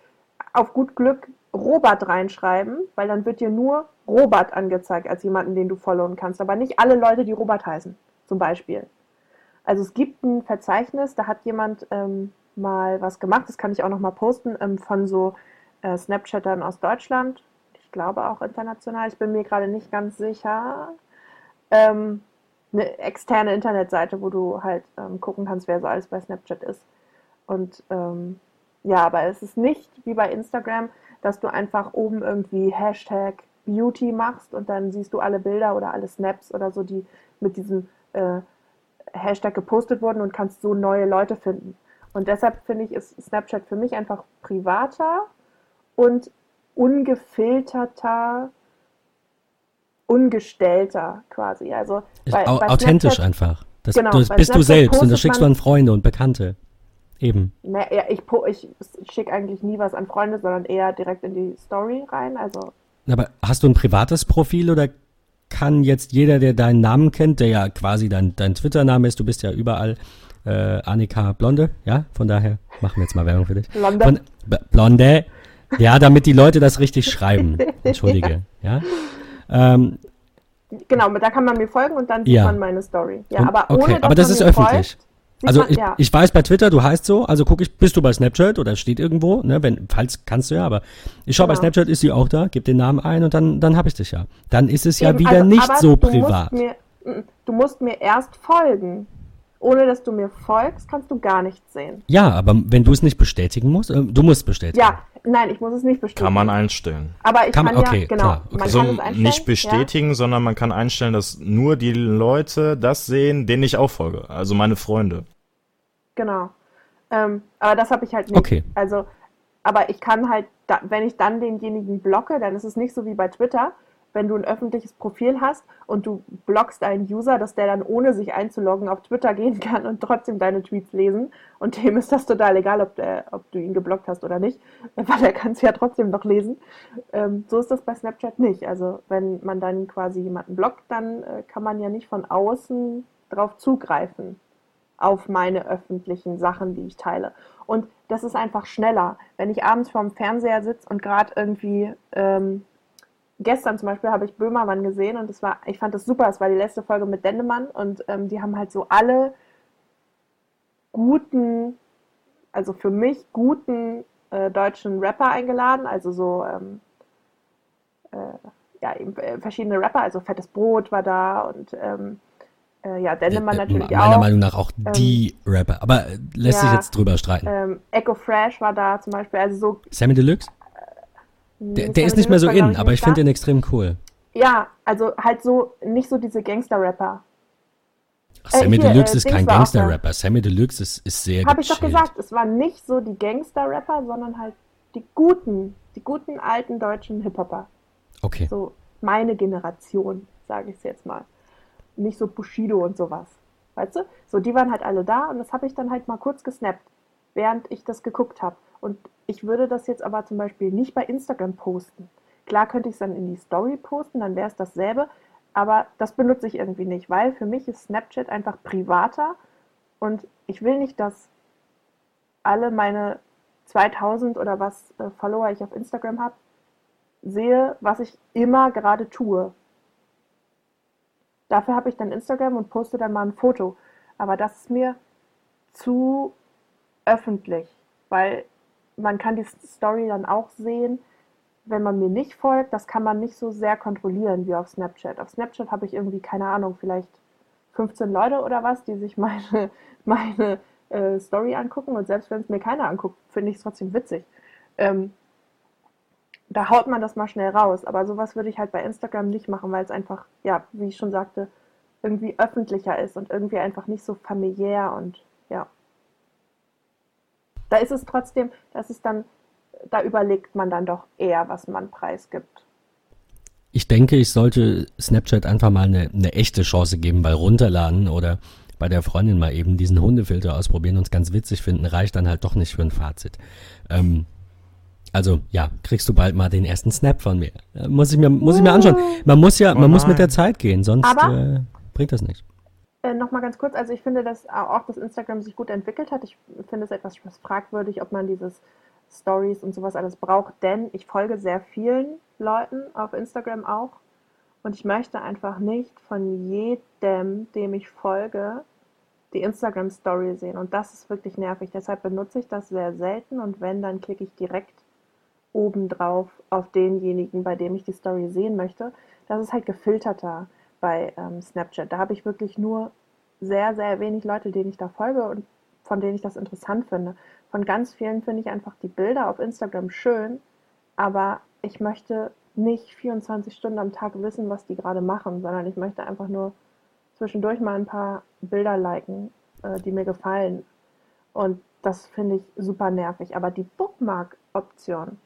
auf gut Glück Robert reinschreiben, weil dann wird dir nur Robert angezeigt als jemanden, den du followen kannst, aber nicht alle Leute, die Robert heißen, zum Beispiel. Also es gibt ein Verzeichnis, da hat jemand ähm, mal was gemacht, das kann ich auch noch mal posten, ähm, von so äh, Snapchattern aus Deutschland. Ich glaube auch international, ich bin mir gerade nicht ganz sicher. Ähm, eine externe Internetseite, wo du halt ähm, gucken kannst, wer so alles bei Snapchat ist. Und ähm, ja, aber es ist nicht wie bei Instagram, dass du einfach oben irgendwie Hashtag Beauty machst und dann siehst du alle Bilder oder alle Snaps oder so, die mit diesem äh, Hashtag gepostet wurden und kannst so neue Leute finden. Und deshalb finde ich, ist Snapchat für mich einfach privater und ungefilterter ungestellter quasi. Also bei, bei authentisch Snapchat, einfach. Das, genau, das bist du selbst und das schickst du an Freunde und Bekannte. Eben. Na, ja, ich, ich schicke eigentlich nie was an Freunde, sondern eher direkt in die Story rein. Also. Aber hast du ein privates Profil oder kann jetzt jeder, der deinen Namen kennt, der ja quasi dein, dein Twitter-Name ist, du bist ja überall äh, Annika Blonde, ja, von daher machen wir jetzt mal Werbung für dich. Blonde. Von, Blonde, ja, damit die Leute das richtig schreiben. Entschuldige, ja. ja? Ähm, genau, da kann man mir folgen und dann sieht ja. man meine Story. Ja, und, aber okay, ohne, aber das ist öffentlich. Folgt, also man, ich, ja. ich, weiß bei Twitter, du heißt so, also gucke ich, bist du bei Snapchat oder steht irgendwo, ne, wenn, falls kannst du ja, aber ich schaue genau. bei Snapchat, ist sie auch da, gib den Namen ein und dann, dann habe ich dich ja. Dann ist es ja Eben, wieder also, nicht so privat. Musst mir, mm, du musst mir erst folgen. Ohne dass du mir folgst, kannst du gar nichts sehen. Ja, aber wenn du es nicht bestätigen musst, äh, du musst bestätigen. Ja, nein, ich muss es nicht bestätigen. Kann man einstellen. Aber ich kann, kann okay, ja, genau, klar, okay. man also kann es einstellen, nicht bestätigen, ja. sondern man kann einstellen, dass nur die Leute das sehen, denen ich auch folge. Also meine Freunde. Genau. Ähm, aber das habe ich halt nicht. Okay. Also, aber ich kann halt, da, wenn ich dann denjenigen blocke, dann ist es nicht so wie bei Twitter, wenn du ein öffentliches Profil hast und du blockst einen User, dass der dann ohne sich einzuloggen auf Twitter gehen kann und trotzdem deine Tweets lesen. Und dem ist das total egal, ob, der, ob du ihn geblockt hast oder nicht, weil er kann es ja trotzdem noch lesen. Ähm, so ist das bei Snapchat nicht. Also wenn man dann quasi jemanden blockt, dann äh, kann man ja nicht von außen drauf zugreifen auf meine öffentlichen Sachen, die ich teile. Und das ist einfach schneller. Wenn ich abends vorm Fernseher sitze und gerade irgendwie ähm, gestern zum Beispiel habe ich Böhmermann gesehen und das war, ich fand das super, es war die letzte Folge mit Dendemann und ähm, die haben halt so alle guten, also für mich guten äh, deutschen Rapper eingeladen, also so ähm, äh, ja, eben, äh, verschiedene Rapper, also Fettes Brot war da und ähm, äh, ja, Dendemann äh, natürlich meiner auch. Meiner Meinung nach auch die Rapper, aber lässt ja, sich jetzt drüber streiten. Ähm, Echo Fresh war da zum Beispiel, also so. Sammy Deluxe? Der, der ist nicht mehr so in, aber ich finde den extrem cool. Ja, also halt so, nicht so diese Gangster-Rapper. Ach, Sammy äh, hier, Deluxe äh, ist kein Gangster-Rapper. Sammy Deluxe ist, ist sehr Habe ich doch gesagt, es waren nicht so die Gangster-Rapper, sondern halt die guten, die guten alten deutschen Hip-Hopper. Okay. So meine Generation, sage ich es jetzt mal. Nicht so Bushido und sowas. Weißt du? So, die waren halt alle da und das habe ich dann halt mal kurz gesnappt, während ich das geguckt habe. Und ich würde das jetzt aber zum Beispiel nicht bei Instagram posten. Klar könnte ich es dann in die Story posten, dann wäre es dasselbe, aber das benutze ich irgendwie nicht, weil für mich ist Snapchat einfach privater und ich will nicht, dass alle meine 2000 oder was äh, Follower ich auf Instagram habe, sehe, was ich immer gerade tue. Dafür habe ich dann Instagram und poste dann mal ein Foto. Aber das ist mir zu öffentlich, weil man kann die Story dann auch sehen, wenn man mir nicht folgt. Das kann man nicht so sehr kontrollieren wie auf Snapchat. Auf Snapchat habe ich irgendwie, keine Ahnung, vielleicht 15 Leute oder was, die sich meine, meine äh, Story angucken. Und selbst wenn es mir keiner anguckt, finde ich es trotzdem witzig. Ähm, da haut man das mal schnell raus. Aber sowas würde ich halt bei Instagram nicht machen, weil es einfach, ja, wie ich schon sagte, irgendwie öffentlicher ist und irgendwie einfach nicht so familiär und ja. Da ist es trotzdem, das ist dann, da überlegt man dann doch eher, was man preisgibt. Ich denke, ich sollte Snapchat einfach mal eine, eine echte Chance geben, weil runterladen oder bei der Freundin mal eben diesen Hundefilter ausprobieren und es ganz witzig finden, reicht dann halt doch nicht für ein Fazit. Ähm, also ja, kriegst du bald mal den ersten Snap von mir. Äh, muss ich mir, muss ich mir anschauen. Man muss ja, oh man muss mit der Zeit gehen, sonst äh, bringt das nicht. Äh, Nochmal ganz kurz, also ich finde, dass auch das Instagram sich gut entwickelt hat. Ich finde es etwas fragwürdig, ob man dieses Stories und sowas alles braucht, denn ich folge sehr vielen Leuten auf Instagram auch und ich möchte einfach nicht von jedem, dem ich folge, die Instagram Story sehen und das ist wirklich nervig. Deshalb benutze ich das sehr selten und wenn, dann klicke ich direkt oben drauf auf denjenigen, bei dem ich die Story sehen möchte. Das ist halt gefilterter bei ähm, Snapchat. Da habe ich wirklich nur sehr, sehr wenig Leute, denen ich da folge und von denen ich das interessant finde. Von ganz vielen finde ich einfach die Bilder auf Instagram schön, aber ich möchte nicht 24 Stunden am Tag wissen, was die gerade machen, sondern ich möchte einfach nur zwischendurch mal ein paar Bilder liken, äh, die mir gefallen. Und das finde ich super nervig. Aber die Bookmark-Option,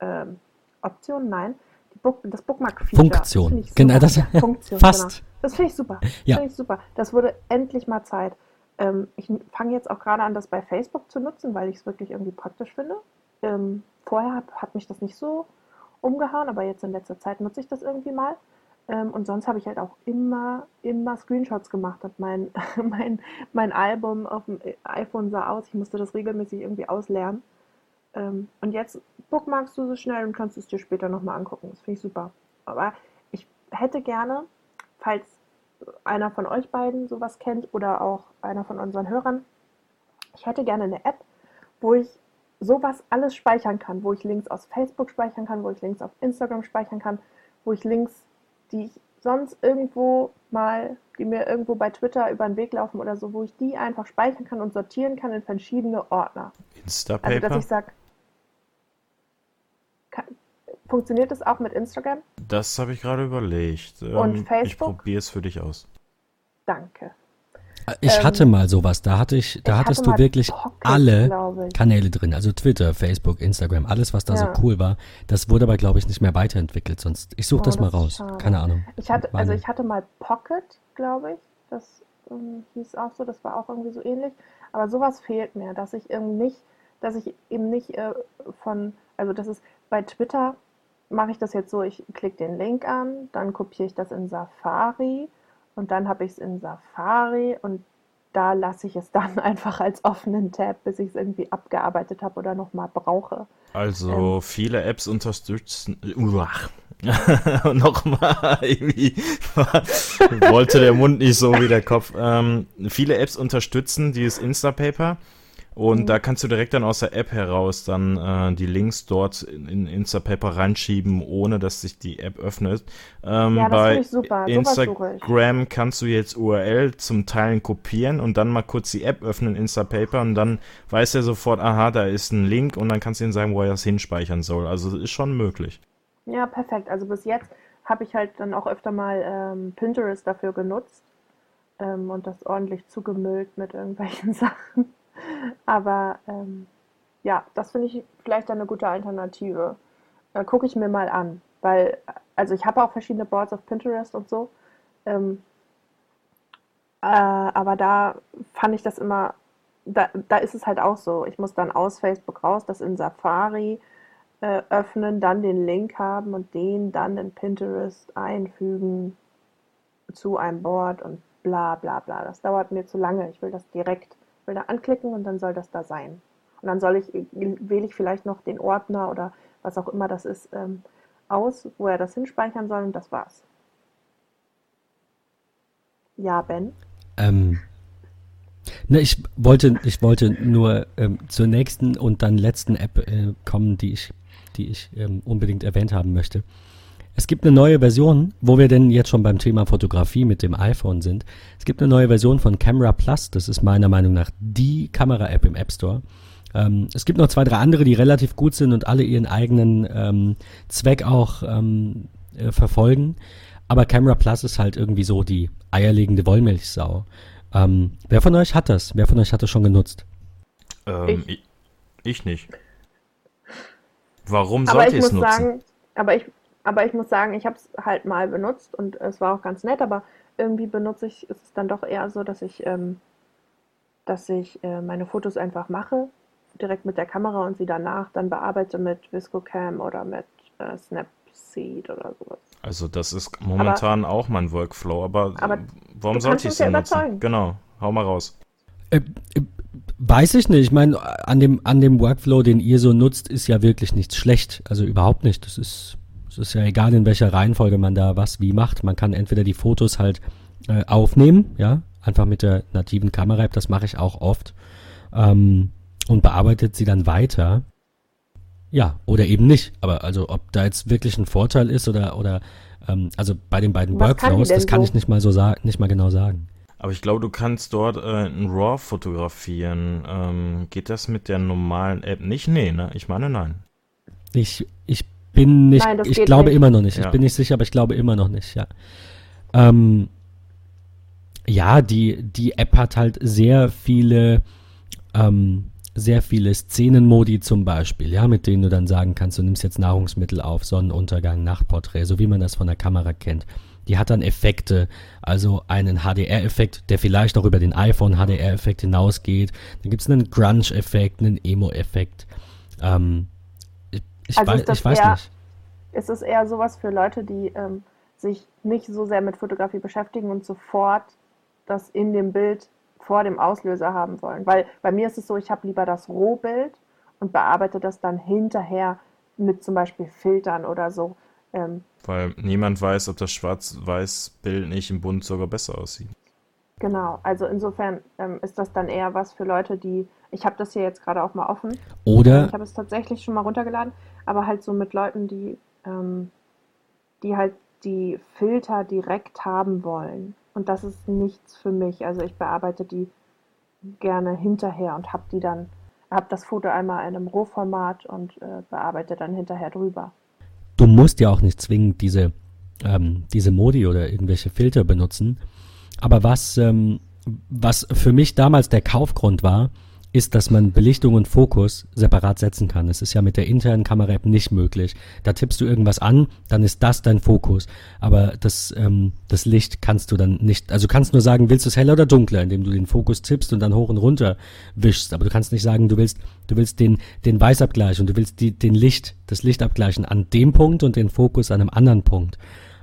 ähm, Option, nein, Book, das Bookmark-Feature. Funktion. Das genau, das Funktion, fast. Genau. Das finde ich super. Ja. Finde ich super. Das wurde endlich mal Zeit. Ähm, ich fange jetzt auch gerade an, das bei Facebook zu nutzen, weil ich es wirklich irgendwie praktisch finde. Ähm, vorher hat, hat, mich das nicht so umgehauen, aber jetzt in letzter Zeit nutze ich das irgendwie mal. Ähm, und sonst habe ich halt auch immer, immer Screenshots gemacht und mein, mein, mein Album auf dem iPhone sah aus. Ich musste das regelmäßig irgendwie auslernen. Ähm, und jetzt bookmarkst du so schnell und kannst es dir später nochmal angucken. Das finde ich super. Aber ich hätte gerne, falls einer von euch beiden sowas kennt oder auch einer von unseren Hörern, ich hätte gerne eine App, wo ich sowas alles speichern kann, wo ich Links aus Facebook speichern kann, wo ich Links auf Instagram speichern kann, wo ich Links, die ich sonst irgendwo mal, die mir irgendwo bei Twitter über den Weg laufen oder so, wo ich die einfach speichern kann und sortieren kann in verschiedene Ordner. Instapaper? Also, dass ich sage, Funktioniert das auch mit Instagram? Das habe ich gerade überlegt. Und ähm, Facebook? Ich probiere es für dich aus. Danke. Ich ähm, hatte mal sowas, da hatte ich, da hattest du wirklich Pocket, alle Kanäle drin, also Twitter, Facebook, Instagram, alles, was da ja. so cool war. Das wurde aber, glaube ich, nicht mehr weiterentwickelt, sonst, ich suche oh, das mal raus, schade. keine Ahnung. Ich hatte, also ich hatte mal Pocket, glaube ich, das ähm, hieß auch so, das war auch irgendwie so ähnlich, aber sowas fehlt mir, dass ich eben nicht, dass ich eben nicht äh, von, also das ist bei Twitter mache ich das jetzt so, ich klicke den Link an, dann kopiere ich das in Safari und dann habe ich es in Safari und da lasse ich es dann einfach als offenen Tab, bis ich es irgendwie abgearbeitet habe oder nochmal brauche. Also ähm, viele Apps unterstützen. Uah. nochmal, irgendwie wollte der Mund nicht so wie der Kopf. Ähm, viele Apps unterstützen dieses Instapaper. Und mhm. da kannst du direkt dann aus der App heraus dann äh, die Links dort in, in Instapaper reinschieben, ohne dass sich die App öffnet. Ähm, ja, das bei ich super. Instagram kannst du jetzt URL zum Teilen kopieren und dann mal kurz die App öffnen, Instapaper, und dann weiß er sofort, aha, da ist ein Link und dann kannst du ihm sagen, wo er das hinspeichern soll. Also das ist schon möglich. Ja, perfekt. Also bis jetzt habe ich halt dann auch öfter mal ähm, Pinterest dafür genutzt ähm, und das ordentlich zugemüllt mit irgendwelchen Sachen. Aber ähm, ja, das finde ich vielleicht eine gute Alternative. Äh, Gucke ich mir mal an, weil, also ich habe auch verschiedene Boards auf Pinterest und so. Ähm, äh, aber da fand ich das immer, da, da ist es halt auch so. Ich muss dann aus Facebook raus, das in Safari äh, öffnen, dann den Link haben und den dann in Pinterest einfügen zu einem Board und bla bla bla. Das dauert mir zu lange. Ich will das direkt will da anklicken und dann soll das da sein. Und dann soll ich, wähle ich vielleicht noch den Ordner oder was auch immer das ist, ähm, aus, wo er das hinspeichern soll und das war's. Ja, Ben? Ähm, ne, ich wollte, ich wollte nur ähm, zur nächsten und dann letzten App äh, kommen, die ich, die ich ähm, unbedingt erwähnt haben möchte. Es gibt eine neue Version, wo wir denn jetzt schon beim Thema Fotografie mit dem iPhone sind. Es gibt eine neue Version von Camera Plus. Das ist meiner Meinung nach die Kamera-App im App Store. Ähm, es gibt noch zwei, drei andere, die relativ gut sind und alle ihren eigenen ähm, Zweck auch ähm, äh, verfolgen. Aber Camera Plus ist halt irgendwie so die eierlegende Wollmilchsau. Ähm, wer von euch hat das? Wer von euch hat das schon genutzt? Ähm, ich. ich. nicht. Warum sollte ich es nutzen? Sagen, aber ich, aber ich muss sagen, ich habe es halt mal benutzt und es war auch ganz nett, aber irgendwie benutze ich, ist es dann doch eher so, dass ich, ähm, dass ich äh, meine Fotos einfach mache, direkt mit der Kamera und sie danach dann bearbeite mit ViscoCam oder mit äh, Snapseed oder sowas. Also das ist momentan aber, auch mein Workflow, aber, aber warum sollte ich es denn nutzen? Überzeugen. Genau, hau mal raus. Äh, äh, weiß ich nicht. Ich meine, an dem, an dem Workflow, den ihr so nutzt, ist ja wirklich nichts schlecht. Also überhaupt nicht. Das ist es ist ja egal, in welcher Reihenfolge man da was wie macht. Man kann entweder die Fotos halt äh, aufnehmen, ja, einfach mit der nativen Kamera-App, das mache ich auch oft, ähm, und bearbeitet sie dann weiter. Ja, oder eben nicht. Aber also, ob da jetzt wirklich ein Vorteil ist oder, oder ähm, also bei den beiden was Workflows, das kann so? ich nicht mal so sagen, nicht mal genau sagen. Aber ich glaube, du kannst dort äh, ein RAW fotografieren. Ähm, geht das mit der normalen App nicht? Nee, ne? Ich meine, nein. Ich bin nicht, Nein, ich glaube nicht. immer noch nicht. Ja. Ich bin nicht sicher, aber ich glaube immer noch nicht, ja. Ähm, ja, die, die App hat halt sehr viele, ähm, sehr viele Szenenmodi zum Beispiel, ja, mit denen du dann sagen kannst, du nimmst jetzt Nahrungsmittel auf, Sonnenuntergang, Nachtporträt, so wie man das von der Kamera kennt. Die hat dann Effekte, also einen HDR-Effekt, der vielleicht auch über den iPhone HDR-Effekt hinausgeht. Dann gibt es einen Grunge-Effekt, einen Emo-Effekt. Ähm, ich, Also wei ist das ich weiß eher- nicht. Ist es eher sowas für Leute, die ähm, sich nicht so sehr mit Fotografie beschäftigen und sofort das in dem Bild vor dem Auslöser haben wollen? Weil bei mir ist es so, ich habe lieber das Rohbild und bearbeite das dann hinterher mit zum Beispiel Filtern oder so. Ähm, Weil niemand weiß, ob das Schwarz-Weiß-Bild nicht im Bund sogar besser aussieht. genau, also insofern ähm, ist das dann eher was für Leute, die, ich habe das hier jetzt gerade auch mal offen, Ich Oder, habe es tatsächlich schon mal runtergeladen, aber halt so mit Leuten, die, ähm, die halt die Filter direkt haben wollen. Und das ist nichts für mich. Also ich bearbeite die gerne hinterher und habe die dann, habe das Foto einmal in einem Rohformat und äh, bearbeite dann hinterher drüber. du musst ja auch nicht zwingend diese, ähm, diese Modi oder irgendwelche Filter benutzen. Aber was, ähm, was für mich damals der Kaufgrund war, ist, dass man Belichtung und Fokus separat setzen kann. Es ist ja mit der internen Kamera-App nicht möglich. Da tippst du irgendwas an, dann ist das dein Fokus. Aber das, ähm, das Licht kannst du dann nicht, also du kannst nur sagen, willst du es heller oder dunkler, indem du den Fokus tippst und dann hoch und runter wischst. Aber du kannst nicht sagen, du willst, du willst den, den Weißabgleich und du willst die, den Licht, das Licht abgleichen an dem Punkt und den Fokus an einem anderen Punkt.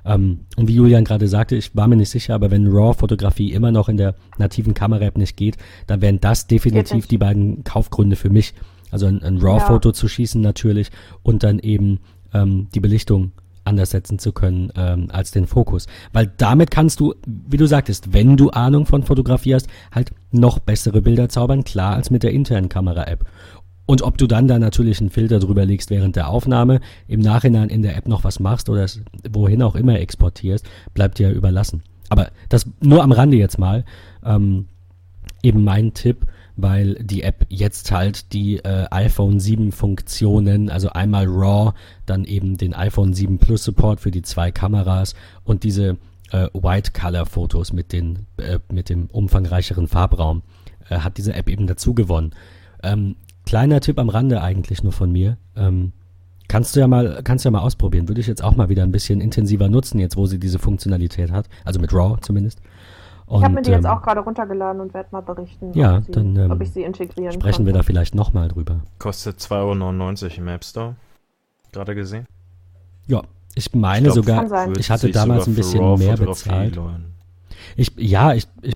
Ähm, und wie Julian gerade sagte, ich war mir nicht sicher, aber wenn RAW-Fotografie immer noch in der nativen Kamera-App nicht geht, dann wären das definitiv die beiden Kaufgründe für mich. Also ein, ein RAW-Foto zu schießen natürlich und dann eben ähm, die Belichtung anders setzen zu können ähm, als den Fokus. Weil damit kannst du, wie du sagtest, wenn du Ahnung von Fotografie hast, halt noch bessere Bilder zaubern, klar, als mit der internen Kamera-App. Und ob du dann da natürlich einen Filter drüber legst während der Aufnahme, im Nachhinein in der App noch was machst oder wohin auch immer exportierst, bleibt dir überlassen. Aber das nur am Rande jetzt mal. Ähm, eben mein Tipp, weil die App jetzt halt die äh, iPhone 7 Funktionen, also einmal RAW, dann eben den iPhone 7 Plus Support für die zwei Kameras und diese äh, White Color Fotos mit den äh, mit dem umfangreicheren Farbraum äh, hat diese App eben dazu gewonnen. Ähm, kleiner Tipp am Rande eigentlich nur von mir. Ähm, kannst du ja mal kannst du ja mal ausprobieren. Würde ich jetzt auch mal wieder ein bisschen intensiver nutzen, jetzt wo sie diese Funktionalität hat, also mit RAW zumindest. Ich habe mir Und, die jetzt ähm, auch gerade runtergeladen und werde mal berichten, Ja, ob, sie, dann, ähm, ob ich sie integrieren Sprechen wir da konnte. vielleicht nochmal drüber. Kostet 2,99 Euro im App Store. Gerade gesehen. Ja, ich meine Ich glaub, sogar, ich hatte damals ein bisschen mehr bezahlt. Ich, ja, ich, ich,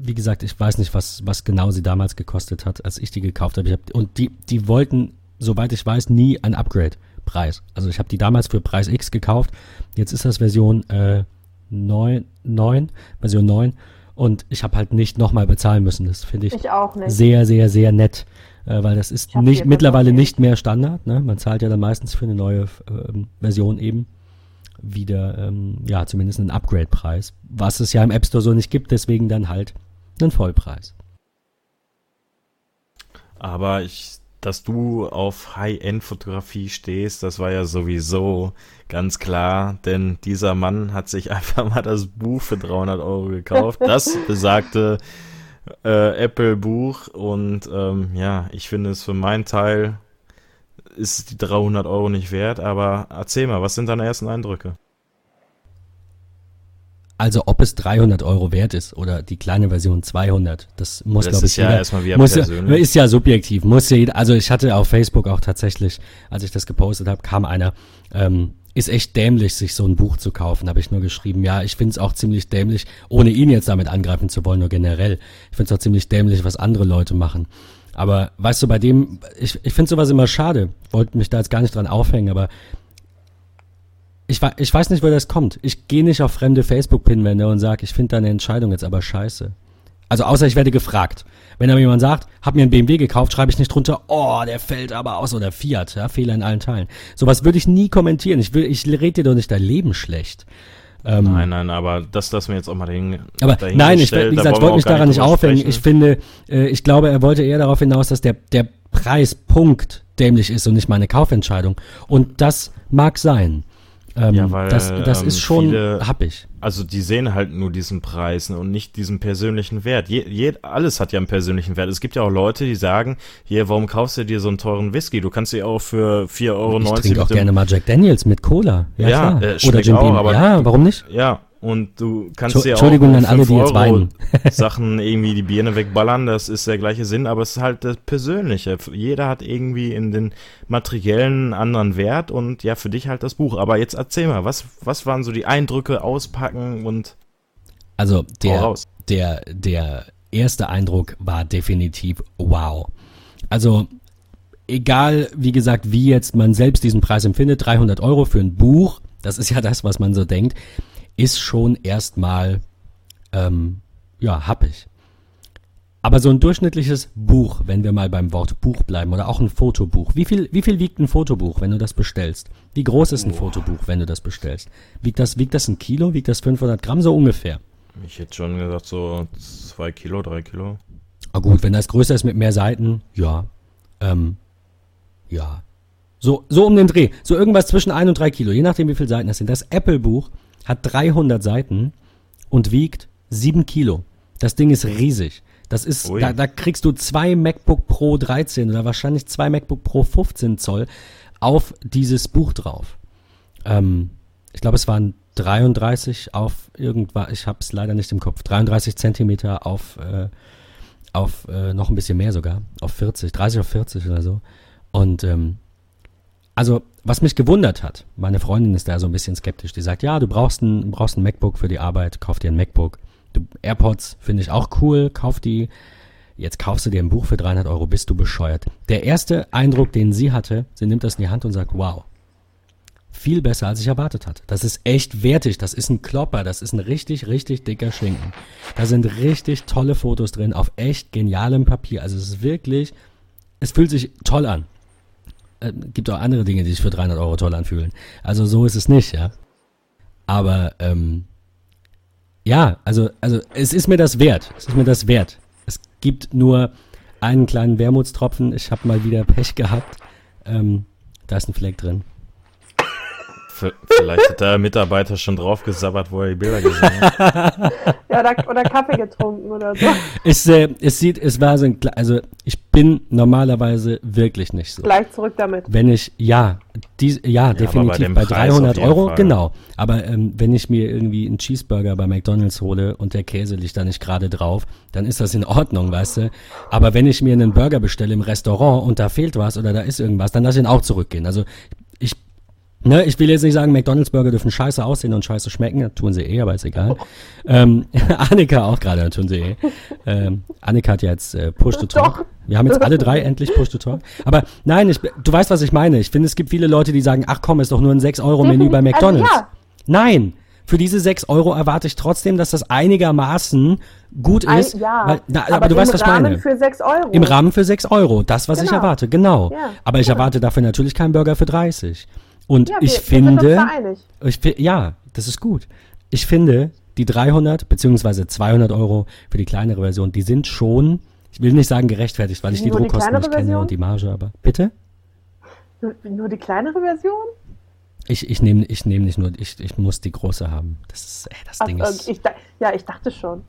wie gesagt, ich weiß nicht, was, was genau sie damals gekostet hat, als ich die gekauft habe. Hab, und die, die wollten, soweit ich weiß, nie ein Upgrade-Preis. Also ich habe die damals für Preis X gekauft. Jetzt ist das Version äh, 9, 9, Version 9. Und ich habe halt nicht nochmal bezahlen müssen. Das finde ich, Ich auch nicht. sehr, sehr, sehr nett. Äh, weil das ist nicht mittlerweile nicht mehr Standard. Ne? Man zahlt ja dann meistens für eine neue ähm, Version eben wieder, ähm, ja, zumindest einen Upgrade-Preis. Was es ja im App Store so nicht gibt, deswegen dann halt einen Vollpreis. Aber ich, dass du auf High-End-Fotografie stehst, das war ja sowieso ganz klar, denn dieser Mann hat sich einfach mal das Buch für 300 Euro gekauft, das besagte äh, Apple-Buch und ähm, ja, ich finde es für meinen Teil ist die 300 Euro nicht wert, aber erzähl mal, was sind deine ersten Eindrücke? Also ob es 300 Euro wert ist oder die kleine Version 200, das muss, glaube ich, ist ja jeder, erstmal wieder muss persönlich. ist ja subjektiv. Muss ja jeder, also ich hatte auf Facebook auch tatsächlich, als ich das gepostet habe, kam einer, ähm, ist echt dämlich, sich so ein Buch zu kaufen, habe ich nur geschrieben. Ja, ich finde es auch ziemlich dämlich, ohne ihn jetzt damit angreifen zu wollen, nur generell. Ich finde es auch ziemlich dämlich, was andere Leute machen. Aber weißt du, bei dem, ich, ich finde sowas immer schade. Wollte mich da jetzt gar nicht dran aufhängen, aber ich, ich weiß nicht, woher das kommt. Ich gehe nicht auf fremde Facebook-Pinwände und sage, ich finde deine Entscheidung jetzt aber scheiße. Also außer ich werde gefragt. Wenn aber jemand sagt, hab mir einen BMW gekauft, schreibe ich nicht drunter, oh, der fällt aber aus oder Fiat, ja, Fehler in allen Teilen. Sowas würde ich nie kommentieren. Ich will, ich rede dir doch nicht dein Leben schlecht. Ähm, Nein, nein, aber das lassen wir jetzt auch mal dahin. aber nein, ich, wie gesagt, ich wollte mich daran nicht aufhängen. Ich finde, äh, ich glaube, er wollte eher darauf hinaus, dass der, der Preispunkt dämlich ist und nicht meine Kaufentscheidung. Und das mag sein. Ähm, Ja, weil, das, das ähm, ist schon viele- happig. also die sehen halt nur diesen Preis ne, und nicht diesen persönlichen Wert. Je, je, alles hat ja einen persönlichen Wert. Es gibt ja auch Leute, die sagen, hier, warum kaufst du dir so einen teuren Whisky? Du kannst dir auch für 4,90 Euro... Ich trinke auch gerne mal Jack Daniels mit Cola. Ja, ja äh, Oder Jim Beam. Ja, warum nicht? Ja, und du kannst ja auch Entschuldigung an alle, die jetzt weinen. Sachen irgendwie die Birne wegballern, das ist der gleiche Sinn, aber es ist halt das Persönliche. Jeder hat irgendwie in den materiellen anderen Wert und ja, für dich halt das Buch. Aber jetzt erzähl mal, was, was waren so die Eindrücke, auspacken und Also der, der, der erste Eindruck war definitiv wow. Also egal, wie gesagt, wie jetzt man selbst diesen Preis empfindet, 300 Euro für ein Buch, das ist ja das, was man so denkt ist schon erstmal, ähm, ja, happig. Aber so ein durchschnittliches Buch, wenn wir mal beim Wort Buch bleiben, oder auch ein Fotobuch. Wie viel, wie viel wiegt ein Fotobuch, wenn du das bestellst? Wie groß ist ein Boah. Fotobuch, wenn du das bestellst? Wiegt das, wiegt das ein Kilo? Wiegt das 500 Gramm? So ungefähr. Ich hätte schon gesagt, so zwei Kilo, drei Kilo. Ah gut, wenn das größer ist mit mehr Seiten, ja. Ähm, ja. So, so um den Dreh. So irgendwas zwischen ein und drei Kilo, je nachdem, wie viele Seiten das sind. Das Apple-Buch hat 300 Seiten und wiegt 7 Kilo. Das Ding ist riesig. Das ist, da, da kriegst du zwei MacBook Pro 13 oder wahrscheinlich zwei MacBook Pro 15 Zoll auf dieses Buch drauf. Ähm, ich glaube, es waren 33 auf irgendwas, ich habe es leider nicht im Kopf, 33 Zentimeter auf, äh, auf äh, noch ein bisschen mehr sogar, auf 40, 30 auf 40 oder so. Und ähm, also was mich gewundert hat, meine Freundin ist da so ein bisschen skeptisch. Die sagt, ja, du brauchst ein, brauchst ein MacBook für die Arbeit, kauf dir ein MacBook. Du, AirPods finde ich auch cool, kauf die. Jetzt kaufst du dir ein Buch für 300 Euro, bist du bescheuert. Der erste Eindruck, den sie hatte, sie nimmt das in die Hand und sagt, wow, viel besser, als ich erwartet hatte. Das ist echt wertig, das ist ein Klopper, das ist ein richtig, richtig dicker Schinken. Da sind richtig tolle Fotos drin, auf echt genialem Papier. Also es ist wirklich, es fühlt sich toll an äh, gibt auch andere Dinge, die sich für 300 Euro toll anfühlen. Also so ist es nicht, ja. Aber ähm, ja, also, also es ist mir das wert. Es ist mir das wert. Es gibt nur einen kleinen Wermutstropfen. Ich habe mal wieder Pech gehabt. Ähm, da ist ein Fleck drin. Vielleicht hat der Mitarbeiter schon drauf gesabbert, wo er die Bilder gesehen hat. ja, oder, oder, Kaffee getrunken oder so. Es, äh, es sieht, es war so ein, also ich bin normalerweise wirklich nicht so. Gleich zurück damit. Wenn ich, ja, die, ja, ja definitiv bei, bei 300 Euro, Fall. genau. Aber ähm, wenn ich mir irgendwie einen Cheeseburger bei McDonalds hole und der Käse liegt da nicht gerade drauf, dann ist das in Ordnung, weißt du. Aber wenn ich mir einen Burger bestelle im Restaurant und da fehlt was oder da ist irgendwas, dann lass ich ihn auch zurückgehen. Also Ne, ich will jetzt nicht sagen, McDonalds-Burger dürfen scheiße aussehen und scheiße schmecken, das tun sie eh, aber ist egal. ähm, Annika auch gerade, tun sie eh. Ähm, Annika hat ja jetzt äh, Push to Talk. Wir haben jetzt alle drei endlich Push to Talk. Aber nein, ich, du weißt, was ich meine. Ich finde, es gibt viele Leute, die sagen, ach komm, ist doch nur ein 6-Euro-Menü bei McDonalds. Also, ja. Nein, für diese 6 Euro erwarte ich trotzdem, dass das einigermaßen gut ist. Ein, ja, weil, na, aber, aber du weißt, was ich meine. Im Rahmen für 6 Euro. Im Rahmen für 6 Euro. Das, was genau. ich erwarte, genau. Ja, aber ich ja. erwarte dafür natürlich keinen Burger für 30. Und ja, ich wir, finde, wir ich, ja, das ist gut. Ich finde, die 300 beziehungsweise 200 Euro für die kleinere Version, die sind schon, ich will nicht sagen gerechtfertigt, weil ich die Druckkosten nicht Version? kenne und die Marge, aber bitte? Nur, nur die kleinere Version? Ich, ich nehme ich nehm nicht nur, ich, ich muss die große haben. Das ist, ey, das Ach, Ding ist. Ich, ja, ich dachte schon.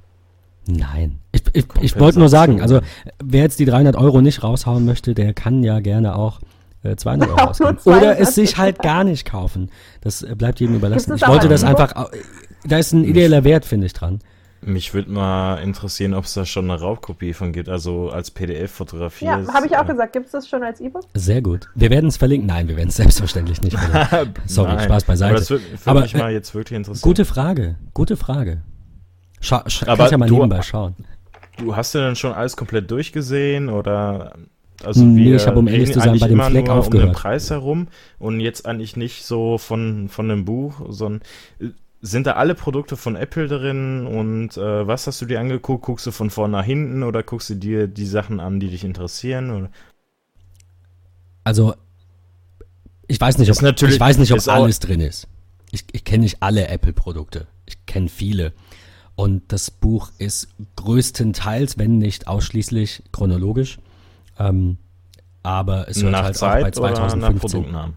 Nein. Ich, ich, ich wollte nur sagen, also wer jetzt die 300 Euro nicht raushauen möchte, der kann ja gerne auch 200 äh, Euro ausgeben. Oder es sich halt gar nicht kaufen. Das äh, bleibt jedem überlassen. Ich wollte das einfach, da ist ein ideeller Wert, finde ich, dran. Mich würde mal interessieren, ob es da schon eine Raubkopie von gibt, also als PDF fotografiert. Ja, habe ich auch gesagt. Gibt es das schon als E-Book? Sehr gut. Wir werden es verlinken. Nein, wir werden es selbstverständlich nicht verlinken. Sorry, Nein. Spaß beiseite. Aber das würde würd mich mal jetzt wirklich interessieren. Gute Frage, gute Frage. Scha Aber kannst ja mal nebenbei schauen. Du hast ja dann schon alles komplett durchgesehen oder also nee, wir ich habe um ehrlich zu sein bei dem Fleck aufgehört. um den Preis herum und jetzt eigentlich nicht so von, von dem Buch, sondern äh, sind da alle Produkte von Apple drin und äh, was hast du dir angeguckt? Guckst du von vorne nach hinten oder guckst du dir die Sachen an, die dich interessieren? Oder? Also, ich weiß nicht, ob, ich weiß nicht, ob alles drin ist. Ich, ich kenne nicht alle Apple-Produkte. Ich kenne viele. Und das Buch ist größtenteils, wenn nicht ausschließlich chronologisch. Ähm, aber es hört nach halt Zeit auch bei 2015. Oder nach Produktnamen?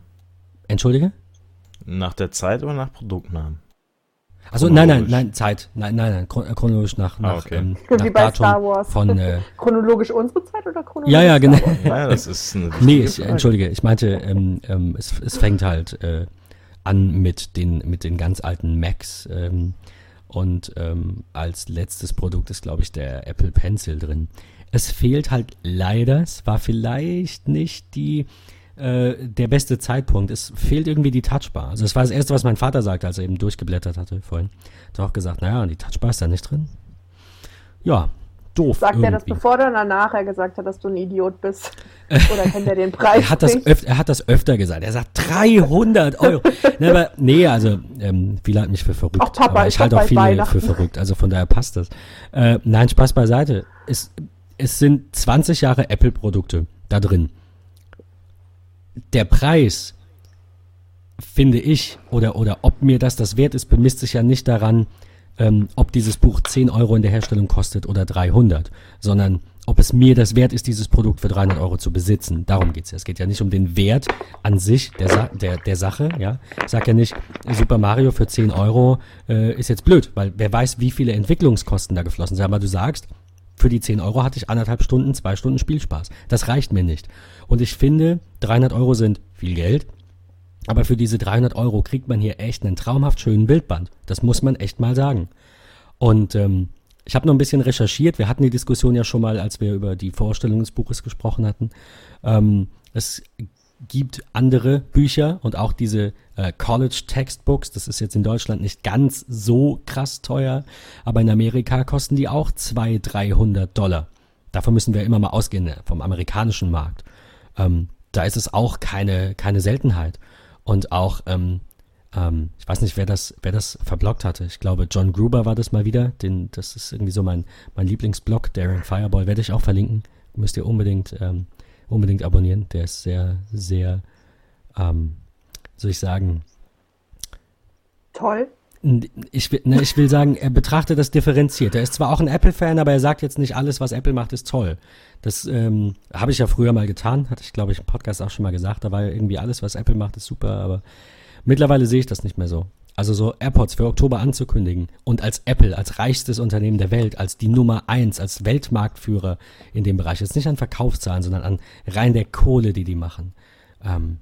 Entschuldige? Nach der Zeit oder nach Produktnamen? Also nein, nein, nein, Zeit. Nein, nein, nein, chron- chronologisch nach, Ah, nach, okay. ähm, Wie nach bei Datum Star Wars. von äh, Chronologisch unsere Zeit oder chronologisch? Ja, ja, genau. Ja, das ist eine Nee, ich, Frage. entschuldige, ich meinte, ähm, ähm, es, es fängt halt äh, an mit den, mit den ganz alten Macs ähm, und ähm, als letztes Produkt ist, glaube ich, der Apple Pencil drin. Es fehlt halt leider, es war vielleicht nicht die äh, der beste Zeitpunkt. Es fehlt irgendwie die Touchbar. Also das war das Erste, was mein Vater sagte, als er eben durchgeblättert hatte vorhin. Hat auch gesagt, naja, die Touchbar ist da nicht drin. Ja, doof Sagt er das irgendwie. bevor oder danach er gesagt hat, dass du ein Idiot bist? Oder kennt er den Preis Er hat, das nicht? öf er hat das öfter gesagt. Er sagt 300 Euro. ne, aber, nee, also ähm, viele halten mich für verrückt. Ach, Papa, aber ich halte auch viele für verrückt. Also von daher passt das. Äh, nein, Spaß beiseite. Es, es sind 20 Jahre Apple-Produkte da drin. Der Preis, finde ich, oder, oder ob mir das das wert ist, bemisst sich ja nicht daran, ähm, ob dieses Buch 10 Euro in der Herstellung kostet oder 300, sondern ob es mir das wert ist, dieses Produkt für 300 Euro zu besitzen. Darum geht's ja. Es geht ja nicht um den Wert an sich der, Sa der, der Sache. Ja, Ich sag ja nicht, Super Mario für 10 Euro äh, ist jetzt blöd, weil wer weiß, wie viele Entwicklungskosten da geflossen sind. Aber du sagst, für die 10 Euro hatte ich anderthalb Stunden, zwei Stunden Spielspaß. Das reicht mir nicht. Und ich finde, 300 Euro sind viel Geld. Aber für diese 300 Euro kriegt man hier echt einen traumhaft schönen Bildband. Das muss man echt mal sagen. Und ähm, ich habe noch ein bisschen recherchiert. Wir hatten die Diskussion ja schon mal, als wir über die Vorstellung des Buches gesprochen hatten. Ähm, es gibt andere Bücher und auch diese äh, College Textbooks. Das ist jetzt in Deutschland nicht ganz so krass teuer, aber in Amerika kosten die auch 200, 300 Dollar. Davon müssen wir immer mal ausgehen äh, vom amerikanischen Markt. Ähm, da ist es auch keine, keine Seltenheit. Und auch, ähm, ähm, ich weiß nicht, wer das, wer das verblockt hatte. Ich glaube, John Gruber war das mal wieder. Den, das ist irgendwie so mein, mein Lieblingsblog, Daring Fireball, werde ich auch verlinken. Müsst ihr unbedingt, ähm, unbedingt abonnieren. Der ist sehr, sehr, ähm, soll ich sagen, Toll. ich will, ne, ich will sagen, er betrachtet das differenziert. Er ist zwar auch ein Apple-Fan, aber er sagt jetzt nicht, alles, was Apple macht, ist toll. Das ähm, habe ich ja früher mal getan, hatte ich, glaube ich, im Podcast auch schon mal gesagt. Da war ja irgendwie alles, was Apple macht, ist super, aber mittlerweile sehe ich das nicht mehr so. Also so AirPods für Oktober anzukündigen und als Apple, als reichstes Unternehmen der Welt, als die Nummer eins, als Weltmarktführer in dem Bereich, jetzt nicht an Verkaufszahlen, sondern an rein der Kohle, die die machen. Ähm,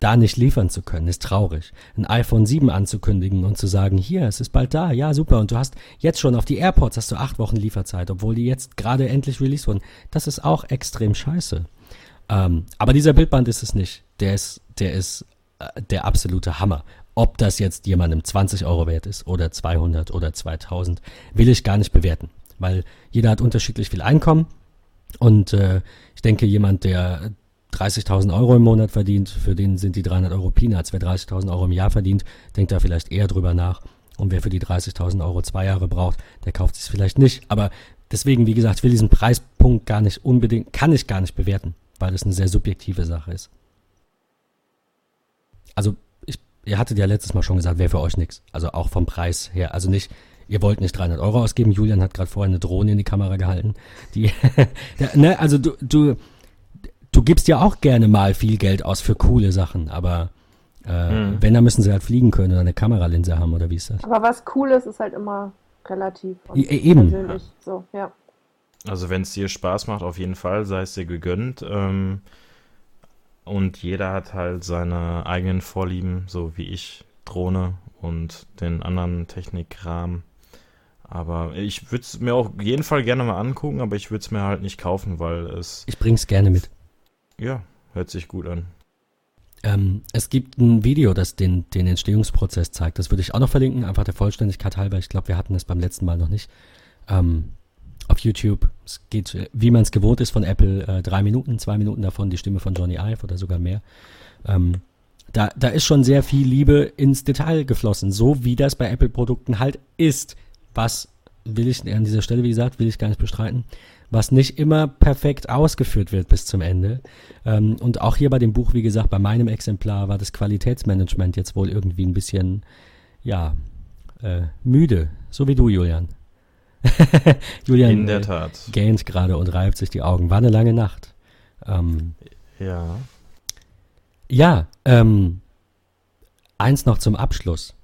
da nicht liefern zu können, ist traurig. Ein iPhone 7 anzukündigen und zu sagen, hier, es ist bald da, ja, super, und du hast jetzt schon auf die AirPods hast du acht Wochen Lieferzeit, obwohl die jetzt gerade endlich released wurden. Das ist auch extrem scheiße. Ähm, aber dieser Bildband ist es nicht. Der ist, der ist äh, der absolute Hammer. Ob das jetzt jemandem 20 Euro wert ist oder 200 oder 2000, will ich gar nicht bewerten, weil jeder hat unterschiedlich viel Einkommen und äh, ich denke, jemand, der 30.000 Euro im Monat verdient, für den sind die 300 Euro Peanuts. Wer 30.000 Euro im Jahr verdient, denkt da vielleicht eher drüber nach. Und wer für die 30.000 Euro zwei Jahre braucht, der kauft es vielleicht nicht. Aber deswegen, wie gesagt, will diesen Preispunkt gar nicht unbedingt, kann ich gar nicht bewerten, weil es eine sehr subjektive Sache ist. Also, ich, ihr hattet ja letztes Mal schon gesagt, wäre für euch nichts. Also auch vom Preis her. Also nicht, ihr wollt nicht 300 Euro ausgeben. Julian hat gerade vorher eine Drohne in die Kamera gehalten. Die, ne, also du, du, du gibst ja auch gerne mal viel Geld aus für coole Sachen, aber äh, Mhm. wenn, dann müssen sie halt fliegen können oder eine Kameralinse haben oder wie ist das? Aber was cool ist, ist halt immer relativ und E- eben. persönlich. So, ja. Also wenn es dir Spaß macht, auf jeden Fall, sei es dir gegönnt. Ähm, und jeder hat halt seine eigenen Vorlieben, so wie ich, Drohne und den anderen Technikkram. Aber ich würde es mir auch auf jeden Fall gerne mal angucken, aber ich würde es mir halt nicht kaufen, weil es, Ich bring's gerne mit. Ja, hört sich gut an. Ähm, es gibt ein Video, das den, den Entstehungsprozess zeigt. Das würde ich auch noch verlinken, einfach der Vollständigkeit halber. Ich glaube, wir hatten das beim letzten Mal noch nicht. Ähm, auf YouTube. Es geht, wie man es gewohnt ist von Apple, äh, drei Minuten, zwei Minuten davon die Stimme von Johnny Ive oder sogar mehr. Ähm, da, da ist schon sehr viel Liebe ins Detail geflossen, so wie das bei Apple-Produkten halt ist. Was will ich an dieser Stelle, wie gesagt, will ich gar nicht bestreiten, was nicht immer perfekt ausgeführt wird bis zum Ende. Ähm, und auch hier bei dem Buch, wie gesagt, bei meinem Exemplar war das Qualitätsmanagement jetzt wohl irgendwie ein bisschen, ja, äh, müde. So wie du, Julian. Julian In der äh, Tat. gähnt gerade und reibt sich die Augen. War eine lange Nacht. Ähm, Ja. ja, ähm, eins noch zum Abschluss.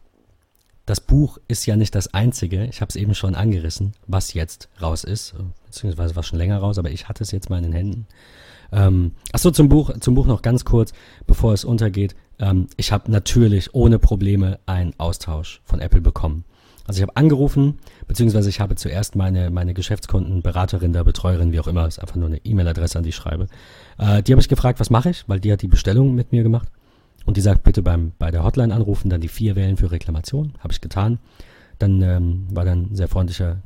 das Buch ist ja nicht das einzige, ich habe es eben schon angerissen, was jetzt raus ist, beziehungsweise was schon länger raus, aber ich hatte es jetzt mal in den Händen. Ähm, achso, zum Buch, zum Buch noch ganz kurz, bevor es untergeht. Ähm, ich habe natürlich ohne Probleme einen Austausch von Apple bekommen. Also ich habe angerufen, beziehungsweise ich habe zuerst meine, meine Geschäftskundenberaterin, der Betreuerin, wie auch immer, ist einfach nur eine E-Mail-Adresse, an die ich schreibe. Äh, die habe ich gefragt, was mache ich, weil die hat die Bestellung mit mir gemacht. Und die sagt, bitte beim, bei der Hotline anrufen, dann die vier wählen für Reklamation. Habe ich getan. Dann ähm, war dann ein sehr freundlicher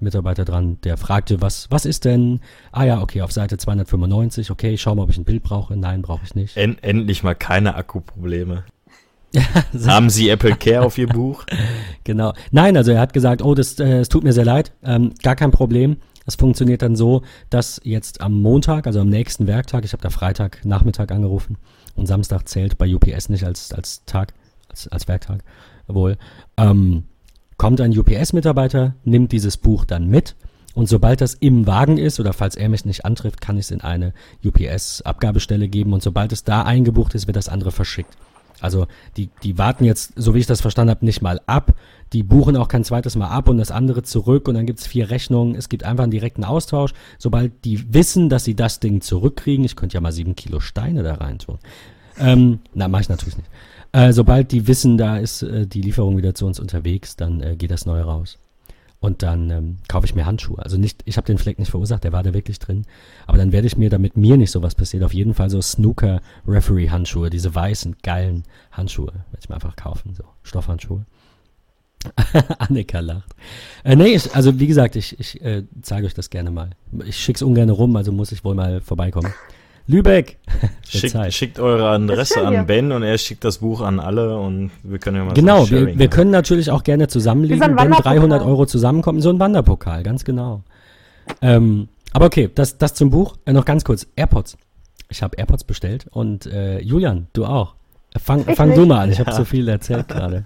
Apple-Mitarbeiter dran, der fragte, was, was ist denn? Ah ja, okay, auf Seite 295, okay, ich schau mal, ob ich ein Bild brauche. Nein, brauche ich nicht. End, endlich mal keine Akkuprobleme. Haben Sie Apple Care auf Ihr Buch? Genau. Nein, also er hat gesagt, oh, das, äh, es tut mir sehr leid, ähm, gar kein Problem. Es funktioniert dann so, dass jetzt am Montag, also am nächsten Werktag, ich habe da Freitag Nachmittag angerufen und Samstag zählt bei UPS nicht als, als Tag, als, als Werktag wohl, ähm, kommt ein UPS-Mitarbeiter, nimmt dieses Buch dann mit und sobald das im Wagen ist oder falls er mich nicht antrifft, kann ich es in eine UPS-Abgabestelle geben und sobald es da eingebucht ist, wird das andere verschickt. Also die, die warten jetzt, so wie ich das verstanden habe, nicht mal ab. Die buchen auch kein zweites Mal ab und das andere zurück und dann gibt es vier Rechnungen. Es gibt einfach einen direkten Austausch. Sobald die wissen, dass sie das Ding zurückkriegen, ich könnte ja mal sieben Kilo Steine da rein tun. Ähm, na, mache ich natürlich nicht. Äh, sobald die wissen, da ist äh, die Lieferung wieder zu uns unterwegs, dann äh, geht das neu raus. Und dann ähm, kaufe ich mir Handschuhe. Also nicht, ich habe den Fleck nicht verursacht, der war da wirklich drin. Aber dann werde ich mir, damit mir nicht sowas passiert, auf jeden Fall so Snooker-Referee-Handschuhe, diese weißen, geilen Handschuhe, werde ich mir einfach kaufen, so Stoffhandschuhe. Annika lacht. Äh, nee, ich, also wie gesagt, ich, ich äh, zeige euch das gerne mal. Ich schick's ungern rum, also muss ich wohl mal vorbeikommen. Lübeck. Schickt, schickt eure Adresse an Ben und er schickt das Buch an alle und wir können ja mal Genau, so wir, wir können natürlich auch gerne zusammenlegen, wenn 300 Euro zusammenkommen. So ein Wanderpokal, ganz genau. Ähm, aber okay, das, das zum Buch. Äh, noch ganz kurz, AirPods. Ich habe AirPods bestellt und äh, Julian, du auch. Fang, fang du mal an, ich ja. habe so viel erzählt gerade.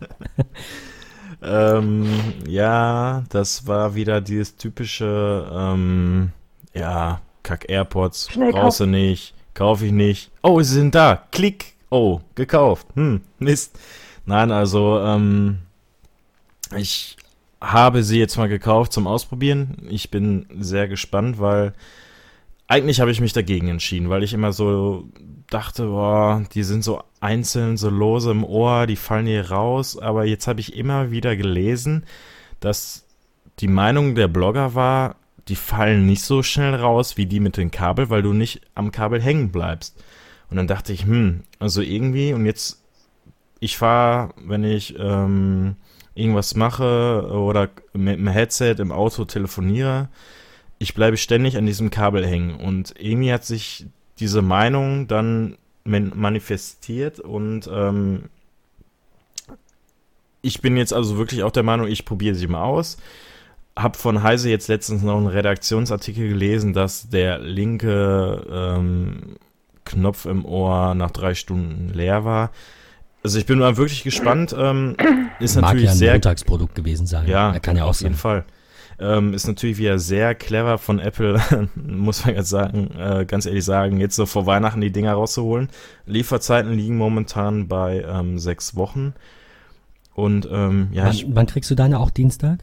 ähm, ja, das war wieder dieses typische, ähm, ja, Kack AirPods, brauchst du nicht, kaufe ich nicht. Oh, sie sind da, klick. Oh, gekauft. Hm, Mist. Nein, also, ähm, ich habe sie jetzt mal gekauft zum Ausprobieren. Ich bin sehr gespannt, weil eigentlich habe ich mich dagegen entschieden, weil ich immer so dachte, boah, die sind so einzeln, so lose im Ohr, die fallen hier raus. Aber jetzt habe ich immer wieder gelesen, dass die Meinung der Blogger war, die fallen nicht so schnell raus wie die mit dem Kabel, weil du nicht am Kabel hängen bleibst. Und dann dachte ich, hm, also irgendwie, und jetzt, ich fahre, wenn ich ähm, irgendwas mache oder mit dem Headset im Auto telefoniere, ich bleibe ständig an diesem Kabel hängen. Und irgendwie hat sich diese Meinung dann manifestiert und ähm, ich bin jetzt also wirklich auch der Meinung, ich probiere sie mal aus habe von Heise jetzt letztens noch einen Redaktionsartikel gelesen, dass der linke ähm, Knopf im Ohr nach drei Stunden leer war. Also ich bin mal wirklich gespannt. Ähm, ist Mag natürlich ja ein sehr Montagsprodukt gewesen sein. Ja, er kann ja auch auf sein. jeden Fall. Ähm, ist natürlich wieder sehr clever von Apple, muss man jetzt sagen, äh, ganz ehrlich sagen, jetzt so vor Weihnachten die Dinger rauszuholen. Lieferzeiten liegen momentan bei ähm, sechs Wochen. Und ähm, ja. Wann, wann kriegst du deine auch Dienstag?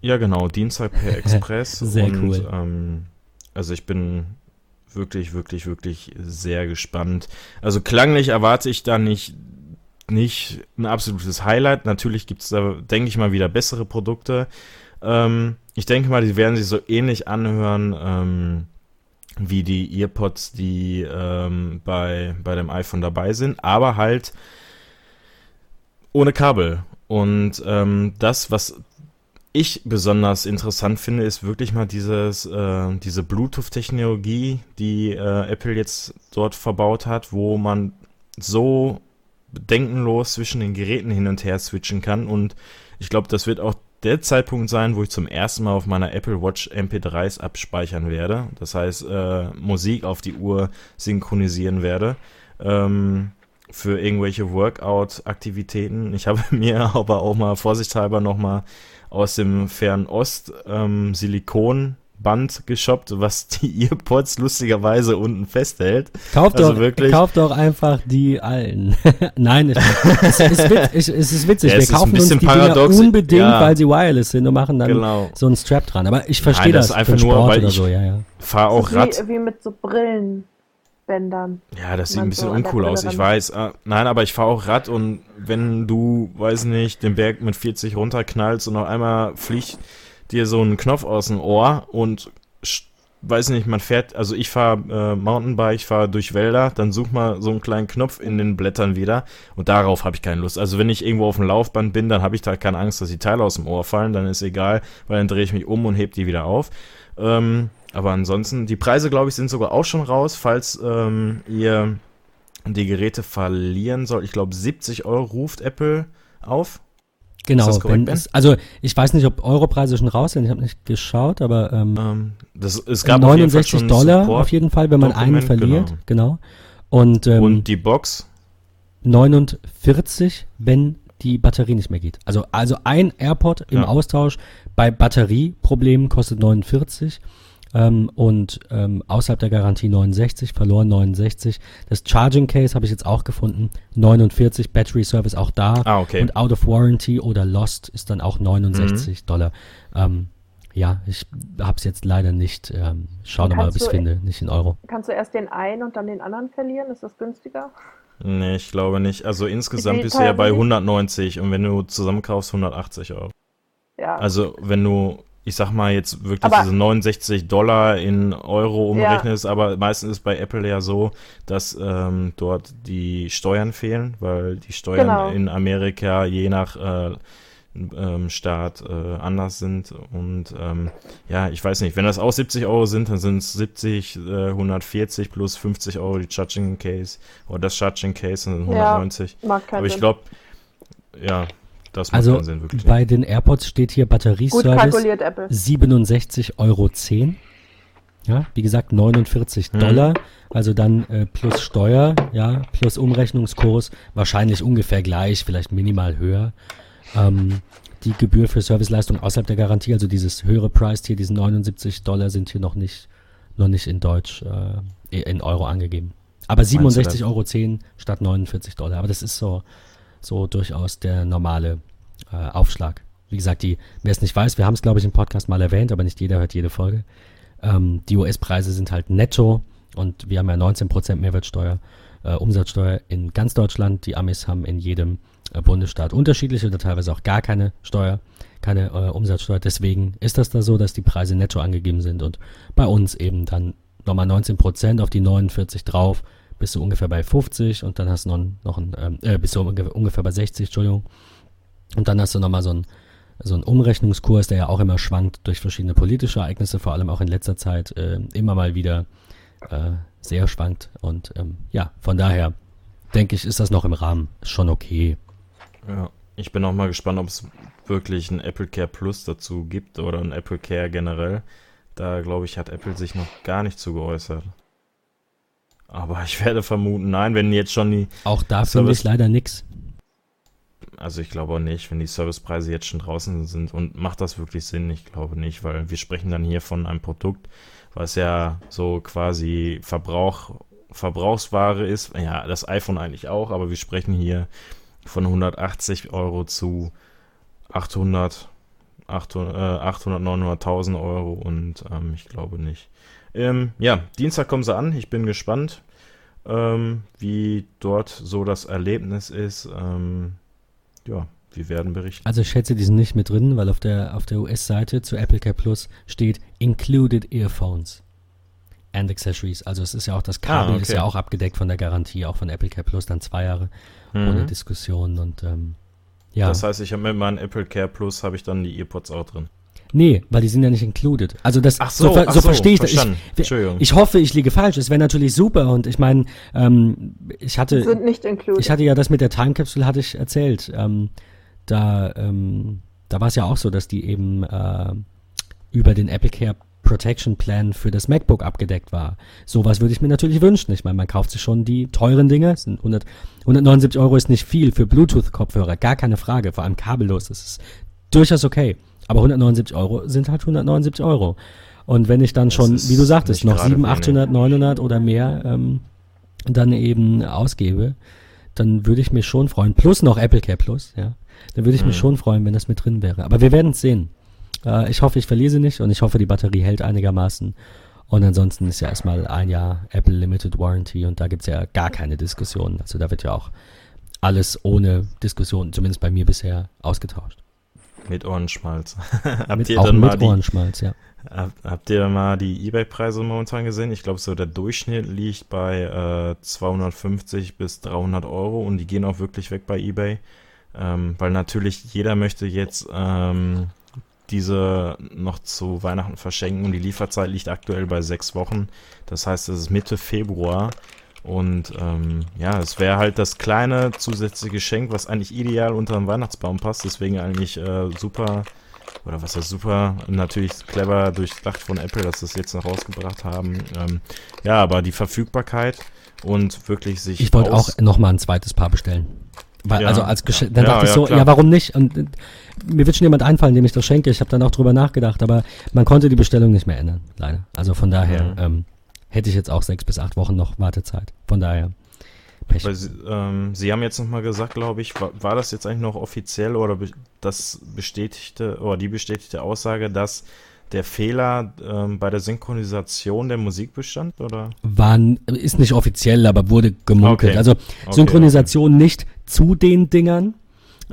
Ja, genau, Dienstag per Express. sehr und, cool. Ähm, also ich bin wirklich, wirklich, wirklich sehr gespannt. Also klanglich erwarte ich da nicht, nicht ein absolutes Highlight. Natürlich gibt es da, denke ich mal, wieder bessere Produkte. Ähm, ich denke mal, die werden sich so ähnlich anhören ähm, wie die Earpods, die ähm, bei, bei dem iPhone dabei sind, aber halt ohne Kabel. Und ähm, das, was ich besonders interessant finde, ist wirklich mal dieses, äh, diese Bluetooth-Technologie, die äh, Apple jetzt dort verbaut hat, wo man so bedenkenlos zwischen den Geräten hin und her switchen kann. Und ich glaube, das wird auch der Zeitpunkt sein, wo ich zum ersten Mal auf meiner Apple Watch MP3s abspeichern werde. Das heißt, äh, Musik auf die Uhr synchronisieren werde. Ähm, für irgendwelche Workout-Aktivitäten. Ich habe mir aber auch mal vorsichtshalber nochmal aus dem Fernost ähm, Silikon Band geshoppt, was die Earpods lustigerweise unten festhält. Kauf Also doch, wirklich- kauf doch einfach die allen. Nein, es, ist witz, es ist witzig. Ja, Wir es ist ein kaufen uns die Dinger unbedingt, ja. weil sie wireless sind und machen dann Genau. so einen Strap dran. Aber ich verstehe Nein, das das, ist einfach nur, weil oder ich- so, ja, ja. Fahr auch Rad. wie, wie mit so Brillenbändern. Ja, das sieht ein bisschen so uncool aus, ich weiß. Äh, nein, aber ich fahre auch Rad und wenn du, weiß nicht, den Berg mit 40 runterknallst und auf einmal fliegt dir so ein Knopf aus dem Ohr und weiß nicht, man fährt, also ich fahre äh, Mountainbike, ich fahre durch Wälder, dann such mal so einen kleinen Knopf in den Blättern wieder und darauf habe ich keine Lust. Also wenn ich irgendwo auf dem Laufband bin, dann habe ich da keine Angst, dass die Teile aus dem Ohr fallen, dann ist egal, weil dann drehe ich mich um und heb die wieder auf. Ähm, aber ansonsten, die Preise, glaube ich, sind sogar auch schon raus, falls ähm, ihr die Geräte verlieren sollt. Ich glaube, 70 Euro ruft Apple auf. Genau. das korrekt, es, also ich weiß nicht, ob Europreise schon raus sind. Ich habe nicht geschaut, aber ähm, Ähm, das, es gab auf jeden Fall 69 schon Dollar Support. auf jeden Fall, wenn man einen Dokument, verliert. Genau. Und, ähm, Und die Box, 49, wenn die Batterie nicht mehr geht. Also, also ein AirPod im Ja. Austausch bei Batterieproblemen kostet 49 ähm, und ähm, außerhalb der Garantie 69, verloren 69. Das Charging Case habe ich jetzt auch gefunden, 49, Battery Service auch da. Ah, okay. Und Out of Warranty oder Lost ist dann auch 69 Dollar. Ähm, ja, ich habe es jetzt leider nicht. Ähm, schau Und noch mal, ob ich es finde, nicht in Euro. Kannst du erst den einen und dann den anderen verlieren? Ist das günstiger? nee, ich glaube nicht. Also insgesamt bist du ja bei sind die? 190 und wenn du zusammenkaufst, 180 Euro. Ja. Also wenn du, ich sag mal jetzt wirklich Aber- diese 69 Dollar in Euro umrechnest, aber meistens ist bei Apple ja so, dass ähm, dort die Steuern fehlen, weil die Steuern Genau. in Amerika je nach äh, ähm, Staat äh, anders sind. Und ähm, ja, ich weiß nicht, wenn das auch 70 Euro sind, dann sind es 70, äh, 140 plus 50 Euro die Charging Case. Oder das Charging Case sind Ja, 190. Mag keinen aber ich glaube, ja, das macht Also keinen Sinn wirklich. bei den AirPods steht hier Batterieservice kalkuliert, Apple. 67,10 Euro. Ja, wie gesagt, 49 Mhm. Dollar. Also dann äh, plus Steuer, ja, plus Umrechnungskurs, wahrscheinlich ungefähr gleich, vielleicht minimal höher. Ähm, die Gebühr für Serviceleistung außerhalb der Garantie, also dieses höhere Preis hier, diese 79 Dollar sind hier noch nicht, noch nicht in Deutsch, äh, in Euro angegeben. Aber Meinst du 67,10 das? Euro statt 49 Dollar. Aber das ist so, so durchaus der normale äh, Aufschlag. Wie gesagt, die, wer es nicht weiß, wir haben es, glaube ich, im Podcast mal erwähnt, aber nicht jeder hört jede Folge. Ähm, die US-Preise sind halt netto und wir haben ja 19% Mehrwertsteuer, äh, Umsatzsteuer in ganz Deutschland. Die Amis haben in jedem äh, Bundesstaat unterschiedliche oder teilweise auch gar keine Steuer, keine äh, Umsatzsteuer. Deswegen ist das da so, dass die Preise netto angegeben sind und bei uns eben dann nochmal 19% auf die 49 drauf, bist du ungefähr bei 50 und dann hast du noch, noch ein, ähm, äh, bist du ungefähr, bei 60, Entschuldigung. Und dann hast du nochmal so ein so ein Umrechnungskurs, der ja auch immer schwankt durch verschiedene politische Ereignisse, vor allem auch in letzter Zeit äh, immer mal wieder äh, sehr schwankt. Und ähm, ja, von daher denke ich, ist das noch im Rahmen. Schon okay. Ja, ich bin auch mal gespannt, ob es wirklich ein Apple Care Plus dazu gibt oder ein Apple Care generell. Da glaube ich, hat Apple sich noch gar nicht zu geäußert. Aber ich werde vermuten, nein, wenn jetzt schon die, Auch da finde ich leider nichts. also ich glaube auch nicht, wenn die Servicepreise jetzt schon draußen sind und macht das wirklich Sinn? Ich glaube nicht, weil wir sprechen dann hier von einem Produkt, was ja so quasi Verbrauch, Verbrauchsware ist. Ja, das iPhone eigentlich auch, aber wir sprechen hier von 180 Euro zu 800, 800, äh, 800 900.000 Euro und ähm, ich glaube nicht. Ähm, ja, Dienstag kommen sie an. Ich bin gespannt, ähm, wie dort so das Erlebnis ist. Ähm, ja, wir werden berichten. Also ich schätze, die sind nicht mit drin, weil auf der, auf der US-Seite zu Apple Care Plus steht Included Earphones and Accessories. Also es ist ja auch das Kabel, Ah, okay. ist ja auch abgedeckt von der Garantie, auch von Apple Care Plus, dann zwei Jahre ohne Mhm. Diskussion und ähm, ja. Das heißt, ich habe mit meinem Apple Care Plus habe ich dann die Earpods auch drin. Nee, weil die sind ja nicht included. Also das Ach so, ver- ach so so, verstehe ich das. Ich, Entschuldigung. ich hoffe, ich liege falsch. Es wäre natürlich super und ich meine, ähm, ich hatte Sind nicht included. ich hatte ja das mit der Time Capsule hatte ich erzählt. Ähm, da ähm, da war es ja auch so, dass die eben äh, über den Apple Care Protection Plan für das MacBook abgedeckt war. Sowas würde ich mir natürlich wünschen. Ich meine, man kauft sich schon die teuren Dinge. Es Sind 100, 179 Euro ist nicht viel für Bluetooth-Kopfhörer, gar keine Frage. Vor allem kabellos. Das ist durchaus okay. Aber 179 Euro sind halt 179 Euro. Und wenn ich dann Das schon, wie du sagtest, noch gerade 700, 800, wenig. 900 oder mehr ähm, dann eben ausgebe, dann würde ich mich schon freuen. Plus noch Apple Care Plus, ja. Dann würde ich mich Mhm. schon freuen, wenn das mit drin wäre. Aber wir werden es sehen. Äh, ich hoffe, ich verliere sie nicht und ich hoffe, die Batterie hält einigermaßen. Und ansonsten ist ja erstmal ein Jahr Apple Limited Warranty und da gibt es ja gar keine Diskussion. Also da wird ja auch alles ohne Diskussion, zumindest bei mir bisher, ausgetauscht. Mit Ohrenschmalz. habt, Mit, ihr auch dann mal mit die, Ohrenschmalz, ja. hab, habt ihr mal die Ebay-Preise momentan gesehen? Ich glaube, so der Durchschnitt liegt bei äh, 250 bis 300 Euro und die gehen auch wirklich weg bei Ebay. Ähm, weil natürlich jeder möchte jetzt ähm, diese noch zu Weihnachten verschenken und die Lieferzeit liegt aktuell bei sechs Wochen. Das heißt, es ist Mitte Februar. Und ähm, ja, es wäre halt das kleine zusätzliche Geschenk, was eigentlich ideal unter den Weihnachtsbaum passt. Deswegen eigentlich äh, super, oder was heißt super, natürlich clever durchdacht von Apple, dass sie es jetzt noch rausgebracht haben. Ähm, ja, aber die Verfügbarkeit und wirklich sich. Ich wollte auch nochmal ein zweites Paar bestellen. Weil, Ja, also als Geschenk, dann Ja, dachte ich ja, so, klar. ja, warum nicht? Und äh, mir wird schon jemand einfallen, dem ich das schenke. Ich habe dann auch drüber nachgedacht, aber man konnte die Bestellung nicht mehr ändern, leider. Also von daher Mhm. ähm, hätte ich jetzt auch sechs bis acht Wochen noch Wartezeit. Von daher Pech. Sie, ähm, Sie haben jetzt nochmal gesagt, glaube ich, war, war das jetzt eigentlich noch offiziell oder be das bestätigte oder die bestätigte Aussage, dass der Fehler ähm, bei der Synchronisation der Musik bestand, oder? Waren, ist nicht offiziell, aber wurde gemunkelt. Okay. Also Okay, Synchronisation nicht zu den Dingern.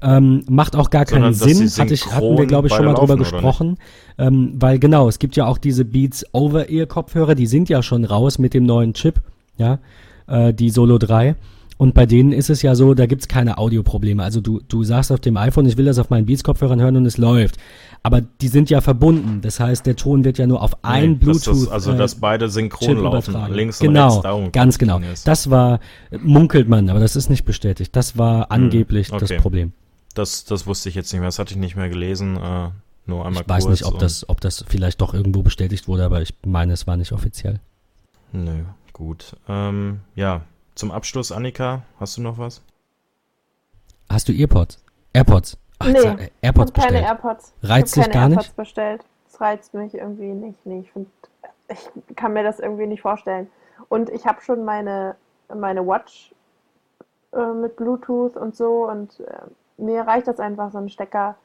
Ähm, macht auch gar keinen Sinn, hatte ich, hatten wir, glaube ich, schon mal drüber gesprochen. Ähm, weil genau, es gibt ja auch diese Beats Over-Ear-Kopfhörer, die sind ja schon raus mit dem neuen Chip, ja, äh, die Solo 3. Und bei denen ist es ja so, da gibt's keine Audioprobleme. Also du, du sagst auf dem iPhone, ich will das auf meinen Beats-Kopfhörern hören und es läuft. Aber die sind ja verbunden. Das heißt, der Ton wird ja nur auf ein Nee, dass Bluetooth. Das, also, äh, dass beide synchron Chip laufen, übertragen. links und genau, rechts. darum ganz genau. es. Das war, munkelt man, aber das ist nicht bestätigt. Das war angeblich das okay. Problem. Das, das wusste ich jetzt nicht mehr, das hatte ich nicht mehr gelesen. Äh, nur einmal Ich weiß kurz nicht, ob das, ob das vielleicht doch irgendwo bestätigt wurde, aber ich meine, es war nicht offiziell. Nö, gut. Ähm, ja, zum Abschluss, Annika, hast du noch was? Hast du Earpods? AirPods? Ach, Nee, äh, AirPods ich habe keine bestellt. AirPods. Reizt ich dich habe gar keine nicht? AirPods bestellt. Das reizt mich irgendwie nicht. Nee, ich, find, ich kann mir das irgendwie nicht vorstellen. Und ich habe schon meine, meine Watch äh, mit Bluetooth und so. Und äh, mir reicht das einfach, so einen Stecker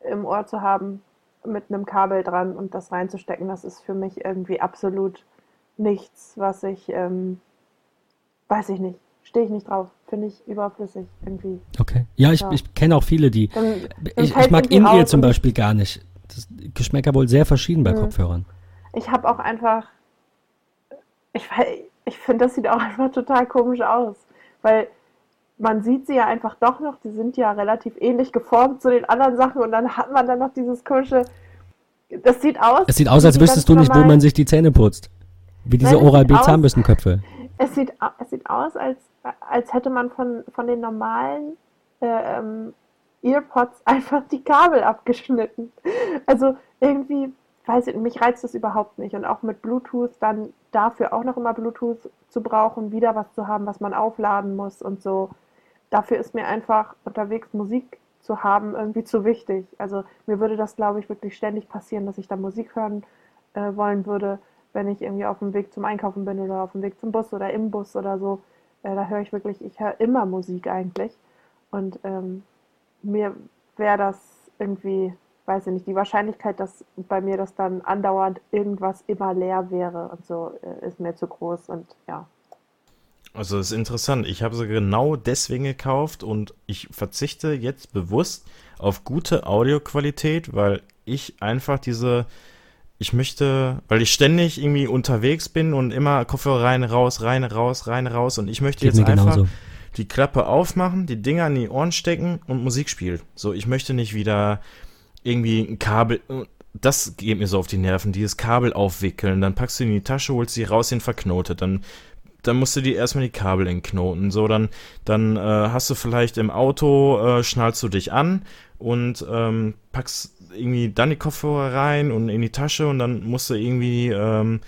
im Ohr zu haben mit einem Kabel dran und das reinzustecken. Das ist für mich irgendwie absolut nichts, was ich, ähm, weiß ich nicht, stehe ich nicht drauf. Finde ich überflüssig irgendwie. Okay. Ja, ich, Ja. ich kenne auch viele, die. Dann, Ich, ich mag In-Ear raus zum Beispiel gar nicht. Das Geschmäcker wohl sehr verschieden bei Mhm. Kopfhörern. Ich habe auch einfach, ich, ich finde, das sieht auch einfach total komisch aus, weil man sieht sie ja einfach doch noch, die sind ja relativ ähnlich geformt zu den anderen Sachen und dann hat man dann noch dieses komische, das sieht aus. Es sieht aus, als wüsstest du nicht, wo man sich die Zähne putzt. Wie diese Nein, es sieht es sieht aus, als, als hätte man von, von den normalen äh, ähm, Earpods einfach die Kabel abgeschnitten. Also irgendwie, weiß ich, mich reizt das überhaupt nicht. Und auch mit Bluetooth dann dafür auch noch immer Bluetooth zu brauchen, wieder was zu haben, was man aufladen muss und so. Dafür ist mir einfach unterwegs Musik zu haben irgendwie zu wichtig. Also mir würde das, glaube ich, wirklich ständig passieren, dass ich da Musik hören äh, wollen würde, wenn ich irgendwie auf dem Weg zum Einkaufen bin oder auf dem Weg zum Bus oder im Bus oder so. Äh, da höre ich wirklich, ich höre immer Musik eigentlich. Und ähm, mir wäre das irgendwie, weiß ich nicht, die Wahrscheinlichkeit, dass bei mir das dann andauernd irgendwas immer leer wäre und so, äh, ist mir zu groß und ja. Also das ist interessant. Ich habe sie genau deswegen gekauft und ich verzichte jetzt bewusst auf gute Audioqualität, weil ich einfach diese, ich möchte, weil ich ständig irgendwie unterwegs bin und immer Kopfhörer rein, raus, rein, raus, rein, raus und ich möchte Geht jetzt einfach genauso. die Klappe aufmachen, die Dinger an die Ohren stecken und Musik spielen. So, ich möchte nicht wieder irgendwie ein Kabel, das geht mir so auf die Nerven, dieses Kabel aufwickeln, dann packst du in die Tasche, holst sie raus, den verknotet, dann dann musst du dir erstmal die Kabel entknoten. So, dann, dann äh, hast du vielleicht im Auto, äh, schnallst du dich an und ähm, packst irgendwie dann die Kopfhörer rein und in die Tasche und dann musst du irgendwie ähm,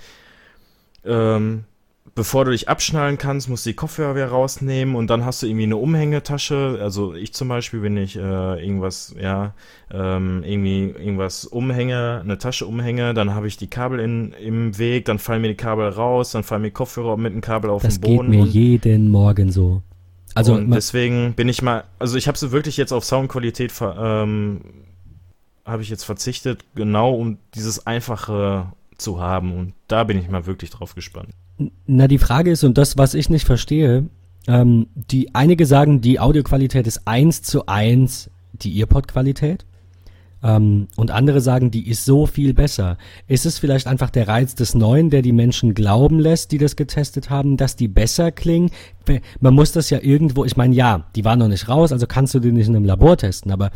ähm, bevor du dich abschnallen kannst, musst du die Kopfhörer wieder rausnehmen und dann hast du irgendwie eine Umhängetasche. Also ich zum Beispiel, wenn ich äh, irgendwas, ja, ähm, irgendwie irgendwas umhänge, eine Tasche umhänge, dann habe ich die Kabel in, im Weg, dann fallen mir die Kabel raus, dann fallen mir Kopfhörer mit dem Kabel auf das den Boden. Das geht mir jeden Morgen so. Also und deswegen bin ich mal, also ich habe sie wirklich jetzt auf Soundqualität ähm, habe ich jetzt verzichtet, genau um dieses einfache zu haben und da bin ich mal wirklich drauf gespannt. Na, die Frage ist, und das, was ich nicht verstehe, ähm, die einige sagen, die Audioqualität ist eins zu eins die Earpod-Qualität. Ähm, und andere sagen, die ist so viel besser. Ist es vielleicht einfach der Reiz des Neuen, der die Menschen glauben lässt, die das getestet haben, dass die besser klingen? Man muss das ja irgendwo, ich meine, ja, die waren noch nicht raus, also kannst du die nicht in einem Labor testen, aber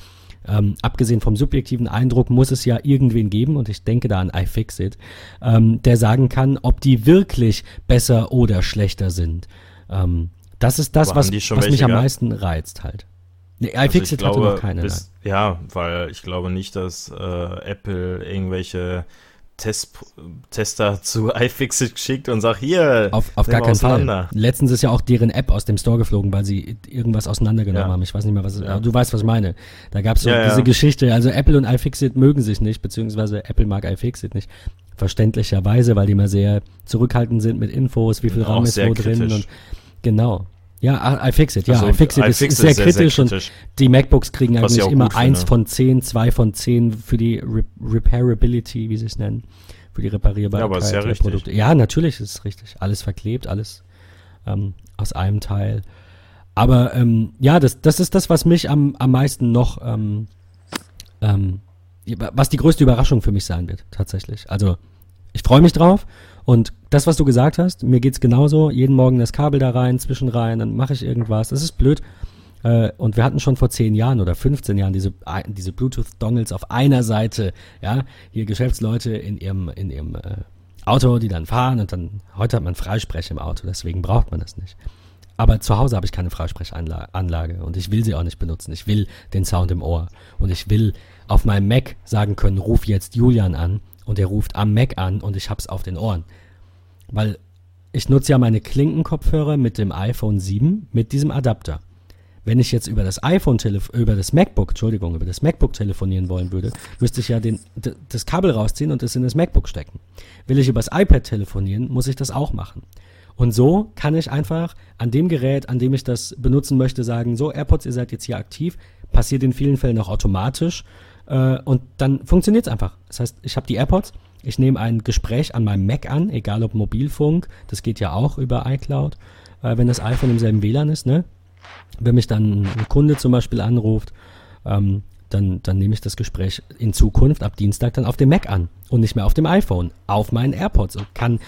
ähm, abgesehen vom subjektiven Eindruck muss es ja irgendwen geben, und ich denke da an iFixit, ähm, der sagen kann, ob die wirklich besser oder schlechter sind. Ähm, das ist das, was, was mich am meisten reizt halt. Nee, also iFixit glaube, hatte noch keine. Bis, ja, weil ich glaube nicht, dass äh, Apple irgendwelche Test, Tester zu iFixit geschickt und sagt, hier, auf, auf gar keinen Fall. Letztens ist ja auch deren App aus dem Store geflogen, weil sie irgendwas auseinandergenommen ja. haben. Ich weiß nicht mehr, was ja. du weißt, was ich meine. Da gab es so ja, diese Geschichte. Also Apple und iFixit mögen sich nicht, beziehungsweise Apple mag iFixit nicht. Verständlicherweise, weil die immer sehr zurückhaltend sind mit Infos, wie viel Raum ist wo drin und genau. Ja, iFixit, ja, also, iFixit ist, ist, sehr, sehr, kritisch sehr, kritisch und die MacBooks kriegen eigentlich immer eins von zehn, zwei von zehn für die Re Repairability, wie sie es nennen, für die Reparierbarkeit ja, aber ist ja der Produkte. Ja, natürlich ist es richtig. Alles verklebt, alles ähm, aus einem Teil. Aber ähm, ja, das, das ist das, was mich am, am meisten noch, ähm, ähm, was die größte Überraschung für mich sein wird, tatsächlich. Also ich freue mich drauf und das, was du gesagt hast, mir geht's genauso. Jeden Morgen das Kabel da rein, zwischen rein, dann mache ich irgendwas. Das ist blöd. Äh, und wir hatten schon vor 10 Jahren oder 15 Jahren diese, diese Bluetooth-Dongles auf einer Seite. Ja, hier Geschäftsleute in ihrem, in ihrem äh, Auto, die dann fahren und dann, heute hat man Freisprech im Auto, deswegen braucht man das nicht. Aber zu Hause habe ich keine Freisprechanlage und ich will sie auch nicht benutzen. Ich will den Sound im Ohr und ich will auf meinem Mac sagen können, ruf jetzt Julian an und er ruft am Mac an und ich hab's auf den Ohren. Weil ich nutze ja meine Klinkenkopfhörer mit dem iPhone 7 mit diesem Adapter. Wenn ich jetzt über das iPhone über das MacBook, Entschuldigung, über das MacBook telefonieren wollen würde, müsste ich ja den, das Kabel rausziehen und es in das MacBook stecken. Will ich über das iPad telefonieren, muss ich das auch machen. Und so kann ich einfach an dem Gerät, an dem ich das benutzen möchte, sagen, so AirPods, ihr seid jetzt hier aktiv, passiert in vielen Fällen auch automatisch äh, und dann funktioniert es einfach. Das heißt, ich habe die AirPods, ich nehme ein Gespräch an meinem Mac an, egal ob Mobilfunk, das geht ja auch über iCloud, äh, wenn das iPhone im selben WLAN ist, ne? Wenn mich dann ein Kunde zum Beispiel anruft, ähm, dann, dann nehme ich das Gespräch in Zukunft ab Dienstag dann auf dem Mac an und nicht mehr auf dem iPhone, auf meinen AirPods und kann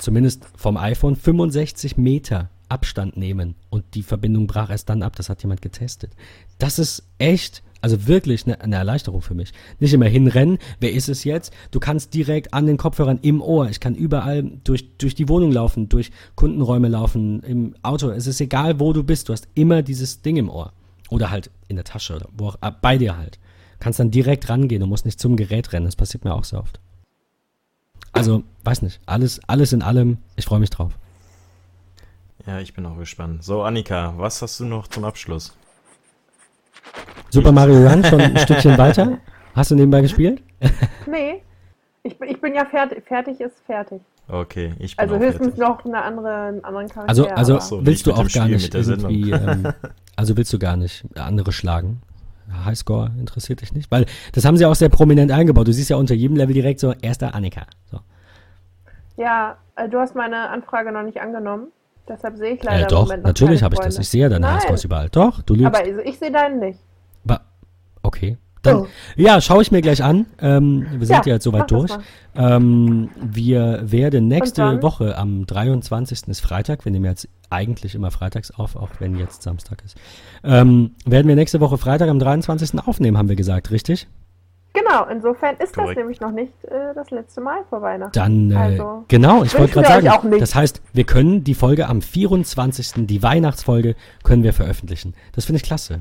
zumindest vom iPhone 65 Meter Abstand nehmen und die Verbindung brach erst dann ab. Das hat jemand getestet. Das ist echt also wirklich eine, eine, Erleichterung für mich. Nicht immer hinrennen, wer ist es jetzt? Du kannst direkt an den Kopfhörern im Ohr. Ich kann überall durch, durch die Wohnung laufen, durch Kundenräume laufen, im Auto. Es ist egal, wo du bist. Du hast immer dieses Ding im Ohr. Oder halt in der Tasche oder wo auch, äh, bei dir halt. Kannst dann direkt rangehen und musst nicht zum Gerät rennen. Das passiert mir auch so oft. Also, weiß nicht. Alles, alles in allem. Ich freue mich drauf. Ja, ich bin auch gespannt. So, Annika, was hast du noch zum Abschluss? Super Mario Run schon ein Stückchen weiter? Hast du nebenbei gespielt? nee. Ich, ich bin ja fertig. Fertig ist fertig. Okay, ich bin Also höchstens fertig. noch eine andere, einen anderen Charakter. Also, also so, willst du auch gar Spiel nicht irgendwie, ähm, also willst du gar nicht andere schlagen? Highscore interessiert dich nicht? Weil das haben sie auch sehr prominent eingebaut. Du siehst ja unter jedem Level direkt so, erster Annika. So. Ja, äh, du hast meine Anfrage noch nicht angenommen. Deshalb sehe ich leider äh, doch, natürlich habe ich das. Ich sehe ja deine Highscores überall. Doch, du lügst. Aber also ich sehe deinen nicht. Okay. Dann, oh. Ja, schaue ich mir gleich an. Ähm, wir sind ja, ja jetzt soweit durch. Ähm, wir werden nächste Woche am 23. ist Freitag, wir nehmen jetzt eigentlich immer freitags auf, auch wenn jetzt Samstag ist. Ähm, werden wir nächste Woche Freitag am 23. aufnehmen, haben wir gesagt, richtig? Genau, insofern ist Correct. das nämlich noch nicht äh, das letzte Mal vor Weihnachten. Dann, äh, also, genau, ich wollte gerade sagen, das heißt, wir können die Folge am 24., die Weihnachtsfolge, können wir veröffentlichen. Das finde ich klasse.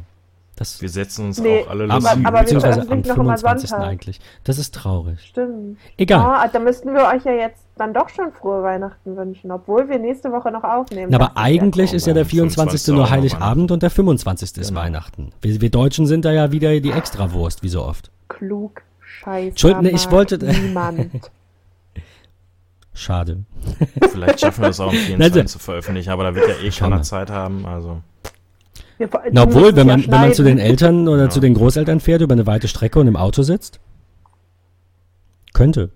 Das Wir setzen uns Nee, auch alle am, aber- aber wir beziehungsweise am veröffentlichen noch immer 25. Sonntag. eigentlich. Das ist traurig. Stimmt. Egal. Oh, da müssten wir euch ja jetzt dann doch schon frohe Weihnachten wünschen, obwohl wir nächste Woche noch aufnehmen. Na, aber ist eigentlich ist ja der 24. 25. nur Heiligabend und der 25. ist Genau. Weihnachten. Wir, wir Deutschen sind da ja wieder die Extrawurst, wie so oft. klug. Scheiße. Entschuldigung, ich wollte- Niemand. Schade. Vielleicht schaffen wir es auch am 24. Also- zu veröffentlichen, aber da wird ja eh keiner Zeit haben. Also Wir, Na, obwohl, wenn ja man, wenn man zu den. Eltern oder Ja. zu den Großeltern fährt über eine weite Strecke und im Auto sitzt, könnte.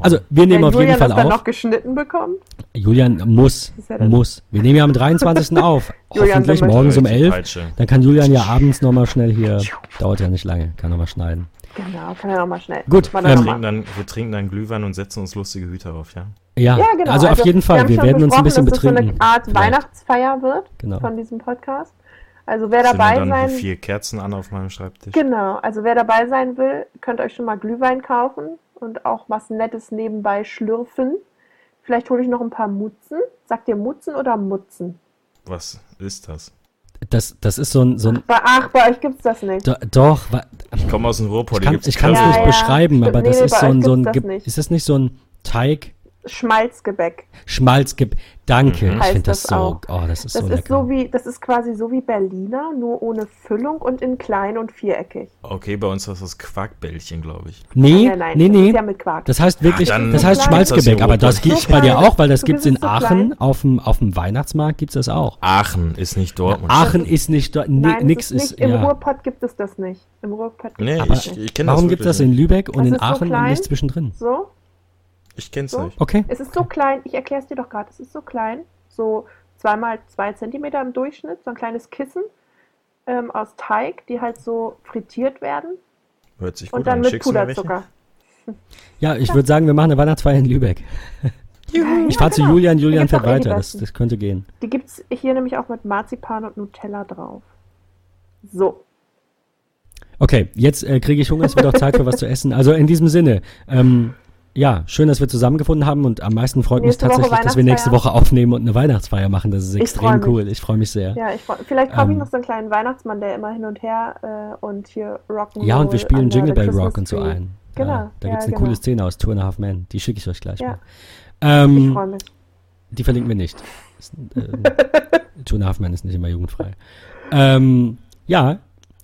Also, wir nehmen Wenn auf jeden Julian Fall das dann auf. noch geschnitten bekommt. Julian muss, ja muss. Wir nehmen ja am 23. auf. Julian Hoffentlich morgens um die 11. Peitsche. Dann kann Julian ja abends nochmal schnell hier, dauert ja nicht lange, kann nochmal schneiden. Genau, kann er nochmal schnell. Gut, ähm, Wir noch mal. trinken, dann, wir trinken dann Glühwein und setzen uns lustige Hüte auf, ja? Ja, Ja, genau. also auf jeden Fall, wir schon werden uns ein bisschen besprochen, dass betrinken. Das so eine Art Vielleicht. Weihnachtsfeier wird Genau. von diesem Podcast. Also wer dabei dann sein, vier Kerzen an auf meinem Schreibtisch. genau, also wer dabei sein will, könnt euch schon mal Glühwein kaufen und auch was Nettes nebenbei schlürfen. Vielleicht hole ich noch ein paar Mutzen. Sagt ihr Mutzen oder Mutzen? Was ist das? Das, das ist so ein, so ein Bei, ach, bei euch gibt's das nicht. do, doch, wa- Ich komme aus dem Ruhrpott, ich kann es nicht. Ja, beschreiben, Stimmt, aber nee, das nee, ist bei so ein, so ein, ist das nicht so ein Teig, Schmalzgebäck Schmalzgebäck? Danke, Mhm. ich finde das das so, oh, das ist Das so ist so wie, das ist quasi so wie Berliner, nur ohne Füllung und in klein und viereckig. Okay, bei uns ist das Quarkbällchen, glaube ich. nee, nein, nein, nee, das nee, ist ja mit Quark. das heißt wirklich, dann das heißt das Schmalzgebäck, aber das rot. gibt's So bei dir auch, weil das gibt's bist in so Aachen klein. auf dem, auf dem Weihnachtsmarkt gibt's das auch. Aachen ist nicht Dortmund. Aachen ist nicht, do- ni- Nein, nix ist ist, nicht, im ja. Ruhrpott gibt es das nicht. Im Ruhrpott gibt Nee, es das nicht. ich Warum gibt's das in Lübeck und in Aachen und klein. nicht zwischendrin? So. Ich kenn's So? nicht. Okay. es ist so klein, ich erkläre es dir doch gerade, es ist so klein, so zweimal zwei Zentimeter im Durchschnitt, so ein kleines Kissen ähm, aus Teig, die halt so frittiert werden Hört sich gut und dann an. mit Schickst? Puderzucker. Ja, ich würde sagen, wir machen eine Weihnachtsfeier in Lübeck. Ich fahre zu genau. Julian, Da Julian gibt's fährt weiter. Das, das könnte gehen. Die gibt es hier nämlich auch mit Marzipan und Nutella drauf. So, Okay, jetzt äh, kriege ich Hunger, es wird auch Zeit für was zu essen. Also in diesem Sinne, ähm, ja, schön, dass wir zusammengefunden haben und am meisten freut mich Nächste Woche tatsächlich, dass wir nächste Woche aufnehmen und eine Weihnachtsfeier machen. Das ist Ich extrem mich. cool. Ich freue mich sehr. ja, ich freu, vielleicht kaufe ich Ähm. noch so einen kleinen Weihnachtsmann, der immer hin und her äh, und hier Rock'n'Roll. Ja, und wir spielen Jingle Bell Rock und so ein. Genau, Ja, da ja, gibt's eine genau. coole Szene aus Two and a Half Men. Die schicke ich euch gleich Ja. mal. Ich Ähm, freue mich. die verlinken wir nicht. Ist, ähm, Two and a Half Men ist nicht immer jugendfrei. Ähm, ja,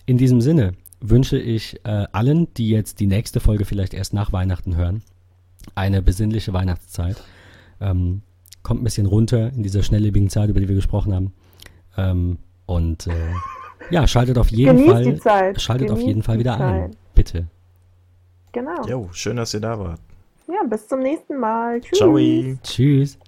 in diesem Sinne wünsche ich äh, allen, die jetzt die nächste Folge vielleicht erst nach Weihnachten hören, eine besinnliche Weihnachtszeit. Ähm, kommt ein bisschen runter in dieser schnelllebigen Zeit, über die wir gesprochen haben. Ähm, und äh, ja, schaltet auf jeden Genießt Fall, die Zeit. schaltet auf Genießt jeden Fall wieder ein. Zeit. Bitte. Genau. Jo, schön, dass ihr da wart. Ja, bis zum nächsten Mal. Tschüss. Ciao. Tschüss.